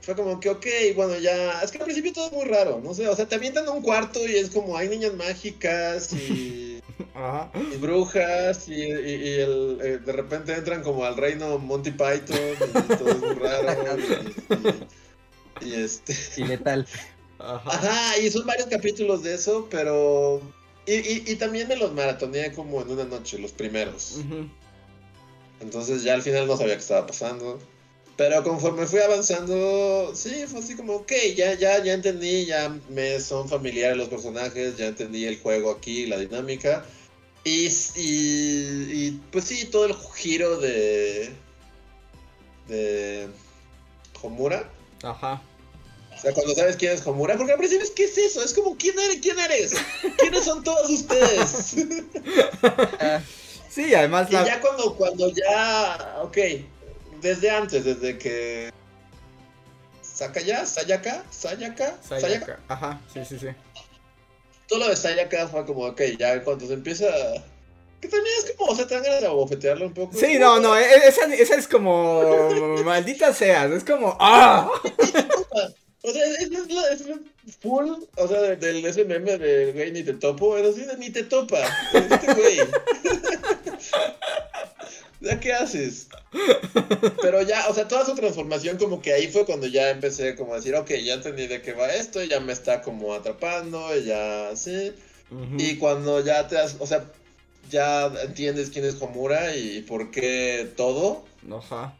Fue como que, ok, bueno, ya. Es que al principio todo es muy raro, no sé. O sea, te avientan a un cuarto y es como hay niñas mágicas y [laughs] Ajá. y brujas y, y- y el- eh, de repente entran como al reino Monty Python y todo es muy raro y, y- y este Y letal. Ajá. ajá y son varios capítulos de eso pero y, y- y también me los maratoneé como en una noche los primeros Ujú. Entonces ya al final no sabía qué estaba pasando pero conforme fui avanzando sí fue así como ok ya ya ya entendí ya me son familiares los personajes ya entendí el juego aquí la dinámica y, y, y, pues sí, todo el giro de. de. Homura. Ajá. O sea, cuando sabes quién es Homura, porque al principio es ¿qué es eso? Es como ¿quién eres? ¿Quién eres? ¿Quiénes son todos ustedes? [laughs] [laughs] Sí, además y la. ya cuando, cuando ya. Ok. Desde antes, desde que. Sakaya, Sayaka, Sayaka, Sayaka. Sayaka. Ajá, sí, sí, sí. Todo lo de Sayaka fue como, ok, ya cuando se empieza. Que también es como, o sea, te dan ganas de abofetearlo un poco. Sí, no, no, e- esa, esa es como. [laughs] Maldita seas, es como. ¡Ah! [laughs] O sea, es, es, la- es la full, o sea, de- del ese meme de güey ni te topo, es así de ni te topa. Este güey. [laughs] ¿Ya qué haces? Pero ya, o sea, toda su transformación como que ahí fue cuando ya empecé como a decir, ok, ya entendí de qué va esto, ya me está como atrapando, y ya sí. Ujú. Y cuando ya te has, o sea, ya entiendes quién es Homura y por qué todo, Ajá.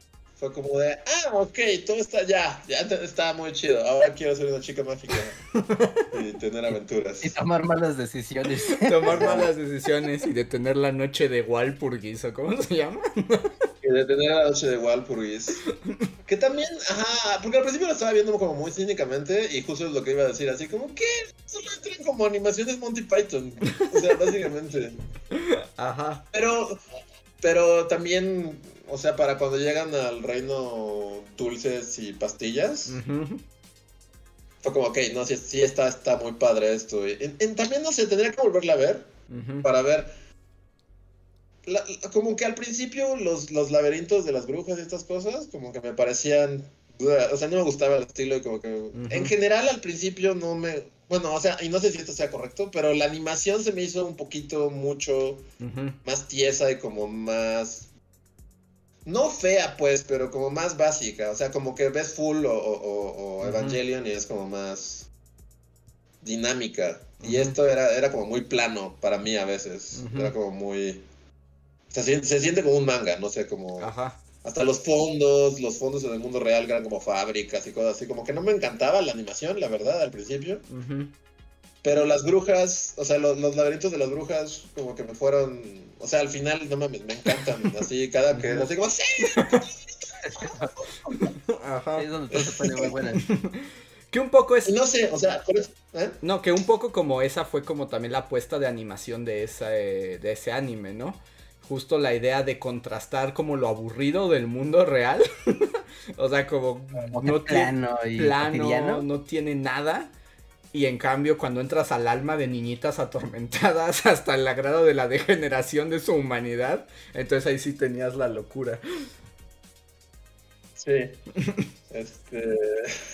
Fue como de, ah, ok, todo está ya, ya está muy chido. Ahora quiero ser una chica mágica [laughs] y tener aventuras. Y tomar malas decisiones. [laughs] Tomar malas decisiones y detener la noche de Walpurgis, ¿o cómo se llama? Y de tener la noche de Walpurgis. Que también, ajá, porque al principio lo estaba viendo como muy cínicamente y justo es lo que iba a decir, así como que solo entran como animaciones Monty Python. O sea, básicamente. Ajá. Pero, pero también, o sea, para cuando llegan al reino dulces y pastillas, fue como, ok, no, sí, sí está, está muy padre esto. Y, en- en- también, no sé, tendría que volverla a ver para ver. la- como que al principio los, los laberintos de las brujas y estas cosas, como que me parecían. O sea, no me gustaba el estilo y como que. En general, al principio no me. Bueno, o sea, y no sé si esto sea correcto, pero la animación se me hizo un poquito mucho más tiesa y como más. No fea, pues, pero como más básica. O sea, como que ves Full o, o- o Ujú. Evangelion y es como más dinámica. Y esto era, era como muy plano para mí a veces. Era como muy... Se siente, se siente como un manga, no sé, como... Ajá. Hasta los fondos, los fondos en el mundo real eran como fábricas y cosas así. Como que no me encantaba la animación, la verdad, al principio. Pero las brujas, o sea, los, los laberintos de las brujas, como que me fueron. O sea, al final, no mames, me encantan. [laughs] Así, cada que. Así como, ¡sí! Ajá. Ahí es donde todo se pone muy buena. [laughs] Que un poco es no sé, o sea, por eso- ¿eh? No, que un poco como esa fue como también la apuesta de animación de, esa, eh, de ese anime, ¿no? Justo la idea de contrastar como lo aburrido del mundo real. [laughs] o sea, como no tiene plano y plano, cotidiano. no tiene nada. Y en cambio, cuando entras al alma de niñitas atormentadas [laughs] hasta el grado de la degeneración de su humanidad, entonces ahí sí tenías la locura. Sí. [laughs] Este.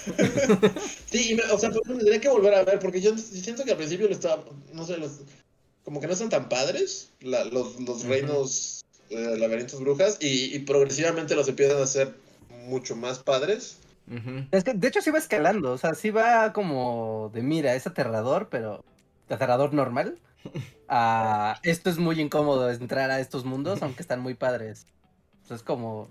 [laughs] sí, y me- o sea, pues, tendría que volver a ver, porque yo siento que al principio lo estaba. No sé, los- como que no están tan padres la- los, los reinos, eh, laberintos brujas, y, y progresivamente los empiezan a hacer mucho más padres. Es que, de hecho, sí va escalando. O sea, sí va como de mira, es aterrador, pero aterrador normal. [laughs] Ah, esto es muy incómodo entrar a estos mundos, aunque están muy padres. O sea, es como,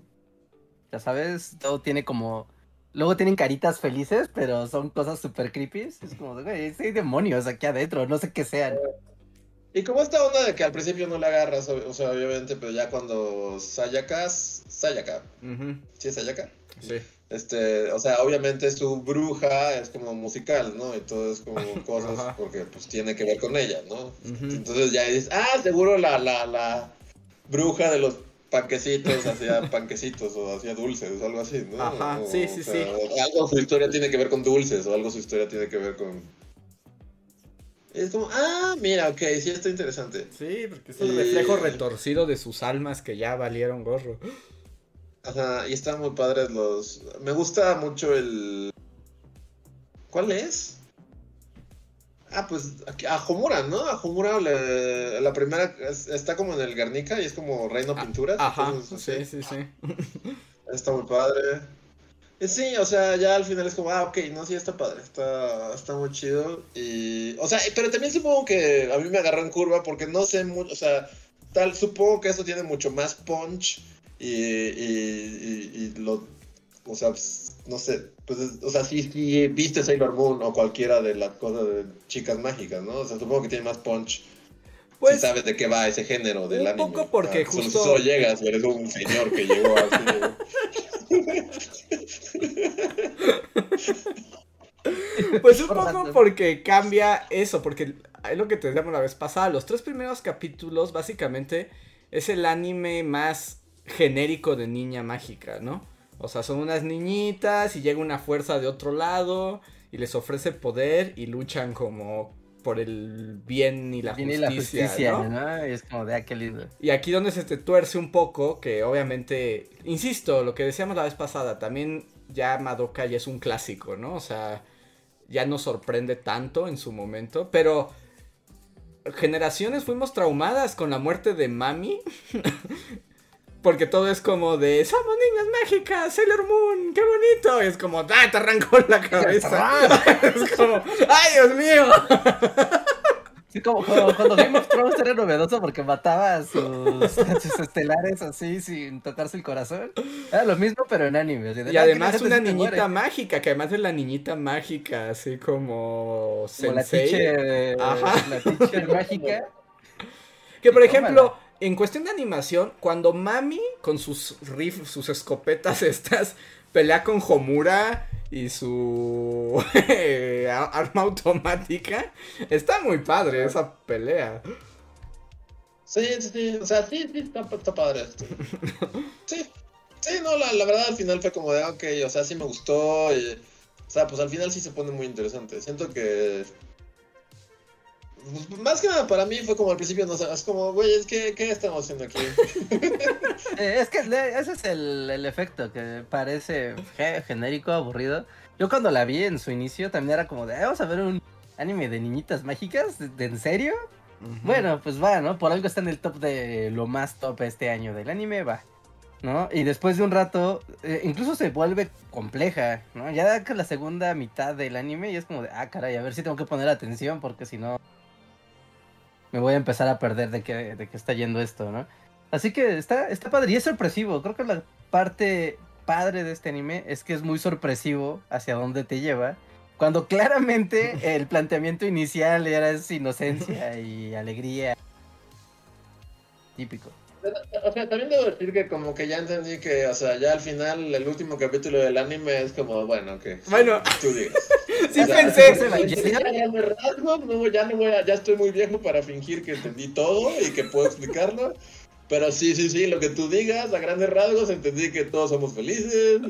ya sabes, todo tiene como. Luego tienen caritas felices, pero son cosas súper creepy. Es como, de, güey, hay demonios aquí adentro, no sé qué sean. Y como esta onda de que al principio no le agarras, o, sea, obviamente, pero ya cuando Sayaka, Sayaka, Ujú. ¿sí es Sayaka? Sí. Este, o sea, obviamente su bruja es como musical, ¿no? Y todo es como [laughs] cosas Ajá. porque pues tiene que ver con ella, ¿no? Entonces ya dices, ah, seguro la, la, la bruja de los panquecitos hacía [laughs] panquecitos o hacía dulces o algo así, ¿no? Ajá, O- sí, sí, o sea, Algo su historia tiene que ver con dulces o algo su historia tiene que ver con... Es como, ah, mira, ok, sí está interesante. Sí, porque es el Y- reflejo retorcido de sus almas que ya valieron gorro. Ajá, y están muy padres los... Me gusta mucho el... ¿Cuál es? Ah, pues a Homura, ¿no? A Homura le- la primera es- está como en el Garnica y es como Reino Pinturas. Ah, Ajá, entonces, sí, sí, sí. [laughs] Está muy padre. Y sí, o sea, ya al final es como, ah, ok, no, sí, está padre, está, está muy chido. Y, o sea, pero también supongo que a mí me agarró en curva porque no sé mucho, o sea, tal, supongo que eso tiene mucho más punch y, y, y- y lo, o sea, pues, no sé, pues, es- o sea, si, si viste Sailor Moon o cualquiera de las cosas de chicas mágicas, ¿no? O sea, supongo que tiene más punch. Pues si sabes de qué va ese género del un anime. poco porque Ah, justo- Solo llegas y eres un señor que llegó así. [laughs] Pues un poco porque cambia eso, porque es lo que te decíamos la vez pasada. Los tres primeros capítulos, básicamente, es el anime más genérico de niña mágica, ¿no? O sea, son unas niñitas y llega una fuerza de otro lado y les ofrece poder y luchan como por el bien y la Viene justicia, la justicia, ¿no? ¿no? Y es como de, ah, qué lindo. Y aquí donde se te tuerce un poco, que obviamente, insisto, lo que decíamos la vez pasada, también ya Madoka ya es un clásico, ¿no? O sea, ya no sorprende tanto en su momento, pero generaciones fuimos traumadas con la muerte de Mami. [laughs] Porque todo es como de, somos niñas mágicas, Sailor Moon, qué bonito. Y es como, ¡ah, te arrancó la [laughs] cabeza! [laughs] es como, ¡ay, Dios mío! Sí, como, como cuando Game of Thrones era novedoso porque mataba a sus, a sus estelares así sin tocarse el corazón. Era lo mismo, pero en anime. Y "No, además la una niñita muere". mágica, que además es la niñita mágica, así como Como la sensei. teacher, Ajá. la teacher mágica. [laughs] Que por ejemplo, tómala. En cuestión de animación, cuando Mami con sus rifles, sus escopetas [laughs] estas, pelea con Homura y su [laughs] arma automática, está muy padre esa pelea. Sí, sí, sí, o sea, sí, sí, está, está padre esto. Sí, sí, no, la, la verdad al final fue como de, ok, o sea, sí me gustó. y- o sea, pues al final sí se pone muy interesante. Siento que. Más que nada para mí fue como al principio, no sé, es como, güey, es que, ¿qué estamos haciendo aquí? [laughs] Eh, es que ese es el, el efecto, que parece ge- genérico, aburrido. Yo cuando la vi en su inicio también era como de, "Ah, vamos a ver un anime de niñitas mágicas, ¿De, de- en serio? Bueno, pues va, ¿no? Por algo está en el top de lo más top este año del anime, va. ¿no? Y después de un rato, eh, incluso se vuelve compleja, ¿no? Ya da que la segunda mitad del anime y es como de, ah, caray, a ver si tengo que poner atención porque si no me voy a empezar a perder de qué, de qué está yendo esto, ¿no? Así que está, está padre y es sorpresivo. Creo que la parte padre de este anime es que es muy sorpresivo hacia dónde te lleva. Cuando claramente [laughs] el planteamiento inicial era es inocencia y alegría. Típico. O sea, también debo decir que como que ya entendí que, o sea, ya al final el último capítulo del anime es como, bueno, que Bueno. tú digas. [laughs] Sí O sea, pensé. Ya, [laughs] ya me rasgo, no, ya no voy a- ya estoy muy viejo para fingir que entendí todo y que puedo explicarlo. Pero sí, sí, sí, lo que tú digas, a grandes rasgos, entendí que todos somos felices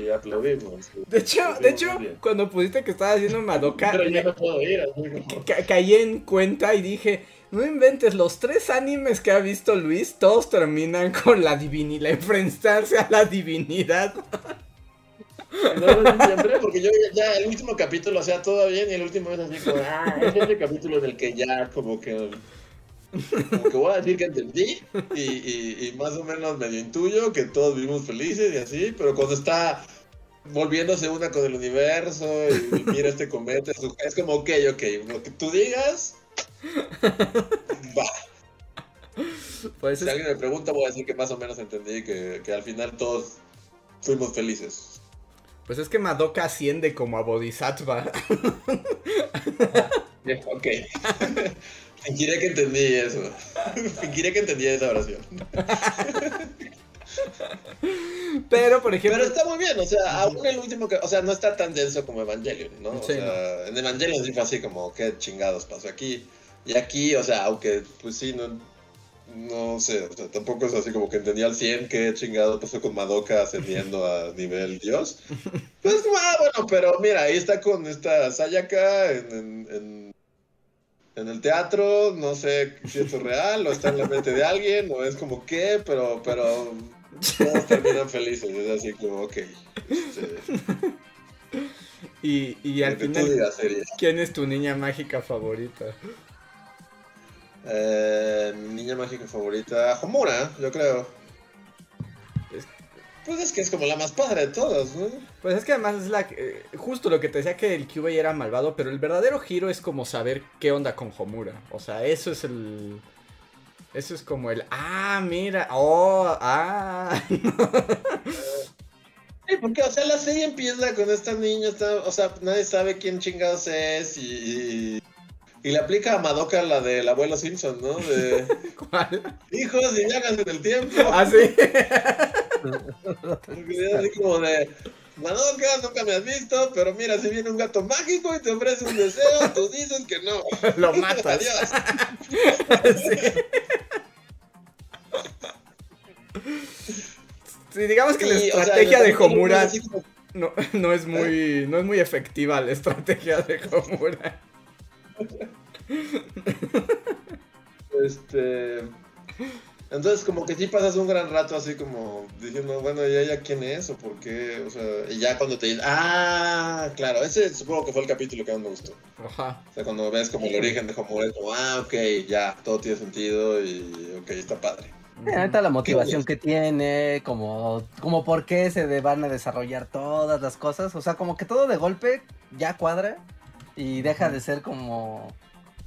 y aplaudimos. De hecho, de hecho, cuando pusiste que estaba haciendo Madoka, Pero ya no puedo ir, así como... ca- caí en cuenta y dije, no inventes, los tres animes que ha visto Luis, todos terminan con la divinidad, enfrentarse a la divinidad. No, siempre, porque yo ya, el último capítulo, o sea, todo bien, y el último es así como, ah, es ese capítulo en el que ya como que, como que voy a decir que entendí, y, y, y más o menos medio intuyo que todos vivimos felices y así, pero cuando está volviéndose una con el universo y mira este cometa, es como, ok, ok, lo que tú digas, va. Pues Si es, alguien me pregunta, voy a decir que más o menos entendí que, que al final todos fuimos felices. pues es que Madoka asciende como a Bodhisattva. Ok. Fingiré que entendí eso. Fingiré que entendí esa oración. [laughs] Pero, por ejemplo, Pero está muy bien, o sea, aún el último que. O sea, no está tan denso como Evangelion, ¿no? O Sí, sea, en Evangelion sí fue así como, ¿qué chingados pasó aquí? Y aquí, o sea, aunque, pues sí, no. No sé, o sea, tampoco es así como que entendía al 100 qué chingado pasó con Madoka ascendiendo a [laughs] nivel dios. Pues ah, bueno, pero mira, ahí está con esta Sayaka en, en, en, en el teatro, no sé si esto es real o está en la mente de alguien o es como qué, pero, pero todos terminan felices, es así como, ok. Este, y, y al final. ¿quién es tu niña mágica favorita? Eh, mi niña mágica favorita, Homura, yo creo. Es- Pues es que es como la más padre de todas, ¿no? Pues es que además es la eh, justo lo que te decía que el QA era malvado, pero el verdadero giro es como saber qué onda con Homura. O sea, eso es el eso es como el ah, mira, oh, ah. [laughs] Sí, porque, o sea, la serie empieza con esta niña, está- o sea, nadie sabe quién chingados es y, y, y le aplica a Madoka la del abuelo Simpson, ¿no? De [laughs] ¿Cuál? hijos y viajas en el tiempo. Ah, sí. [laughs] Así como de, Madoka, nunca me has visto, pero mira, si viene un gato mágico y te ofrece un deseo, tú dices que no. [laughs] Lo matas. Adiós. Sí. Sí, digamos que la Sí, o sea, estrategia de Homura como- no, no es muy no es muy efectiva la estrategia de Homura. Este. Entonces, como que sí pasas un gran rato así como diciendo, bueno, ¿y ella quién es? ¿O por qué? O sea, y ya cuando te dicen, ah, claro, ese supongo que fue el capítulo que más me gustó. Ajá. O sea, cuando ves como el origen de Homura, es como, ah, ok, ya, todo tiene sentido y ok, está padre. Sí, ahorita la motivación que tiene, como, como por qué se de- van a desarrollar todas las cosas. O sea, como que todo de golpe ya cuadra y deja de ser como,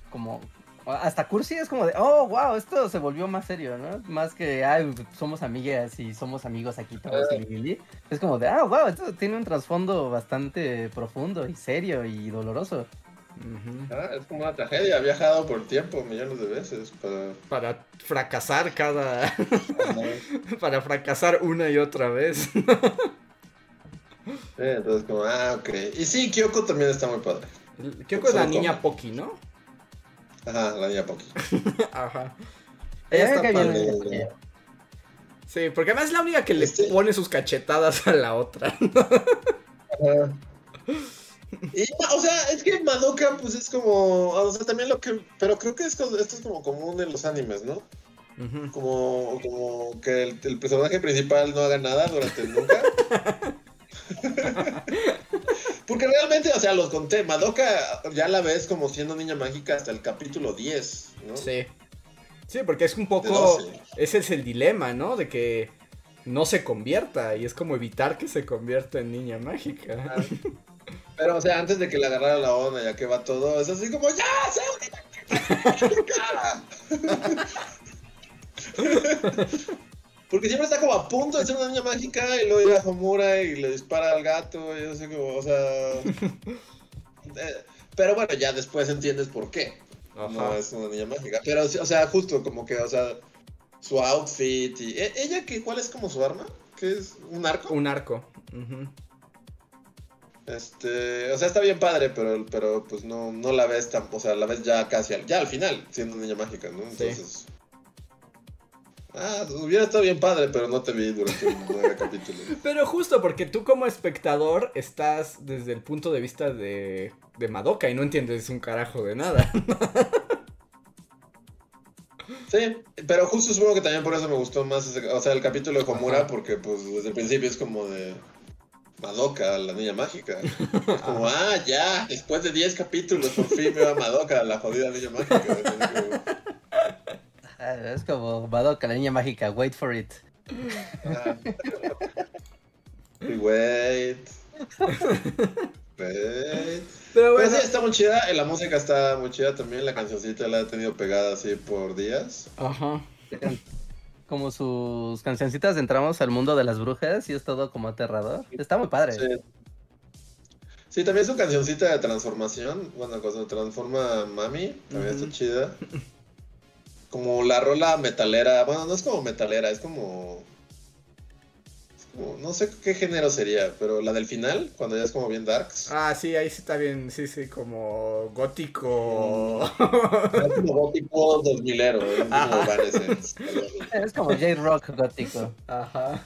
como, hasta cursi es como de, oh, wow, esto se volvió más serio, ¿no? Más que, ay, somos amigas y somos amigos aquí todos. y li, li. Es como de, ah, wow, esto tiene un trasfondo bastante profundo y serio y doloroso. Ah, es como una tragedia, ha viajado por tiempo millones de veces para... Para fracasar cada [laughs] para fracasar una y otra vez. Sí, entonces como, ah, ok. Y sí, Kyoko también está muy padre. Que es la niña. Poki, ¿no? Ajá, la niña Poki. [laughs] Ajá. Ella está padre. bien, ella. Sí, porque además es la única que le Este- pone sus cachetadas a la otra. Ajá. Y, o sea, es que Madoka, pues es como, o sea, también lo que, pero creo que esto es como común en los animes, ¿no? Como, como que el, el personaje principal no haga nada durante el nunca. [laughs] Porque realmente, o sea, los conté, Madoka ya la ves como siendo niña mágica hasta el capítulo 10, ¿no? Sí. Sí, porque es un poco. 12. Ese es el dilema, ¿no? De que. no se convierta y es como evitar que se convierta en niña mágica. Pero, o sea, antes de que le agarrara la onda, ya que va todo, es así como, ¡ya! ¡Se [laughs] [laughs] [laughs] Porque siempre está como a punto de ser una niña mágica y luego llega Homura y le dispara al gato y yo sé como, o sea... [laughs] eh, pero bueno, ya después entiendes por qué. No es una niña mágica. Pero, o sea, justo como que, o sea, su outfit y... ¿e- ¿Ella qué, cuál es como su arma? ¿Qué es? ¿Un arco? Un arco. Este, o sea, está bien padre, pero, pero pues no, no la ves tan, o sea, la ves ya casi al, ya al final, siendo niña mágica, ¿no? Sí. Ah, hubiera estado bien padre, pero no te vi durante nueve [laughs] capítulos. Pero justo porque tú como espectador estás desde el punto de vista de, de Madoka y no entiendes un carajo de nada. [laughs] Sí, pero justo supongo que también por eso me gustó más, ese- o sea, el capítulo de Homura, Ajá. porque pues desde el principio es como de Madoka, la niña mágica. Es [laughs] como, ah, ya, después de 10 capítulos por fin me va Madoka, la jodida niña mágica. Es como, Ah, Es como Madoka, la niña mágica, wait for it. [laughs] Wait. Wait. Pero Pues bueno, sí, está muy chida, la música está muy chida también, la cancioncita la he tenido pegada así por días. ajá. Como sus cancioncitas de entramos al mundo de las brujas y es todo como aterrador. Está muy padre. Sí. Sí, también su cancioncita de transformación, bueno, cuando transforma a Mami, también está chida. Como la rola metalera, bueno, no es como metalera, es como... es como- no sé qué género sería, pero la del final, cuando ya es como bien darks. Ah, sí, ahí sí está bien, sí, sí, como gótico. Es como gótico 2000 ero, es como. Es como J-Rock gótico. Ajá.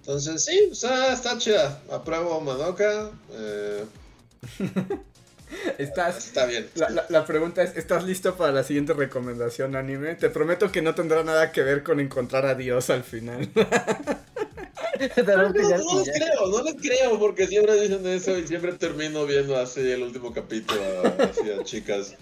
Entonces, sí, o sea, está chida. Apruebo Madoka. eh, [laughs] Estás. está bien. La, la- la pregunta es, ¿estás listo para la siguiente recomendación anime? Te prometo que no tendrá nada que ver con encontrar a Dios al final. [laughs] No, no, creo, no les creo, porque siempre dicen eso y siempre termino viendo así el último capítulo, así a chicas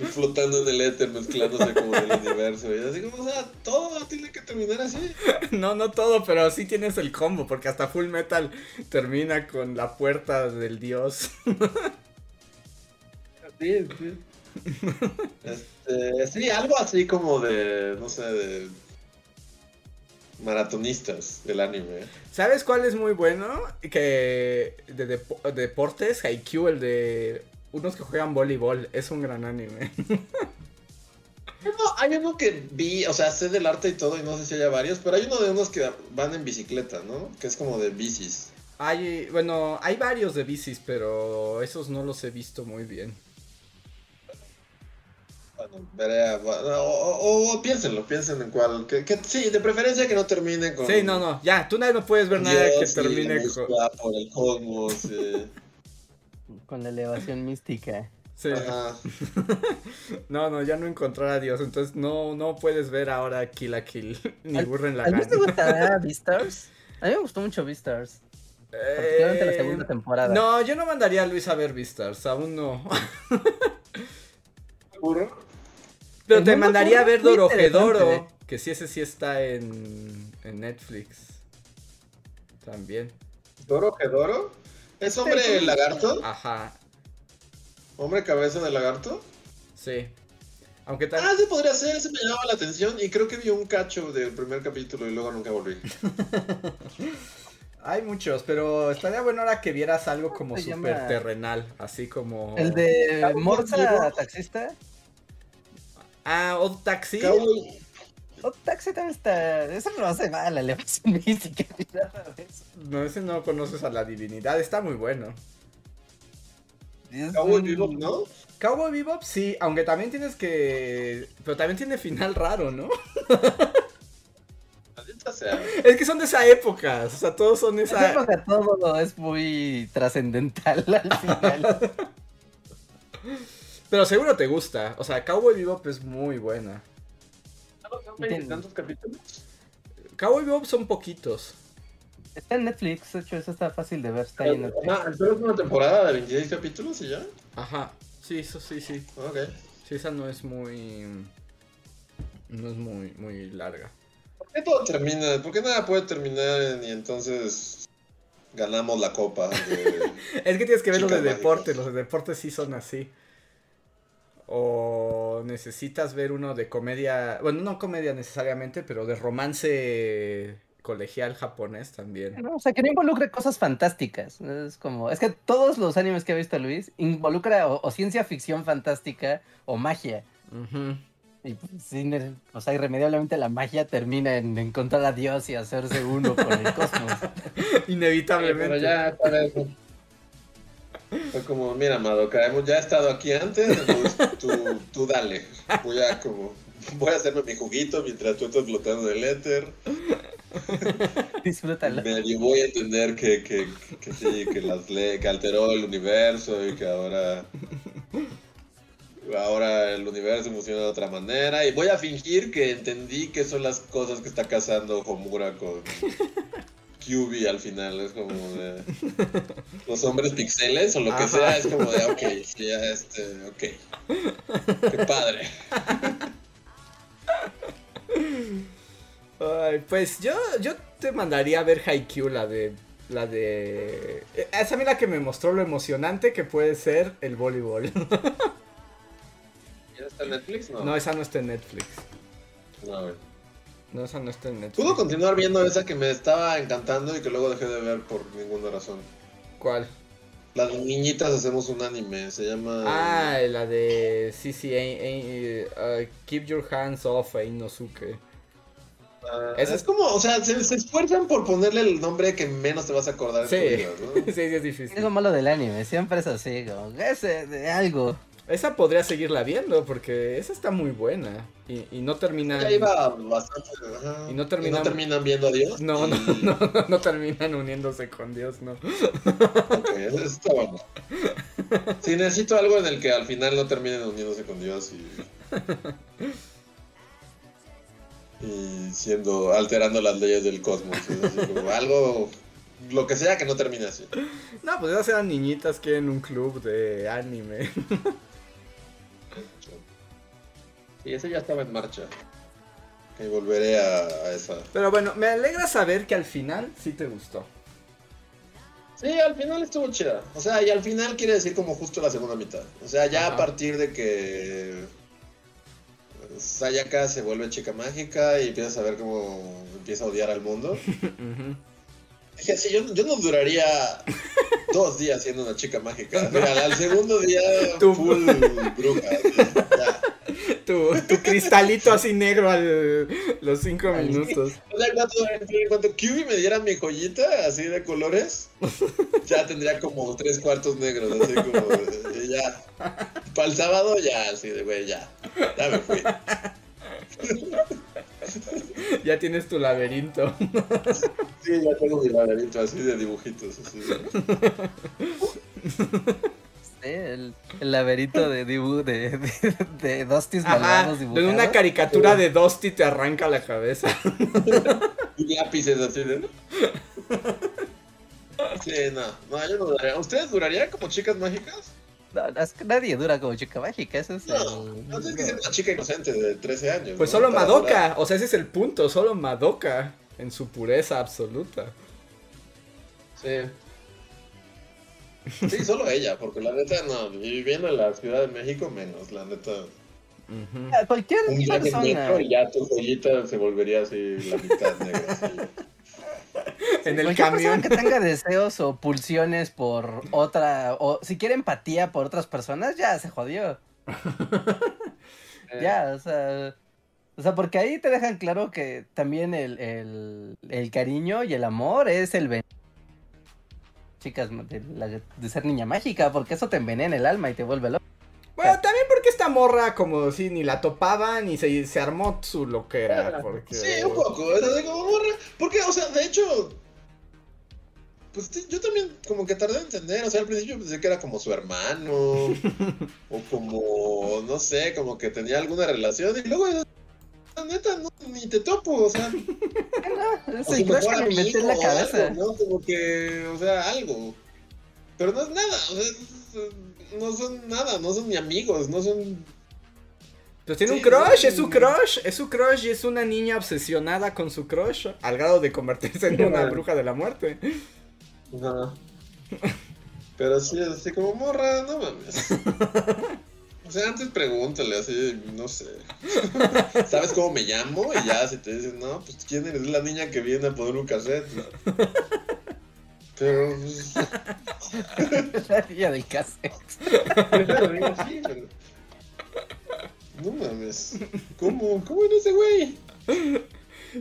así flotando en el éter, mezclándose como en el universo. Y así como, o sea, todo tiene que terminar así. No, no todo, pero sí tienes el combo, porque hasta Full Metal termina con la puerta del Dios. Sí, sí. Este, sí, algo así como de, no sé, de maratonistas del anime. ¿Sabes cuál es muy bueno? Que de, depo- deportes, Haikyuu, el de unos que juegan voleibol, es un gran anime. Hay uno que vi, o sea, sé del arte y todo, y no sé si haya varios, pero hay uno de unos que van en bicicleta, ¿no? Que es como de bicis. Hay, bueno, hay varios de bicis, pero esos no los he visto muy bien. Bueno, veré, o, o- o piénsenlo, piensen en cuál. Que, que- sí, de preferencia que no termine con. Sí, no, no, ya, tú nadie no puedes ver nada que Dios y termine con... por el cosmos. eh. [laughs] Con la elevación [laughs] mística. Sí. Ajá. [laughs] No, no, ya no encontrar a Dios, entonces no, no puedes ver ahora Kill a Kill, [laughs] ni ¿Al- Burren ¿A ti te gustará Beastars? A mí me gustó mucho Beastars. Particularmente la segunda temporada. Eh, No, yo no mandaría a Luis a ver Beastars, aún no. ¿Seguro? Pero te mandaría a ver interesante. que sí, ese sí está en, en Netflix. También. ¿Doro Gedoro? ¿Es hombre lagarto? Ajá, ¿Hombre cabeza de lagarto? sí. Aunque tal... Ah, ese podría ser, ese me llamaba la atención y creo que vi un cacho del primer capítulo y luego nunca volví. [laughs] Hay muchos, pero estaría bueno ahora que vieras algo como súper llama? terrenal, así como... El de Morsa. Taxista. Ah, Odd Taxi. Cowboy- Oh, Taxi también está. Eso no hace mal la elevación mística. ni nada de eso. No, ese no conoces a la divinidad, está muy bueno. Es Cowboy un- Bebop, ¿no? Cowboy Bebop sí, aunque también tienes que... Pero también tiene final raro, ¿no? [laughs] Es que son de esa época, o sea, todos son de esa esa... época todo es muy trascendental al final. [laughs] Pero seguro te gusta, o sea, Cowboy Bebop es muy buena. Entiendo. ¿Tantos capítulos? Cowboy Bebop son poquitos. está en Netflix, de hecho, eso está fácil de ver. Está ahí en Netflix. Ah, ¿solo es una temporada de 26 capítulos y ya? Ajá, sí, eso sí, sí. Ok. Sí, esa no es muy... No es muy, muy larga. qué todo termina? ¿Por qué nada puede terminar y entonces ganamos la copa? de- [laughs] Es que tienes que ver los de deporte, los de deporte sí son así. O necesitas ver uno de comedia, bueno, no comedia necesariamente, pero de romance colegial japonés también. No, o sea, que no involucre cosas fantásticas. Es como, es que todos los animes que ha visto Luis involucra o, o ciencia ficción fantástica o magia. Y pues, sí, ne- o sea, irremediablemente la magia termina en encontrar a Dios y hacerse uno con el cosmos. [laughs] Inevitablemente. Pero ya, ¿sabes? Fue como, mira, Madoka, hemos ya estado aquí antes, entonces tú, tú dale. Voy a como, voy a hacerme mi juguito mientras tú estás flotando en el éter. Disfrútalo. Medio voy a entender que, que, que sí, que las le que alteró el universo y que ahora ahora el universo funciona de otra manera y voy a fingir que entendí que son las cosas que está cazando Homura con QB al final es como de [laughs] los hombres pixeles o lo que Ajá. sea es como de ok ya este ok qué padre Ay, pues yo, yo te mandaría a ver Haikyuu, la de. La de. eh, Esa a mí la que me mostró lo emocionante que puede ser el voleibol. ¿ya está en Netflix? No, No, esa no está en Netflix. no güey. No, esa no está en Netflix. Pudo continuar viendo esa que me estaba encantando y que luego dejé de ver por ninguna razón. ¿Cuál? Las niñitas hacemos un anime, se llama... Ah, la de. Sí, sí, eh, eh, uh, Keep Your Hands Off Inosuke. Ah, esa- es como, o sea, se, se esfuerzan por ponerle el nombre que menos te vas a acordar. Sí. tu vida, ¿no? [laughs] sí, sí, es Es difícil. lo malo del anime, siempre es así, como, ese de algo. Esa podría seguirla viendo porque esa está muy buena. Y, y no termina. Ya iba bastante... ajá. Y no terminan- terminan viendo a Dios. No, no, y- [laughs] no, no terminan uniéndose con Dios, no. Ok, eso está bueno. Sí, necesito algo en el que al final no terminen uniéndose con Dios y... Y siendo... alterando las leyes del cosmos. es así como algo... Lo que sea que no termine así. No, pues esas eran niñitas que en un club de anime. [laughs] Y ese ya estaba en marcha. Y volveré a, a esa. Pero bueno, me alegra saber que al final sí te gustó. Sí, al final estuvo chida. O sea, y al final quiere decir como justo la segunda mitad. O sea, ya Ajá. a partir de que Sayaka se vuelve chica mágica y empiezas a ver cómo empieza a odiar al mundo. [laughs] Dije, sí, yo, yo no duraría [laughs] dos días siendo una chica mágica. Mira, al segundo día, full bruja. ya. Tu, tu cristalito así negro al los cinco minutos. O sea, cuando, QB me diera mi joyita así de colores, ya tendría como tres cuartos negros, así como ya. Para el sábado ya, así de güey, ya. Ya me fui. Ya tienes tu laberinto. Sí, ya tengo mi laberinto así de dibujitos. Así de- El, el laberinto de dibu de, de, de malvados En una caricatura de Dusty te arranca la cabeza. [laughs] y lápices así de. Sí, no, no, yo no duraría. ¿Ustedes durarían como chicas mágicas? No, es que nadie dura como chica mágica, eso es No, el- no tienes que ser una chica inocente de 13 años. Pues ¿no? solo Madoka. durar. O sea, ese es el punto. Solo Madoka. En su pureza absoluta. Sí. Sí, solo ella, porque la neta no, viviendo en la Ciudad de México menos, la neta. Ujú. Ah, Cualquier Un viaje persona. metro y ya tu joyita se volvería así la mitad negra. así. [laughs] En el Cualquier camión. persona que tenga deseos o pulsiones por otra, o si quiere empatía por otras personas, ya se jodió. [laughs] Ya, o sea, o sea, porque ahí te dejan claro que también el, el, el cariño y el amor es el ven- chicas de, la- de ser niña mágica, porque eso te envenena el alma y te vuelve loco. Bueno, también porque esta morra, como si ni la topaban y se, se armó su loquera. Porque... Sí, un poco, sea, de como morra. Porque, o sea, de hecho. Pues yo también como que tardé en entender, o sea, al principio pensé que era como su hermano, [laughs] o como, no sé, como que tenía alguna relación, y luego, la neta, no, ni te topo, o sea, [laughs] o Ese su yo es mejor que me en la cabeza. algo, ¿no? Como que, o sea, algo. Pero no es nada, o sea, no son nada, no son ni amigos, no son... Pues tiene un crush, es su crush, es su crush y es una niña obsesionada con su crush, al grado de convertirse en una [laughs] bruja de la muerte. Ajá. Pero sí, es así como morra, no mames. [laughs] O sea, antes pregúntale así, no sé. [laughs] ¿Sabes cómo me llamo? Y ya, si te dicen, no, pues quién eres, es la niña que viene a poner un cassette. Pero, pues, [laughs] La niña del cassette. pero, sí, pero- No mames. ¿Cómo? ¿Cómo era ese güey?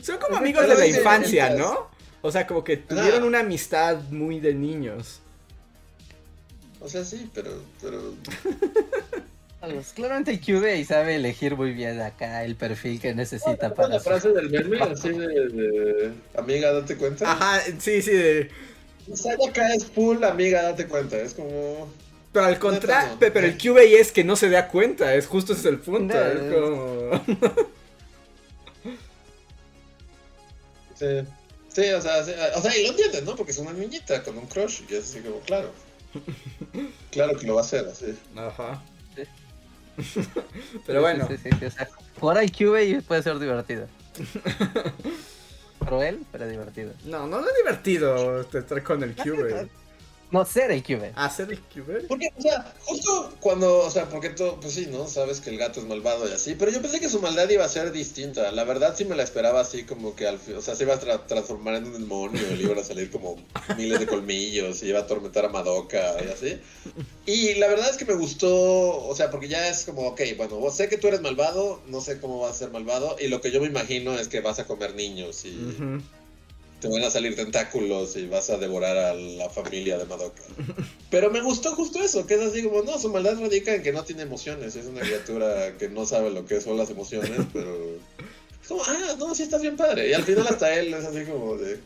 Son como amigos de la infancia. ¿no? O sea, como que tuvieron una amistad muy de niños. O sea, sí, pero, pero [laughs] claramente el QB sabe elegir muy bien acá el perfil que necesita para la frase del meme, así de, de, amiga, date cuenta. Ajá, sí, sí, de... Sayaka es full, amiga, date cuenta. Es como. Pero al contrario, no. pero el QB es que no se da cuenta, es justo ese es el punto. No, es como... [laughs] Sí. Sí, o sea, sí, o sea, y lo entienden, ¿no? Porque es una niñita con un crush. Y es así como, claro. [laughs] Claro que lo va a hacer, así. Ajá. [laughs] Pero bueno, Sí, sí, sí, o sea, jugar puede ser divertido. [laughs] Cruel, pero divertido. no, no, no es divertido estar con el QB. No ser el QB. ¿Hacer el QB? Porque, o sea, justo cuando, o sea, porque tú, pues sí, ¿no? Sabes que el gato es malvado y así, pero yo pensé que su maldad iba a ser distinta. La verdad sí me la esperaba así como que al fin, o sea, se iba a tra- transformar en un demonio, le iban a salir como miles de colmillos y iba a atormentar a Madoka y así. Y la verdad es que me gustó, o sea, porque ya es como, ok, bueno, sé que tú eres malvado, no sé cómo vas a ser malvado, y lo que yo me imagino es que vas a comer niños y. te van a salir tentáculos y vas a devorar a la familia de Madoka. Pero me gustó justo eso, que es así como, no, su maldad radica en que no tiene emociones, es una criatura que no sabe lo que son las emociones, pero... Es como, ah, no, sí estás bien padre. Y al final hasta él es así como de...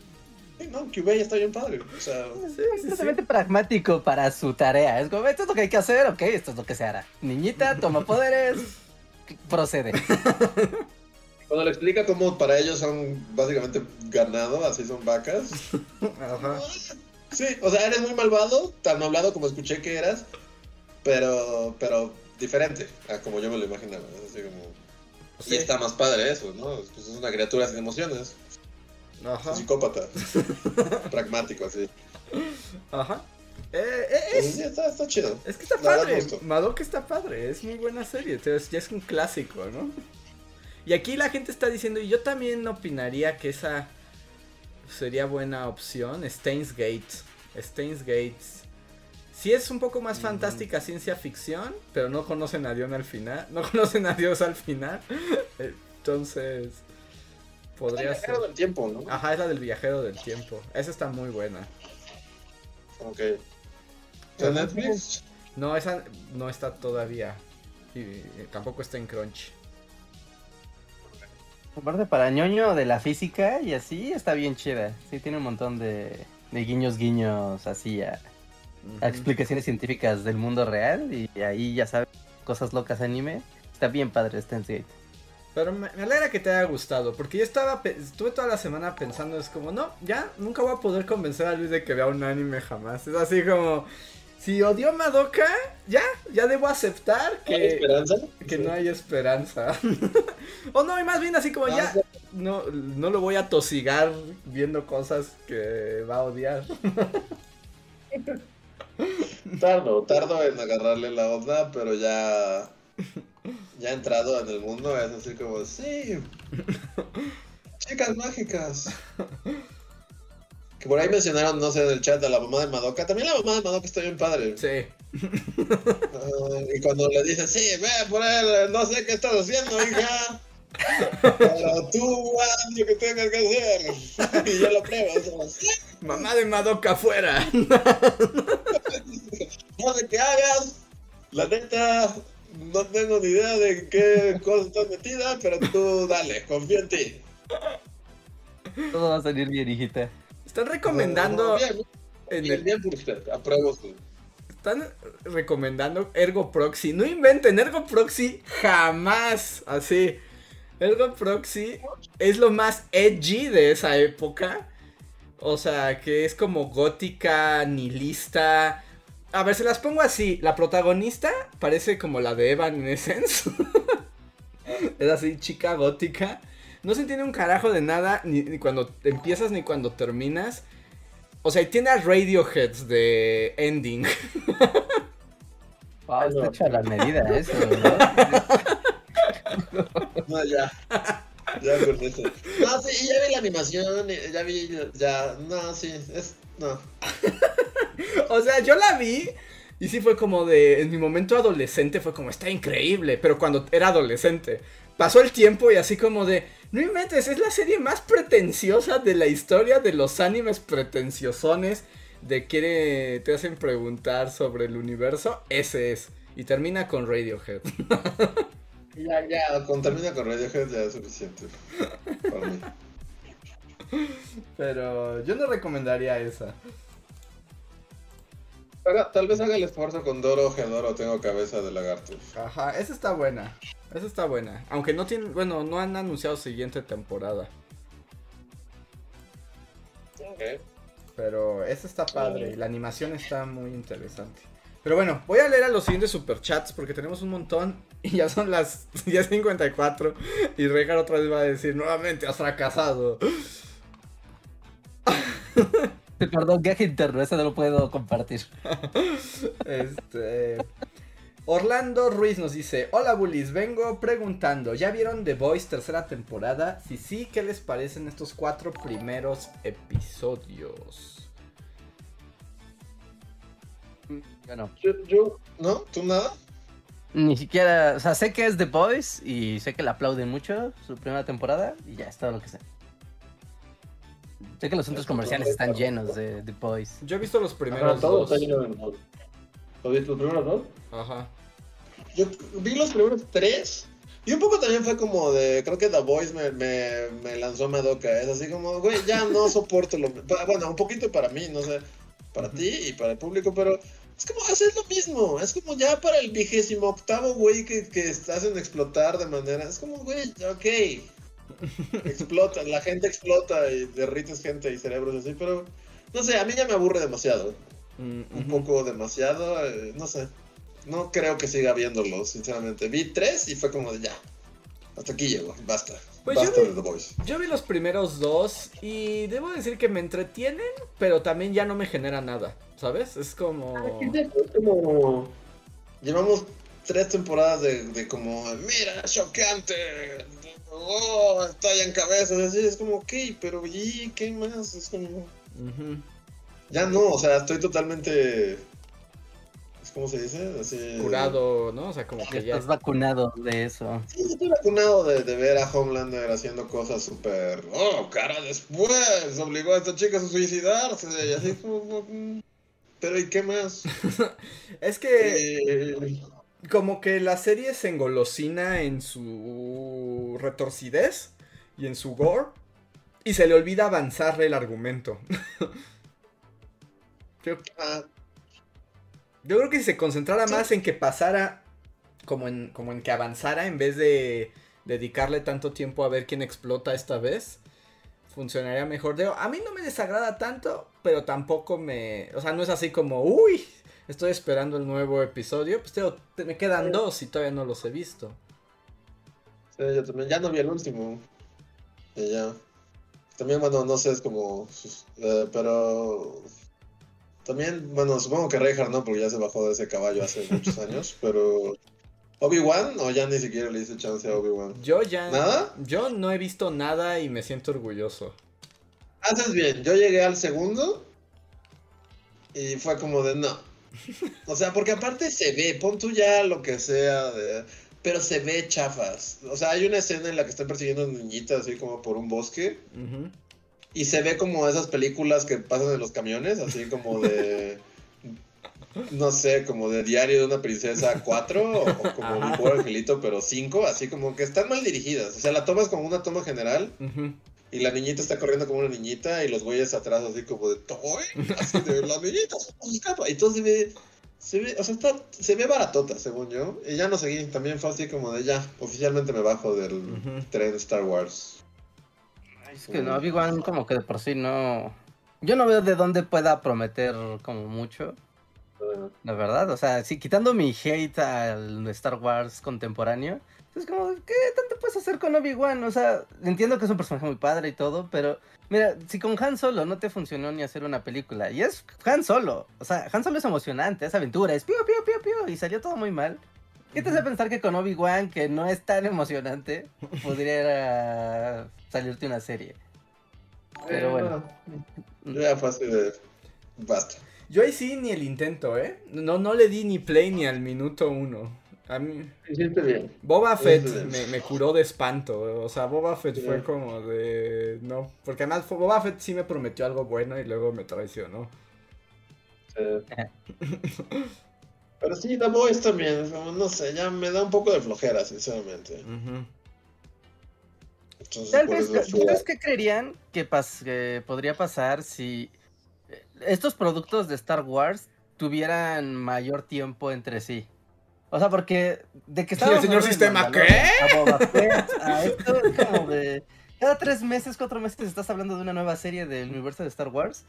"Sí, no, Kyubey está bien padre. O sea, Sí, Es sí. totalmente pragmático para su tarea. Es como, esto es lo que hay que hacer, ok, esto es lo que se hará. Niñita, toma poderes, procede. [laughs] cuando le explica cómo para ellos son básicamente ganado, así son vacas. [laughs] Ajá. Sí, o sea, eres muy malvado, tan malvado como escuché que eras, pero, pero diferente a como yo me lo imaginaba. Es así como... Sí. Y está más padre eso, ¿no? Pues es una criatura sin emociones, es Ajá. psicópata, [laughs] pragmático así. Ajá. Eh, eh, es, sí, está, está chido. es que está La padre. Madoka está padre. Es muy buena serie. Entonces ya es un clásico, ¿no? Y aquí la gente está diciendo, y yo también opinaría que esa sería buena opción. Steins Gate. Steins Gates. Sí es un poco más fantástica ciencia ficción, pero no conocen a Dios al final. [laughs] No conocen a Dios al final. Entonces, podría El ser. viajero del tiempo, ¿no? Ajá, es la del viajero del tiempo. Esa está muy buena. Ok. ¿Está en Netflix? No, esa no está todavía. Y tampoco está en Crunch. Aparte, para ñoño de la física y así, está bien chida. Sí, tiene un montón de, de guiños, guiños así a, a explicaciones científicas del mundo real. Y ahí ya sabes, cosas locas anime. Está bien padre Steins Gate. Pero me, me alegra que te haya gustado, porque yo estaba, estuve toda la semana pensando, es como, no, ya, nunca voy a poder convencer a Luis de que vea un anime jamás. Es así como, si odió Madoka, ya, ya debo aceptar ¿Hay que, esperanza? que no hay esperanza. [laughs] o no, y más bien así como, ya, no, no lo voy a tosigar viendo cosas que va a odiar. [laughs] Tardo, tardo en agarrarle la onda, pero ya. Ya entrado en el mundo, es así como, sí. [laughs] Chicas mágicas. Que por ahí mencionaron, no sé, en el chat a la mamá de Madoka. También la mamá de Madoka está bien padre. Sí. Ah, y cuando le dicen, sí, ve por él, no sé qué estás haciendo, hija. Pero tú haz lo que tengas que hacer. [laughs] y yo lo pruebo. es como, "Sí, Mamá de Madoka afuera. No sé qué hagas. La neta, no tengo ni idea de qué cosa estás metida, pero tú dale, confío en ti. Todo va a salir bien, hijita. Están recomendando Bien, en bien, el, bien por usted, apruebo su. Están recomendando Ergo Proxy. No inventen, Ergo Proxy jamás. Así. Ergo Proxy es lo más edgy de esa época. O sea, que es como gótica, nihilista. A ver, se las pongo así. La protagonista parece como la de Evanescence. [laughs] es así, chica gótica. No se entiende un carajo de nada, ni, ni cuando empiezas ni cuando terminas. O sea, y tiene a Radioheads de ending. Ah, está hecho a la medida [laughs] eso, ¿no? No, ya. Ya con eso. No, sí, ya vi la animación, y ya vi, ya, no, sí, es, no. O sea, yo la vi y sí fue como de, en mi momento adolescente fue como, está increíble, pero cuando era adolescente. Pasó el tiempo y así como de, no inventes, es la serie más pretenciosa de la historia de los animes pretenciosones de quiere, te hacen preguntar sobre el universo, ese es. Y termina con Radiohead. [laughs] Ya, ya, con termina con Radiohead ya es suficiente. Para mí. Pero yo no recomendaría esa. Pero tal vez haga el esfuerzo con Doro, Gedoro, tengo cabeza de lagarto. Ajá, esa está buena. Esa está buena. Aunque no tienen, bueno, no han anunciado siguiente temporada. Ok. Pero esa está padre y la animación está muy interesante. Pero bueno, voy a leer a los siguientes superchats porque tenemos un montón y ya son las [laughs] 10.54 y Regar otra vez va a decir nuevamente has fracasado. [laughs] [laughs] Perdón, viaje interno, ese no lo puedo compartir. Este Orlando Ruiz nos dice, hola bullies, vengo preguntando, ¿ya vieron The Voice tercera temporada? Si sí, ¿qué les parecen estos cuatro primeros episodios? Yo no. Yo, yo, ¿no? ¿Tú nada? Ni siquiera, o sea, sé que es The Boys y sé que le aplauden mucho su primera temporada y ya es todo lo que sé. Sé que los centros comerciales están llenos de The Boys. Yo he visto los Ajá, primeros dos. está lleno de amor. ¿Lo viste los primeros dos? Ajá. Yo vi los primeros tres. Y un poco también fue como de, creo que The Voice me, me, me lanzó Madoka. Es así como, güey, ya no [laughs] soporto lo Bueno, un poquito para mí, no sé, para ti y para el público, pero es como hacer lo mismo. Es como ya para el vigésimo octavo, güey, que, que hacen explotar de manera. Es como, güey, ok. Explota, la gente explota y derrites gente y cerebros así, pero no sé, a mí ya me aburre demasiado Mm, un poco demasiado, eh, no sé. No creo que siga viéndolo, sinceramente. Vi tres y fue como de ya. Hasta aquí llego, basta. Pues yo basta vi- de The Voice. Yo vi los primeros dos y debo decir que me entretienen, pero también ya no me genera nada, ¿sabes? Es como... Es como. Llevamos tres temporadas de, de como, mira, chocante. Oh, estallan cabezas, así. Es como, ok, pero ¿y qué más? Es como. Ujú. Ya no, o sea, estoy totalmente. ¿Cómo se dice? Así. Curado, ¿no? O sea, como que ya... Estás vacunado de eso. Sí, estoy vacunado de, de ver a Homelander haciendo cosas súper. Oh, cara, después obligó a esta chica a suicidarse. Y así como. mm, Pero ¿y qué más? [laughs] Es que Eh, como que la serie se engolosina en su retorcidez y en su gore y se le olvida avanzar el argumento. [laughs] Yo, yo creo que si se concentrara más en que pasara como en, como en que avanzara en vez de dedicarle tanto tiempo a ver quién explota esta vez, funcionaría mejor. Digo, a mí no me desagrada tanto, pero tampoco me... O sea, no es así como, uy, estoy esperando el nuevo episodio. Pues digo, te- me quedan dos y todavía no los he visto. sí, yo también. Ya no vi el último. Y ya. También, bueno, no sé, es como. eh, pero. También, bueno, supongo que Reinhardt no, porque ya se bajó de ese caballo hace [laughs] muchos años. Pero. ¿Obi-Wan? O ya ni siquiera le hice chance a Obi-Wan. Yo ya... ¿Nada? Yo no he visto nada y me siento orgulloso. Haces bien, yo llegué al segundo y fue como de no. [laughs] O sea, porque aparte se ve, pon tú ya lo que sea, de- pero se ve chafas. O sea, hay una escena en la que están persiguiendo a una niñita así como por un bosque y se ve como esas películas que pasan en los camiones, así como de... [laughs] No sé, como de Diario de una Princesa 4 o, o como. Mi Pobre Angelito, pero 5, así como que están mal dirigidas. O sea, la toma es como una toma general. Y la niñita está corriendo como una niñita y los güeyes atrás así como de toy, así de la niñita se escapa. Y todo se ve, se ve, o sea, está, se ve baratota, según yo. Y ya no seguí, también fue así como de ya, oficialmente me bajo del Ujú. tren Star Wars. Es que no, Obi-Wan como que de por sí no... Yo no veo de dónde pueda prometer como mucho. La verdad, o sea, sí, quitando mi hate al Star Wars contemporáneo, es como, ¿qué tanto puedes hacer con Obi-Wan? O sea, entiendo que es un personaje muy padre y todo, pero mira, si con Han Solo no te funcionó ni hacer una película, y es Han Solo, o sea, Han Solo es emocionante, es aventura, es pío, pío, pío, pío, y salió todo muy mal. ¿Qué te hace pensar que con Obi-Wan, que no es tan emocionante, podría salirte una serie? Pero bueno. Ya fácil de... Basta. Yo ahí sí ni el intento, ¿eh? No, no le di ni play ni al minuto uno. A mí... bien. Boba Fett me, curó de espanto. O sea, Boba Fett Sí. fue como de. No. Porque además fue- Boba Fett sí me prometió algo bueno y luego me traicionó. Sí. Pero sí, The Voice también, no sé, ya me da un poco de flojera, sinceramente. Entonces, Tal vez, eso fui a- ¿ustedes qué creerían que, pas- que podría pasar si eh, estos productos de Star Wars tuvieran mayor tiempo entre sí? O sea, porque de que ¿Y el señor Sistema qué? A Boba Fett, a esto es como de cada tres meses, cuatro meses estás hablando de una nueva serie del universo de Star Wars.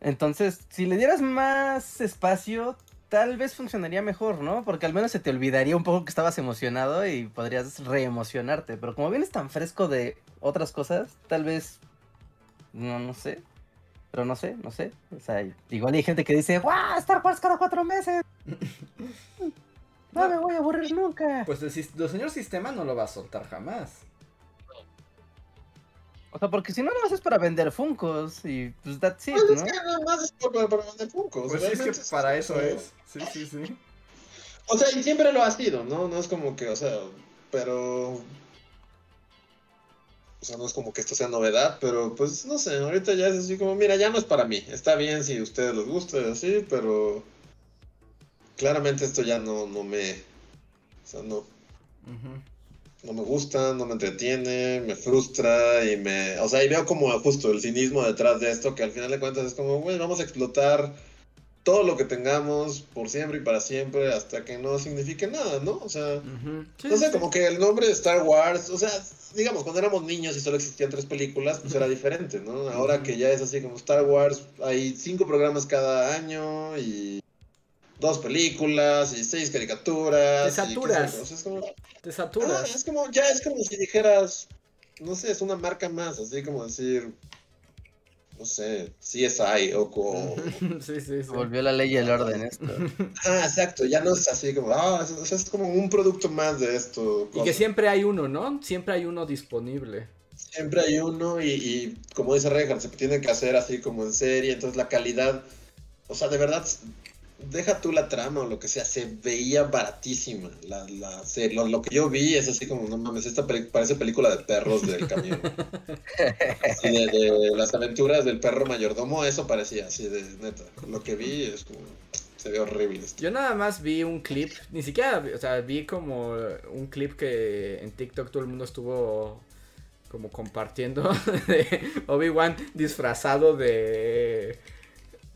Entonces, si le dieras más espacio, tal vez funcionaría mejor, ¿no? Porque al menos se te olvidaría un poco que estabas emocionado y podrías reemocionarte. Pero como vienes tan fresco de otras cosas, tal vez. No, no sé. Pero no sé, no sé. O sea, igual hay gente que dice, ¡Guau! Star Wars cada cuatro meses. [laughs] No me voy a aburrir nunca. Pues el, el señor Sistema no lo va a soltar jamás. O sea, porque si no, no es para vender Funcos y pues that's it, Pues es ¿no? que nada más es para, para vender Funkos. Pues sí, es que para eso es. Sí, sí, sí. O sea, y siempre lo ha sido, ¿no? No es como que, o sea, pero... O sea, no es como que esto sea novedad, pero pues no sé, ahorita ya es así como, mira, ya no es para mí. Está bien si a ustedes les gusta y así, pero claramente esto ya no, no me... O sea, no, no me gusta, no me entretiene, me frustra y me... O sea, y veo como justo el cinismo detrás de esto, que al final de cuentas es como, güey, vamos a explotar todo lo que tengamos por siempre y para siempre hasta que no signifique nada, ¿no? O sea. Sí, no sé, sí. como que el nombre de Star Wars, o sea, digamos, cuando éramos niños y solo existían tres películas, pues era diferente, ¿no? Ahora que ya es así como Star Wars, hay cinco programas cada año y dos películas y seis caricaturas. Te y saturas. o sea, es como, Te Ah, saturas. es como, ya es como si dijeras, no sé, es una marca más, así como decir, no sé, CSI o co... [laughs] sí, sí, sí. Volvió la ley y el orden esto. [laughs] Ah, exacto, ya no es así como, ah, es, como un producto más de esto. Y que siempre hay uno, ¿no? Siempre hay uno disponible. Siempre hay uno y, y como dice Reinhardt, se tiene que hacer así como en serie, entonces la calidad, o sea, de verdad, deja tú la trama o lo que sea, se veía baratísima. La, la. Lo, lo que yo vi es así como, no mames, esta parece película de perros del camión. Así de, las aventuras del perro mayordomo, eso parecía así de neta. Lo que vi es como, se ve horrible. Yo nada más vi un clip, ni siquiera, o sea, vi como un clip que en TikTok todo el mundo estuvo como compartiendo [laughs] de Obi-Wan disfrazado de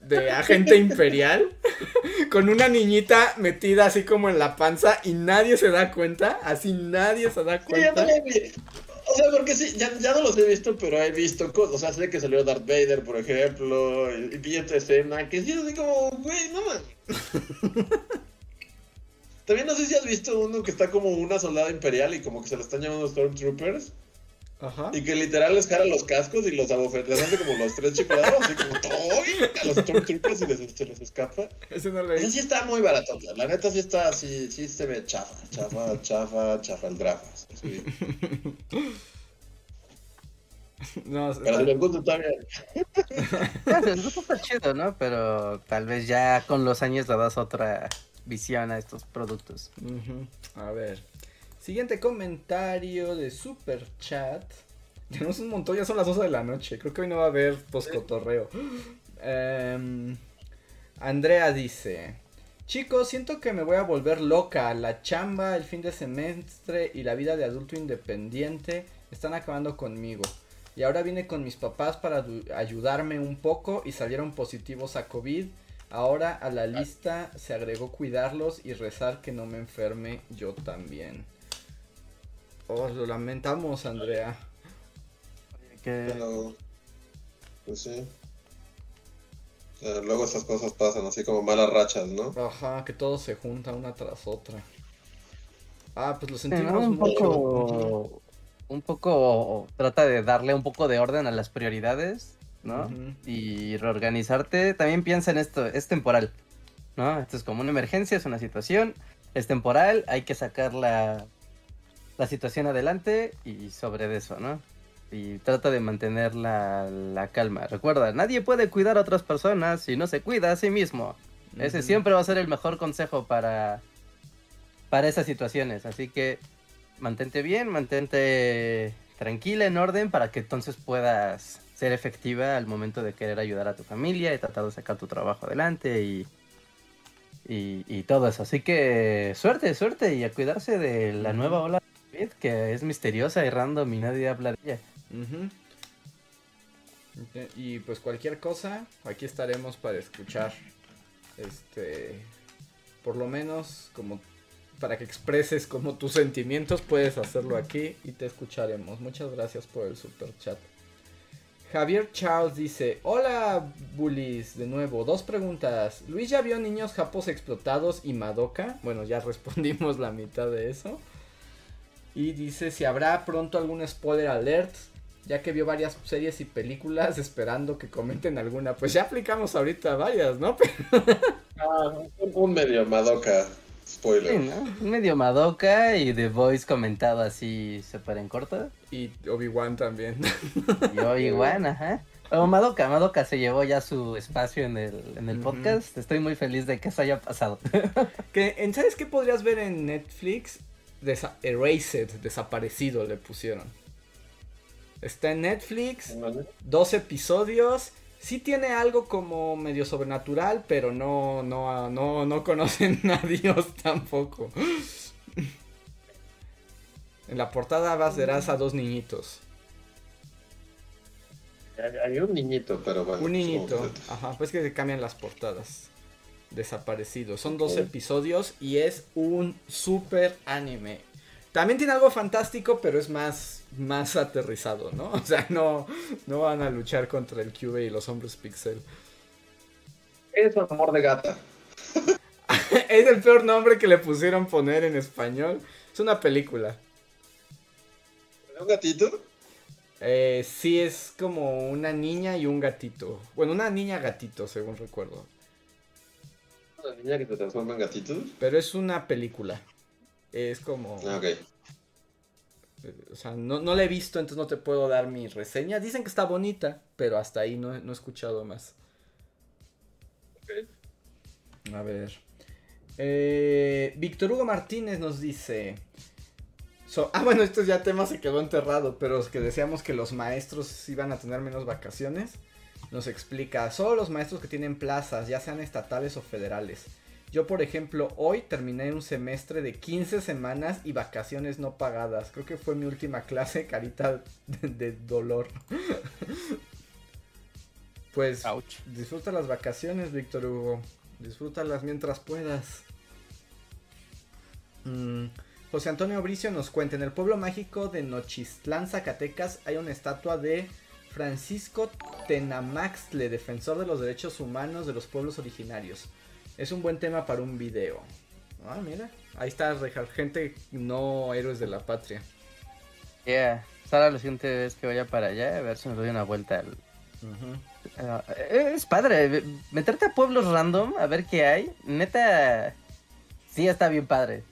de agente imperial [laughs] con una niñita metida así como en la panza y nadie se da cuenta, así nadie se da cuenta. O sea, porque sí, ya, ya no los he visto, pero he visto cosas. O sea, sé que salió Darth Vader, por ejemplo, y, y vi esta escena, que sí, así como, güey, no mames. [laughs] También no sé si has visto uno que está como una soldada imperial y como que se lo están llamando Stormtroopers. Ajá. Y que literal les jala los cascos y los abofetea, les hace como los tres chiflados, así como ¡toy! a los Stormtroopers y les, se les escapa. Ese no Ese sí está muy barato, la neta sí está, sí, sí se ve chafa, chafa, chafa, chafa el drafa. Sí. [laughs] No, Pero les gusta está bien. El está chido, ¿no? Pero tal vez ya con los años le das otra visión a estos productos. A ver. Siguiente comentario de Super Chat. [laughs] Tenemos un montón, ya son las 12 de la noche. Creo que hoy no va a haber poscotorreo. [gasps] Em, Andrea dice: Chicos, siento que me voy a volver loca. La chamba, el fin de semestre y la vida de adulto independiente están acabando conmigo. Y ahora vine con mis papás para ayudarme un poco y salieron positivos a COVID. Ahora a la lista se agregó cuidarlos y rezar que no me enferme yo también. Oh, lo lamentamos, Andrea. Que- Pero, pues sí. Eh, luego esas cosas pasan, así como malas rachas, ¿no? Ajá, que todo se junta una tras otra. Ah, pues lo sentimos ¿no? Un mucho. poco, un poco trata de darle un poco de orden a las prioridades, ¿no? Y reorganizarte. También piensa en esto, es temporal, ¿no? Esto es como una emergencia, es una situación, es temporal, hay que sacar la, situación adelante y sobre eso, ¿no? Y trata de mantener la, la calma. Recuerda, nadie puede cuidar a otras personas si no se cuida a sí mismo. Ese siempre va a ser el mejor consejo para, para esas situaciones. Así que mantente bien, mantente tranquila, en orden, para que entonces puedas ser efectiva al momento de querer ayudar a tu familia y tratar de sacar tu trabajo adelante y, y, y todo eso. Así que suerte, suerte y a cuidarse de la nueva ola que es misteriosa y random y nadie habla de ella. Y pues cualquier cosa, aquí estaremos para escuchar. Este, por lo menos como para que expreses como tus sentimientos, puedes hacerlo aquí y te escucharemos. Muchas gracias por el super chat. Javier Charles dice, hola bullies, de nuevo, dos preguntas. ¿Luis ya vio niños japos explotados y Madoka? Bueno, ya [laughs] respondimos la mitad de eso. Y dice si habrá pronto algún spoiler alert, ya que vio varias series y películas [laughs] esperando que comenten alguna. Pues ya aplicamos ahorita varias, ¿no? [laughs] Ah, un, medio Madoka spoiler. Sí, ¿no? Medio Madoka y The Voice comentado así súper en corto. Y Obi-Wan también. [laughs] Y Obi-Wan, ajá. Pero Madoka, Madoka se llevó ya su espacio en el, en el podcast. Estoy muy feliz de que eso haya pasado. que, en- ¿Sabes qué podrías ver en Netflix? Desa- Erased, desaparecido le pusieron. Está en Netflix, dos episodios. Sí tiene algo como medio sobrenatural, pero no, no, no, no conocen [laughs] a Dios tampoco. En la portada vas verás a dos niñitos. Hay un niñito, pero bueno. Un niñito. Ajá, pues que se cambian las portadas. Desaparecido. Son dos episodios y es un super anime. También tiene algo fantástico, pero es más, más aterrizado, ¿no? [laughs] O sea, no, no van a luchar contra el Cube y los hombres pixel. Es amor de gata. [laughs] es el peor nombre que le pusieron poner en español. Es una película. ¿De un gatito? Eh, sí, es como una niña y un gatito. Bueno, una niña gatito, según recuerdo. Una niña que se transforma en gatito. Pero es una película. Es como... Ah, ok. Eh, O sea, no, no la he visto, entonces no te puedo dar mi reseña. Dicen que está bonita, pero hasta ahí no, he- no he escuchado más. A ver. Eh, Víctor Hugo Martínez nos dice. so- ah, bueno, esto ya tema se quedó enterrado, pero es que decíamos que los maestros iban a tener menos vacaciones. Nos explica, solo los maestros que tienen plazas, ya sean estatales o federales. Yo, por ejemplo, hoy terminé un semestre de 15 semanas y vacaciones no pagadas. Creo que fue mi última clase, [laughs] carita de, dolor. [laughs] pues Ouch. disfruta las vacaciones, Víctor Hugo. Disfrútalas mientras puedas. Mm, José Antonio Bricio nos cuenta, en el pueblo mágico de Nochistlán, Zacatecas, hay una estatua de Francisco Tenamaxtle, defensor de los derechos humanos de los pueblos originarios. Es un buen tema para un video. Ah, mira. Ahí está. Gente no héroes de la patria. Yeah. Sara, la siguiente vez que vaya para allá, a ver si me doy una vuelta. al- Ah, eh, es padre, ve- meterte a pueblos random a ver qué hay. Neta, sí está bien padre.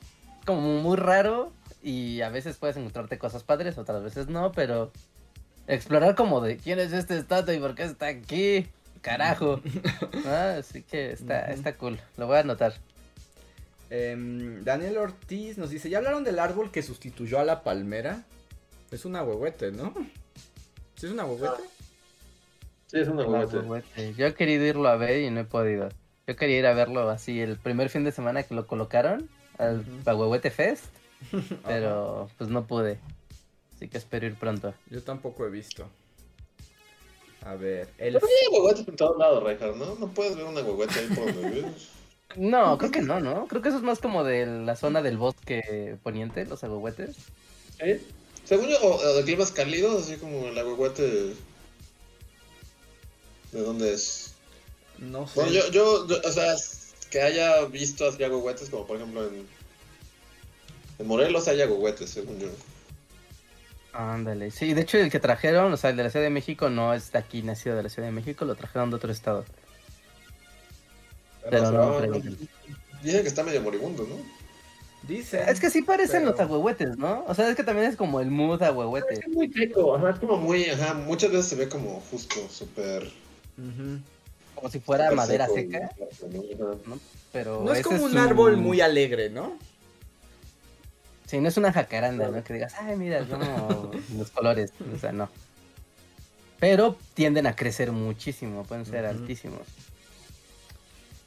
Como muy raro y a veces puedes encontrarte cosas padres, otras veces no, pero explorar como de quién es este estatua y por qué está aquí. Carajo. [laughs] Ah, así que está, está cool. Lo voy a anotar. Em, Daniel Ortiz nos dice, ¿ya hablaron del árbol que sustituyó a la palmera? Es una huehuete, ¿no? ¿Sí es una huehuete? Sí, es una Ah, huevete. huehuete. Yo he querido irlo a ver y no he podido. Yo quería ir a verlo así el primer fin de semana que lo colocaron al. Ahuehuete Fest, [laughs] pero pues no pude. Así que espero ir pronto. Yo tampoco he visto. A ver, el... Pero hay huehuetes en todos lados, Reinhardt, ¿no? No puedes ver una huehuete ahí por donde vives. [laughs] No, creo que no, ¿no? Creo que eso es más como de la zona del bosque poniente, los ahuehuetes. ¿Eh? Según yo, o, o de climas cálidos, así como el huehuete. ¿De dónde es? No sé. Bueno, yo, yo, yo, o sea, que haya visto así agüehuetes, como por ejemplo en, en Morelos hay agüehuetes, según yo. Ándale, sí, de hecho el que trajeron, o sea, el de la Ciudad de México no es de aquí, nacido de la Ciudad de México, lo trajeron de otro estado. Pero no, pregúntale. Dicen que está medio moribundo, ¿no? Dice. Es que sí parecen Pero- los agüehuetes, ¿no? O sea, es que también es como el mood agüehuete. Es muy seco, ajá, es como muy, ajá, muchas veces se ve como justo, súper... Como si fuera madera seco, seca, ajá. pero... No es como un árbol muy alegre, ¿no? Sí, no es una jacaranda, ¿no? Que digas, ay, mira, como [laughs] los colores, o sea, no. Pero tienden a crecer muchísimo, pueden ser altísimos.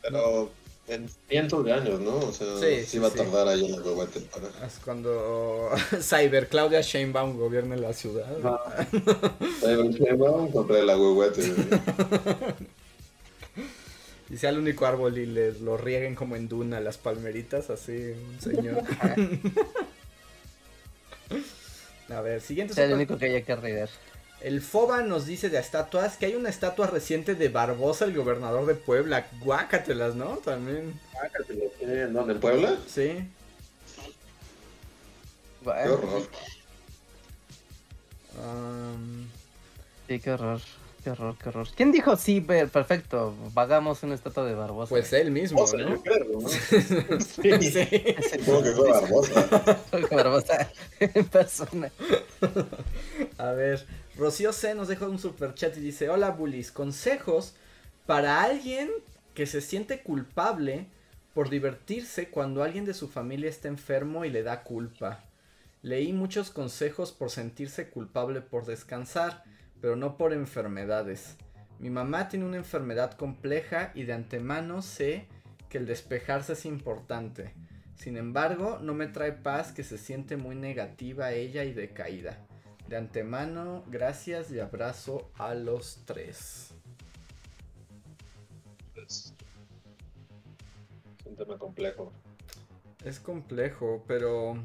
Pero en cientos de años, ¿no? O sea, Sí, sí, sí, va a sí. tardar ahí el agüehuete para... Es cuando [laughs] Cyber Claudia Sheinbaum gobierne la ciudad. Cyber Sheinbaum contra el agüehuete. [laughs] Y sea el único árbol y les lo rieguen como en duna las palmeritas, así, un señor. A ver, siguiente. Sea, el único que haya que regar. El Foba nos dice de estatuas que hay una estatua reciente de Barbosa, el gobernador de Puebla. Guácatelas, ¿no? También. ¿En dónde? ¿En Puebla? Sí. Qué horror. Sí, qué horror, qué horror, qué horror. ¿Quién dijo sí, per- perfecto, pagamos una estatua de Barbosa? pues él mismo, ¿no? [laughs] Sí. Sí. Como que fue Barbosa. [laughs] Barbosa en persona. A ver, Rocío C nos deja un super chat y dice, hola bullies, consejos para alguien que se siente culpable por divertirse cuando alguien de su familia está enfermo y le da culpa. Leí muchos consejos por sentirse culpable por descansar, pero no por enfermedades. Mi mamá tiene una enfermedad compleja y de antemano sé que el despejarse es importante. Sin embargo, no me trae paz que se siente muy negativa ella y decaída. De antemano, gracias y abrazo a los tres. Es un tema complejo. Es complejo, pero...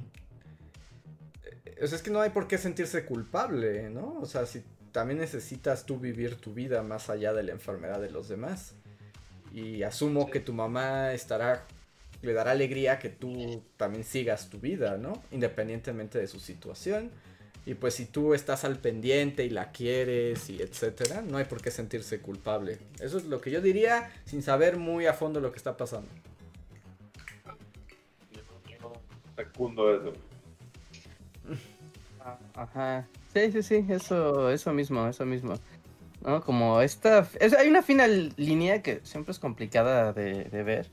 eh, O sea, es que no hay por qué sentirse culpable, ¿no? O sea, si también necesitas tú vivir tu vida más allá de la enfermedad de los demás. Y asumo que tu mamá estará... Le dará alegría que tú también sigas tu vida, ¿no? Independientemente de su situación. Y pues si tú estás al pendiente y la quieres y etcétera, no hay por qué sentirse culpable. Eso es lo que yo diría sin saber muy a fondo lo que está pasando. Fecundo eso. [laughs] Ajá. Sí, sí, sí, eso, eso mismo, eso mismo. ¿No? Como esta... es- hay una fina línea que siempre es complicada de, de ver,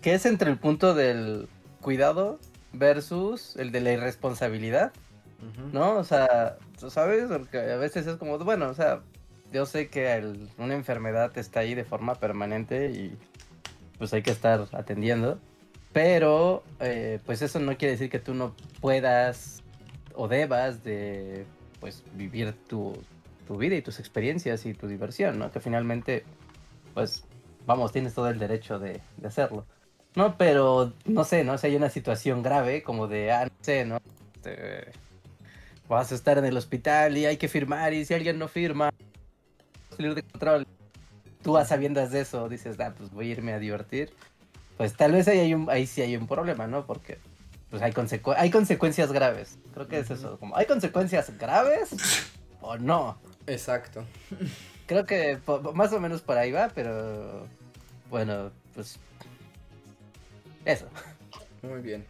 que es entre el punto del cuidado versus el de la irresponsabilidad. ¿no? O sea, tú sabes, porque a veces es como, bueno, o sea, yo sé que el- una enfermedad está ahí de forma permanente y pues hay que estar atendiendo, pero eh, pues eso no quiere decir que tú no puedas o debas de pues vivir tu, tu vida y tus experiencias y tu diversión, ¿no? Que finalmente, pues, vamos, tienes todo el derecho de, de hacerlo. No, pero no sé, ¿no? Si hay una situación grave como de, ah, no sé, ¿no? Este, vas a estar en el hospital y hay que firmar y si alguien no firma, salir de control. Tú a sabiendas de eso dices, ah, pues voy a irme a divertir. Pues tal vez ahí, hay un, ahí sí hay un problema, ¿no? Porque pues hay, consecu- hay consecuencias graves. Creo que es eso, como hay consecuencias graves o no. Exacto. Creo que más o menos por ahí va, pero bueno, pues eso. Muy bien.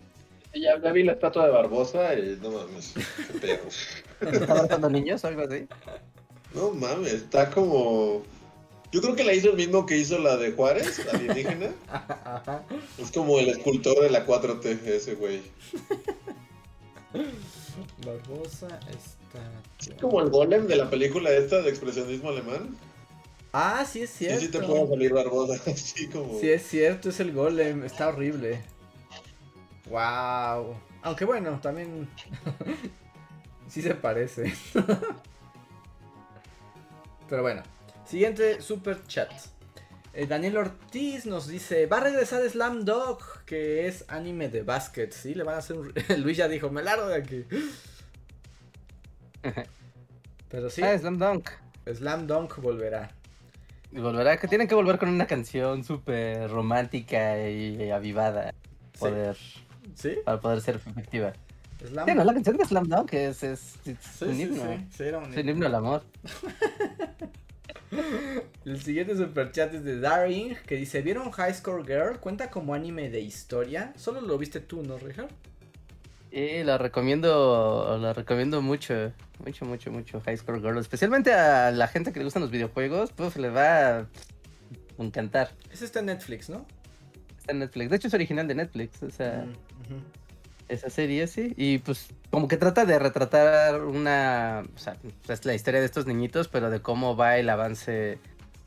Ya, ya vi la estatua de Barbosa y no mames, qué pedo. ¿Está matando niños o algo así? No mames, está como. Yo creo que la hizo el mismo que hizo la de Juárez, la alienígena. [laughs] Es como el escultor de la 4T, ese güey. Barbosa Es está. como el golem de la película esta de expresionismo alemán. Ah, sí es Sí, cierto. sí te puede salir Barbosa, [laughs] así como. Sí es cierto, es el golem. Está horrible. Wow. Aunque bueno, también. [laughs] sí se parece. Pero bueno. Siguiente super chat. Eh, Daniel Ortiz nos dice, va a regresar Slam Dog, que es anime de básquet, ¿sí? Le van a hacer un... [laughs] Luis ya dijo, me largo de aquí. [laughs] Pero sí, Ah, Slam Dunk. Slam Dunk volverá. Y volverá, que tienen que volver con una canción súper romántica y avivada. Poder, ¿Sí? Para poder ser efectiva. Slam. Sí, no, la canción de Slam Dunk es, es, es Sí, un himno. sí, sí, era un Es un himno al amor. [laughs] El siguiente superchat es de Daring, que dice, ¿vieron High Score Girl? ¿Cuenta como anime de historia? Solo lo viste tú, ¿no, Richard? Y lo recomiendo, lo recomiendo mucho, mucho, mucho, mucho High Score Girl. Especialmente a la gente que le gustan los videojuegos, pues le va a encantar. Ese está en Netflix, ¿no? Está en Netflix. De hecho es original de Netflix, o sea, Mm. Esa serie sí. Y pues como que trata de retratar una, o sea, es la historia de estos niñitos, pero de cómo va el avance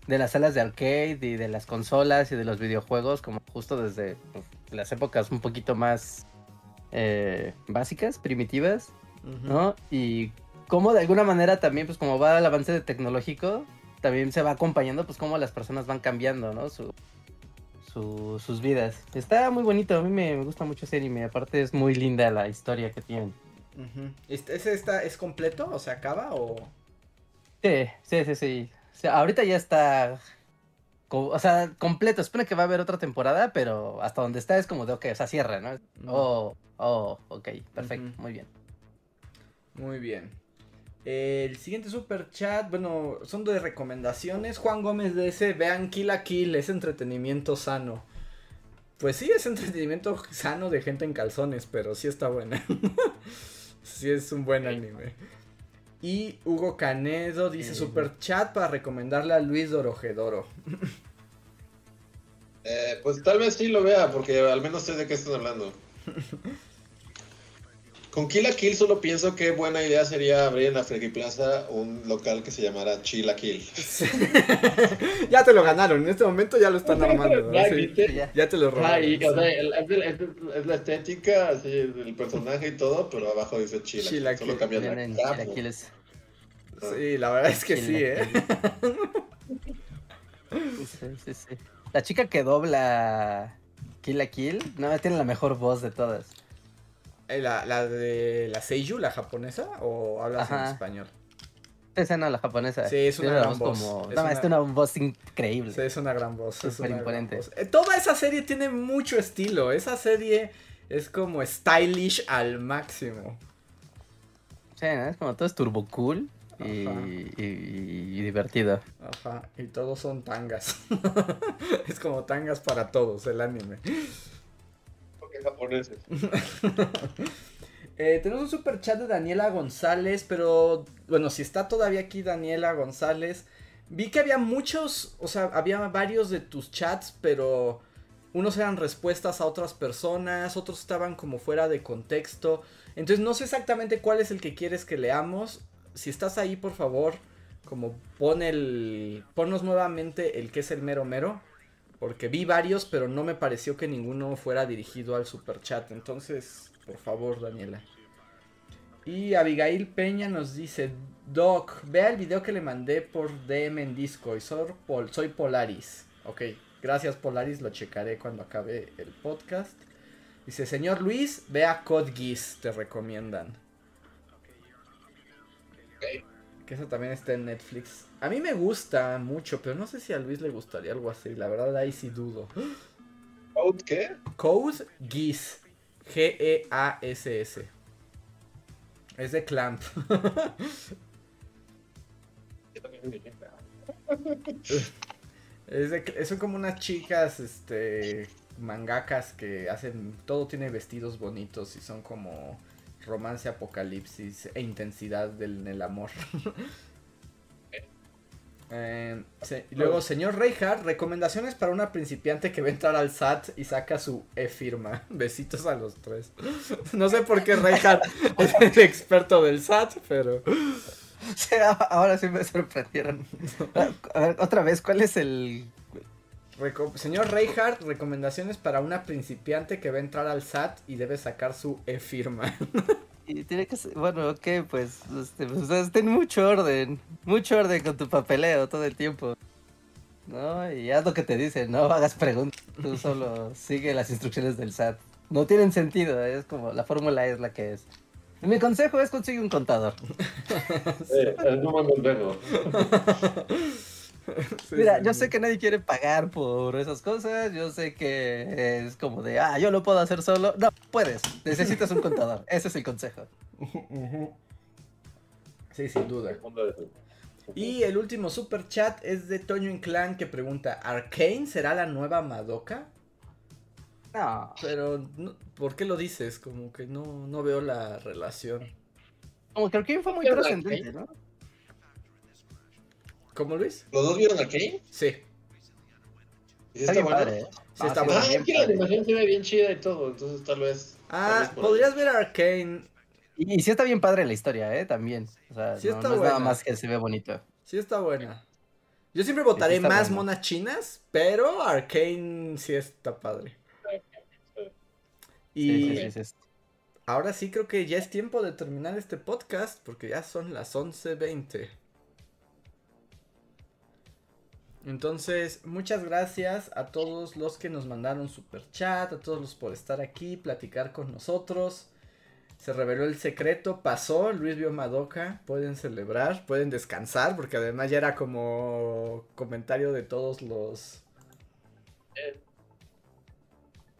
de las salas de arcade y de las consolas y de los videojuegos, como justo desde pues, las épocas un poquito más eh, básicas, primitivas. ¿no? Y cómo de alguna manera también, pues como va el avance de tecnológico, también se va acompañando, pues cómo las personas van cambiando, ¿no? Su, su- sus vidas. Está muy bonito, a mí me, me gusta mucho ese anime, aparte es muy linda la historia que tienen. ¿Este- ¿Ese está, es completo? ¿O se acaba? ¿O...? Sí, sí, sí, sí. O sea, ahorita ya está, o sea, completo, supone que va a haber otra temporada, pero hasta donde está es como de, ok, o sea, cierra, ¿no? Oh, oh, ok, perfecto, muy bien. Muy bien. El siguiente super chat, bueno, son de recomendaciones. Juan Gómez de ese, vean Kill a Kill, es entretenimiento sano. Pues sí, es entretenimiento sano de gente en calzones, pero sí está buena. [laughs] sí es un buen anime. Y Hugo Canedo dice Eh. super chat para recomendarle a Luis Dorojedoro. Eh, pues tal vez sí lo vea, porque al menos sé de qué están hablando. [laughs] Con Kill a Kill solo pienso que buena idea sería abrir en la Friki Plaza un local que se llamara Chill a Kill. [laughs] ya te lo ganaron, en este momento ya lo están armando. Ya, sí. Ya. Te lo robaron. o sea, el- es, el- es el- es la estética, así, el personaje y todo, pero abajo dice Chill a Kill. A Solo cambian la capa. Sí, la verdad es que sí, ¿eh? [laughs] Sí, sí, sí. La chica que dobla Kill la Kill, no, tiene la mejor voz de todas. Eh, ¿La, la de la Seiyu, la japonesa? ¿O hablas en español? Esa no, la japonesa. Sí, es una gran voz. como. Es No, una- es una voz increíble. Sí, es una gran voz. Es Súper imponente. voz. Eh, toda esa serie tiene mucho estilo. Esa serie es como stylish al máximo. Sí, ¿no? Es como todo es turbo cool y, y- y divertido. Ajá, y todos son tangas. [laughs] es como tangas para todos el anime. [laughs] Eh, tenemos un super chat de Daniela González, pero bueno, si está todavía aquí Daniela González, vi que había muchos, o sea, había varios de tus chats, pero unos eran respuestas a otras personas, otros estaban como fuera de contexto. Entonces no sé exactamente cuál es el que quieres que leamos. Si estás ahí, por favor, como pon el, ponnos nuevamente el que es el mero mero. Porque vi varios, pero no me pareció que ninguno fuera dirigido al super chat. Entonces, por favor, Daniela. Y Abigail Peña nos dice, Doc, vea el video que le mandé por DM en Discord. Soy, Pol- soy Polaris. Ok, gracias Polaris, lo checaré cuando acabe el podcast. Dice, señor Luis, vea Code Geass, te recomiendan. Que eso también está en Netflix. A mí me gusta mucho, pero no sé si a Luis le gustaría algo así. La verdad, ahí sí dudo. ¿Out qué? Code Geass. G-E-A-S-S. Es de Clamp. Es de- son como unas chicas, este, mangakas que hacen, todo tiene vestidos bonitos y son como romance, apocalipsis e intensidad del, en el amor. [laughs] Eh, se- y luego, señor Reinhardt, recomendaciones para una principiante que va a entrar al SAT y saca su e-firma. [laughs] Besitos a los tres. [laughs] No sé por qué Reinhardt [laughs] es el experto del SAT, pero... Sí, ahora sí me sorprendieron. A ver, otra vez, ¿cuál es el. Señor Reinhardt, recomendaciones para una principiante que va a entrar al SAT y debe sacar su e-firma. Y tiene que ser, bueno, ok, pues, este, pues, ten mucho orden, mucho orden con tu papeleo todo el tiempo. ¿No? Y haz lo que te dicen, no hagas preguntas, tú solo [laughs] sigue las instrucciones del SAT. No tienen sentido, es como la fórmula es la que es. Mi consejo es consigue un contador. [laughs] Eh, un buen consejo. [laughs] [laughs] Sí, Mira, sí, yo sí. sé que nadie quiere pagar por esas cosas, yo sé que es como de, ah, yo lo puedo hacer solo. No, puedes, necesitas un contador, [laughs] ese es el consejo. Sí, sin duda. Y el último super chat es de Toño Inclán que pregunta, ¿Arcane será la nueva Madoka? No, Pero, no- ¿por qué lo dices? Como que no, no veo la relación. como que Arkane fue muy ¿Qué onda, trascendente, ¿no? ¿Cómo, Luis? ¿Los dos vieron aquí? Sí. ¿Y Está está bien bueno? padre, ¿eh? Sí, está sí, bueno. Ah, es que la animación se ve bien chida y todo, entonces tal vez. tal Ah, vez por ahí. podrías ver Arcane. Y, y sí está bien padre la historia, ¿eh? También. O sea, Sí no, está no es nada buena. más que se ve bonito. Sí está buena. Yo siempre votaré está más buena. monas chinas, pero Arcane sí está padre. Y Sí, sí, sí, sí, sí. ahora sí creo que ya es tiempo de terminar este podcast porque ya son las 11.20. Entonces, muchas gracias a todos los que nos mandaron super chat, a todos los por estar aquí, platicar con nosotros. Se reveló el secreto, pasó, Luis vio Madoka, pueden celebrar, pueden descansar, porque además ya era como comentario de todos los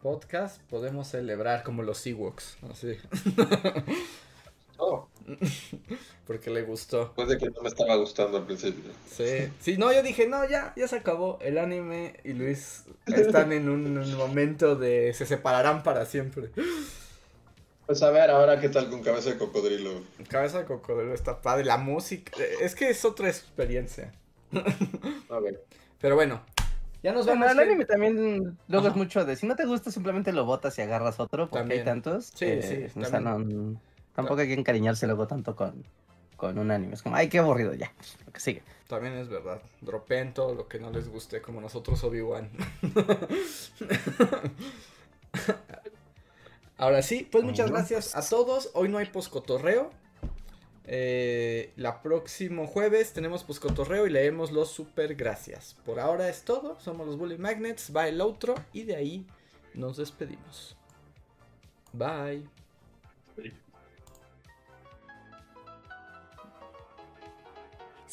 podcasts, podemos celebrar como los Ewoks, así, [laughs] Oh, [laughs] porque le gustó. después de que no me estaba gustando al principio. Sí, sí, no, yo dije, no, ya, ya se acabó. El anime y Luis están en un momento de se separarán para siempre. Pues a ver, ahora qué tal con cabeza de cocodrilo. Cabeza de cocodrilo está padre, la música, es que es otra experiencia. [laughs] A ver. Pero bueno, ya nos Bueno, vamos. el gente. anime también luego Ajá. es mucho de si no te gusta simplemente lo botas y agarras otro porque También. hay tantos. Sí, eh, sí, o sea, no, tampoco hay que encariñarse luego tanto con, con un anime. Es como, ay, qué aburrido ya. Lo que sigue. También es verdad. Dropen todo lo que no les guste, como nosotros Obi-Wan. [laughs] Ahora sí, pues muchas gracias a todos. Hoy no hay poscotorreo. Eh, la próximo jueves tenemos poscotorreo y leemos los super gracias. Por ahora es todo. Somos los Bully Magnets. Va el outro y de ahí nos despedimos. Bye.